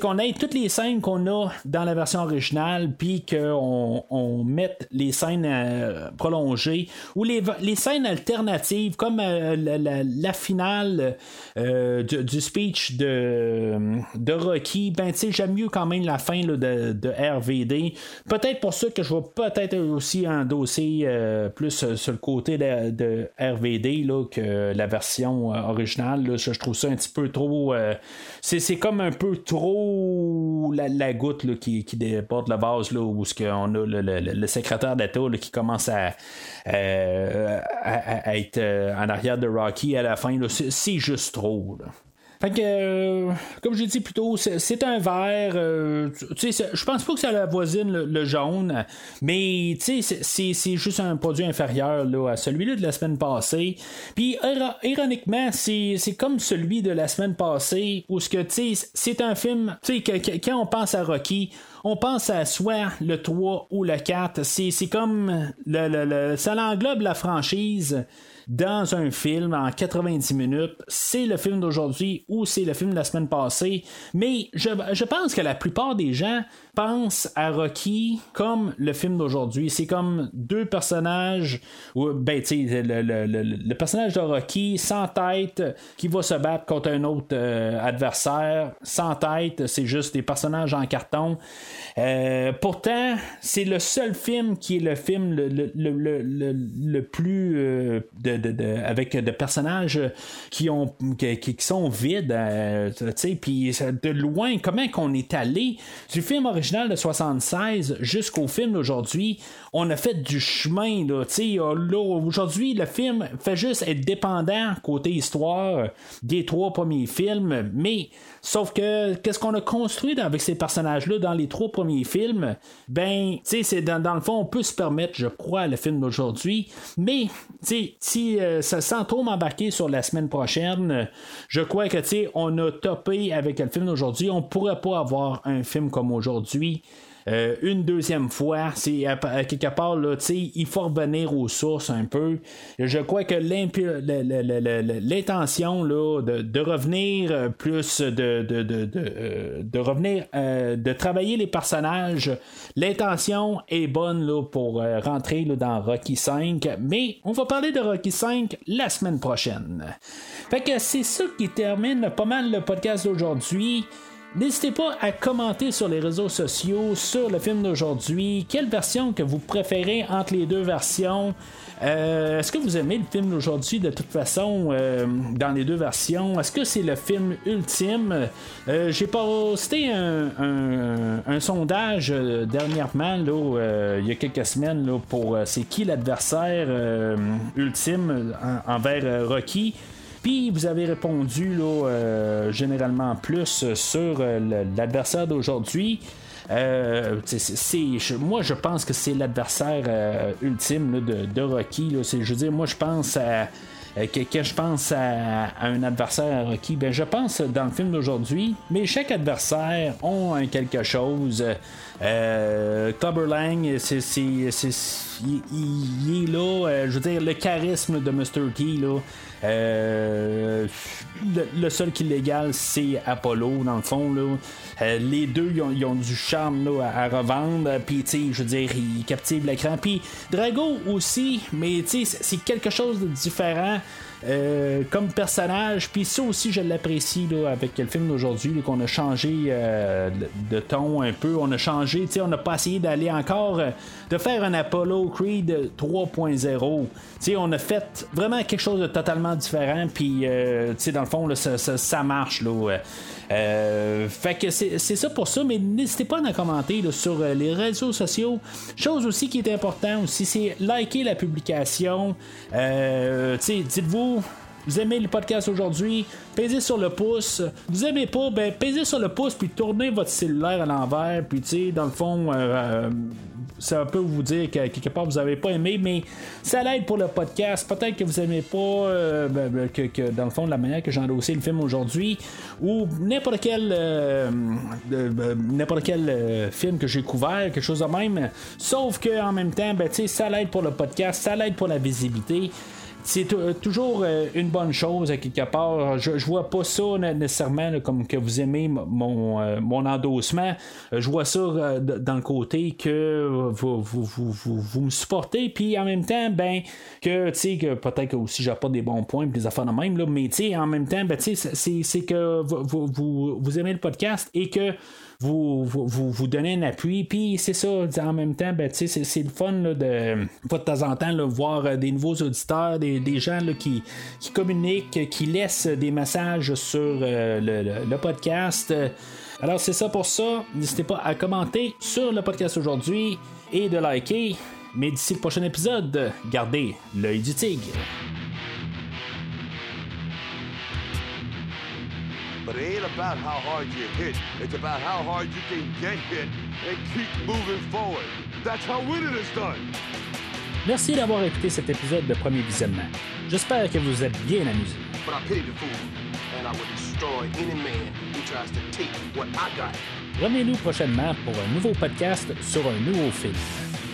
qu'on ait toutes les scènes qu'on a dans la version originale, puis qu'on on mette les scènes prolongées, ou les, les scènes alternatives, comme la, finale du, speech de, de Rocky, ben, j'aime mieux quand même la fin de, de RVD. Peut-être pour ça que je vais peut-être aussi endosser euh, plus euh, sur le côté de, RVD là, que la version euh, originale. Je, trouve ça un petit peu trop. c'est, comme un peu trop la, goutte qui, qui déborde le vase là, où ce on a le, secrétaire d'État qui commence à, être en arrière de Rocky à la fin. C'est, juste trop. Fait que, euh, comme j'ai dit plus tôt, c'est un vert. Euh, je pense pas que ça la voisine le, jaune, mais c'est juste un produit inférieur là, à celui-là de la semaine passée. Puis, ironiquement, c'est comme celui de la semaine passée, où c'est un film, que, que, quand on pense à Rocky, on pense à soit le 3 ou le 4. C'est comme le, le, ça englobe la franchise dans un film en 90 minutes. C'est le film d'aujourd'hui ou c'est le film de la semaine passée. Mais je, je pense que la plupart des gens pense à Rocky comme le film d'aujourd'hui. C'est comme deux personnages, ben, tu sais, le, personnage de Rocky sans tête qui va se battre contre un autre euh, adversaire sans tête. C'est juste des personnages en carton. Euh, pourtant, c'est le seul film qui est le film le, plus euh, de, avec de personnages qui ont qui, sont vides. puis de loin, comment qu'on est allé du film original de 76 jusqu'au film d'aujourd'hui, on a fait du chemin. Là, aujourd'hui, le film fait juste être dépendant côté histoire des trois premiers films, mais sauf que qu'est-ce qu'on a construit avec ces personnages-là dans les trois premiers films, ben, c'est dans, dans le fond, on peut se permettre, je crois, le film d'aujourd'hui, mais si euh, ça sent trop m'embarquer sur la semaine prochaine, je crois que on a topé avec le film d'aujourd'hui, on pourrait pas avoir un film comme aujourd'hui. Euh, une deuxième fois. C'est à, quelque part, là, il faut revenir aux sources un peu. Je crois que l'intention de, de, revenir euh, plus, de, de revenir, de travailler les personnages, l'intention est bonne là, pour rentrer dans Rocky 5, mais on va parler de Rocky 5 la semaine prochaine. Fait que c'est ça qui termine pas mal le podcast d'aujourd'hui. N'hésitez pas à commenter sur les réseaux sociaux sur le film d'aujourd'hui. Quelle version que vous préférez entre les deux versions? Euh, est-ce que vous aimez le film d'aujourd'hui de toute façon euh, dans les deux versions? Est-ce que c'est le film ultime? Euh, j'ai posté un, sondage dernièrement, il y a quelques semaines, pour c'est qui l'adversaire ultime envers Rocky? Puis vous avez répondu là, euh, généralement plus sur euh, l'adversaire d'aujourd'hui. Euh, moi, je pense que c'est l'adversaire ultime de, Rocky. je veux dire, moi, je pense à. Que, je pense à, un adversaire à Rocky, ben, je pense dans le film d'aujourd'hui, mais chaque adversaire un quelque chose. Euh, Clubber Lang, c'est, il, est là, je veux dire, le charisme de Mr. T, là, euh, le, seul qui est légal, c'est Apollo, dans le fond. Là. Euh, les deux, ils ont, du charme à, revendre. Puis, tu je veux dire, ils captivent l'écran. Puis, Drago aussi, mais tu sais, c'est- quelque chose de différent. euh, comme personnage, puis ça aussi je l'apprécie avec le film d'aujourd'hui, qu'on a changé euh, de, ton un peu, on a changé, on n'a pas essayé d'aller encore, euh, de faire un Apollo Creed 3.0, tu sais, on a fait vraiment quelque chose de totalement différent, puis euh, tu sais, dans le fond, ça, marche, là. euh, fait que c'est ça pour ça, mais n'hésitez pas à en commenter là, sur euh, les réseaux sociaux. Chose aussi qui est important aussi, c'est liker la publication. Euh, dites-vous. Vous aimez le podcast aujourd'hui, pesez sur le pouce. Vous aimez pas, ben pesez sur le pouce puis tournez votre cellulaire à l'envers. Puis tu sais, dans le fond, euh, ça peut vous dire que quelque part vous avez pas aimé, mais ça l'aide pour le podcast. Peut-être que vous aimez pas, euh, ben, ben, que, dans le fond, la manière que j'ai endossé le film aujourd'hui, ou n'importe quel, euh, de- n'importe quel euh, film que j'ai couvert, quelque chose de même. Sauf que en même temps, ben, ça l'aide pour le podcast, ça l'aide pour la visibilité c'est tou- toujours euh, une bonne chose à quelque part. Je, je vois pas ça né- nécessairement là, comme que vous aimez mon, euh, mon endossement. Euh, Je vois ça euh, dans le côté que vous, vous, vous, vous, me supportez, puis en même temps, ben, que tu sais, que peut-être que aussi j'apporte des bons points, puis des affaires de même, là, mais en même temps, ben, tu sais, c'est- que vous, vous, vous aimez le podcast et que vous, vous, vous, donnez un appui. Puis c'est ça, en même temps, ben, c'est, c'est le fun là, de, de temps en temps, là, voir euh, des nouveaux auditeurs, des, des gens là, qui, qui communiquent, qui laissent des messages sur euh, le, le- le podcast. Alors c'est ça pour ça. N'hésitez pas à commenter sur le podcast aujourd'hui et de liker. Mais d'ici le prochain épisode, gardez l'œil du tigre. But it ain't about how hard you hit. It's about how hard you can get hit and keep moving forward. That's how winning is done. Merci d'avoir écouté cet épisode de premier visionnement. J'espère que vous êtes bien amusés. But I pity the fool, and I will destroy any man who tries to take what I got. Revenez-nous prochainement pour un nouveau podcast sur un nouveau film.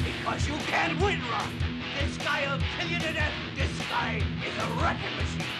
Because you can't win, Rock. This guy will kill you to death. This guy is a wrecking machine.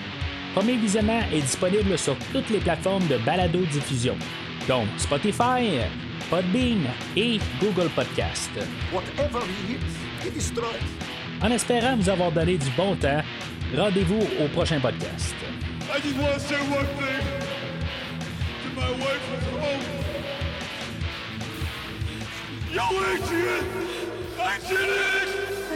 Premier Visionnement est disponible sur toutes les plateformes de balado-diffusion, donc Spotify, Podbean et Google Podcast. Whatever he hits, he destroys. En espérant vous avoir donné du bon temps, rendez-vous au prochain podcast. I just want to say one thing to my wife at home. Yo, Adrian! Adrian!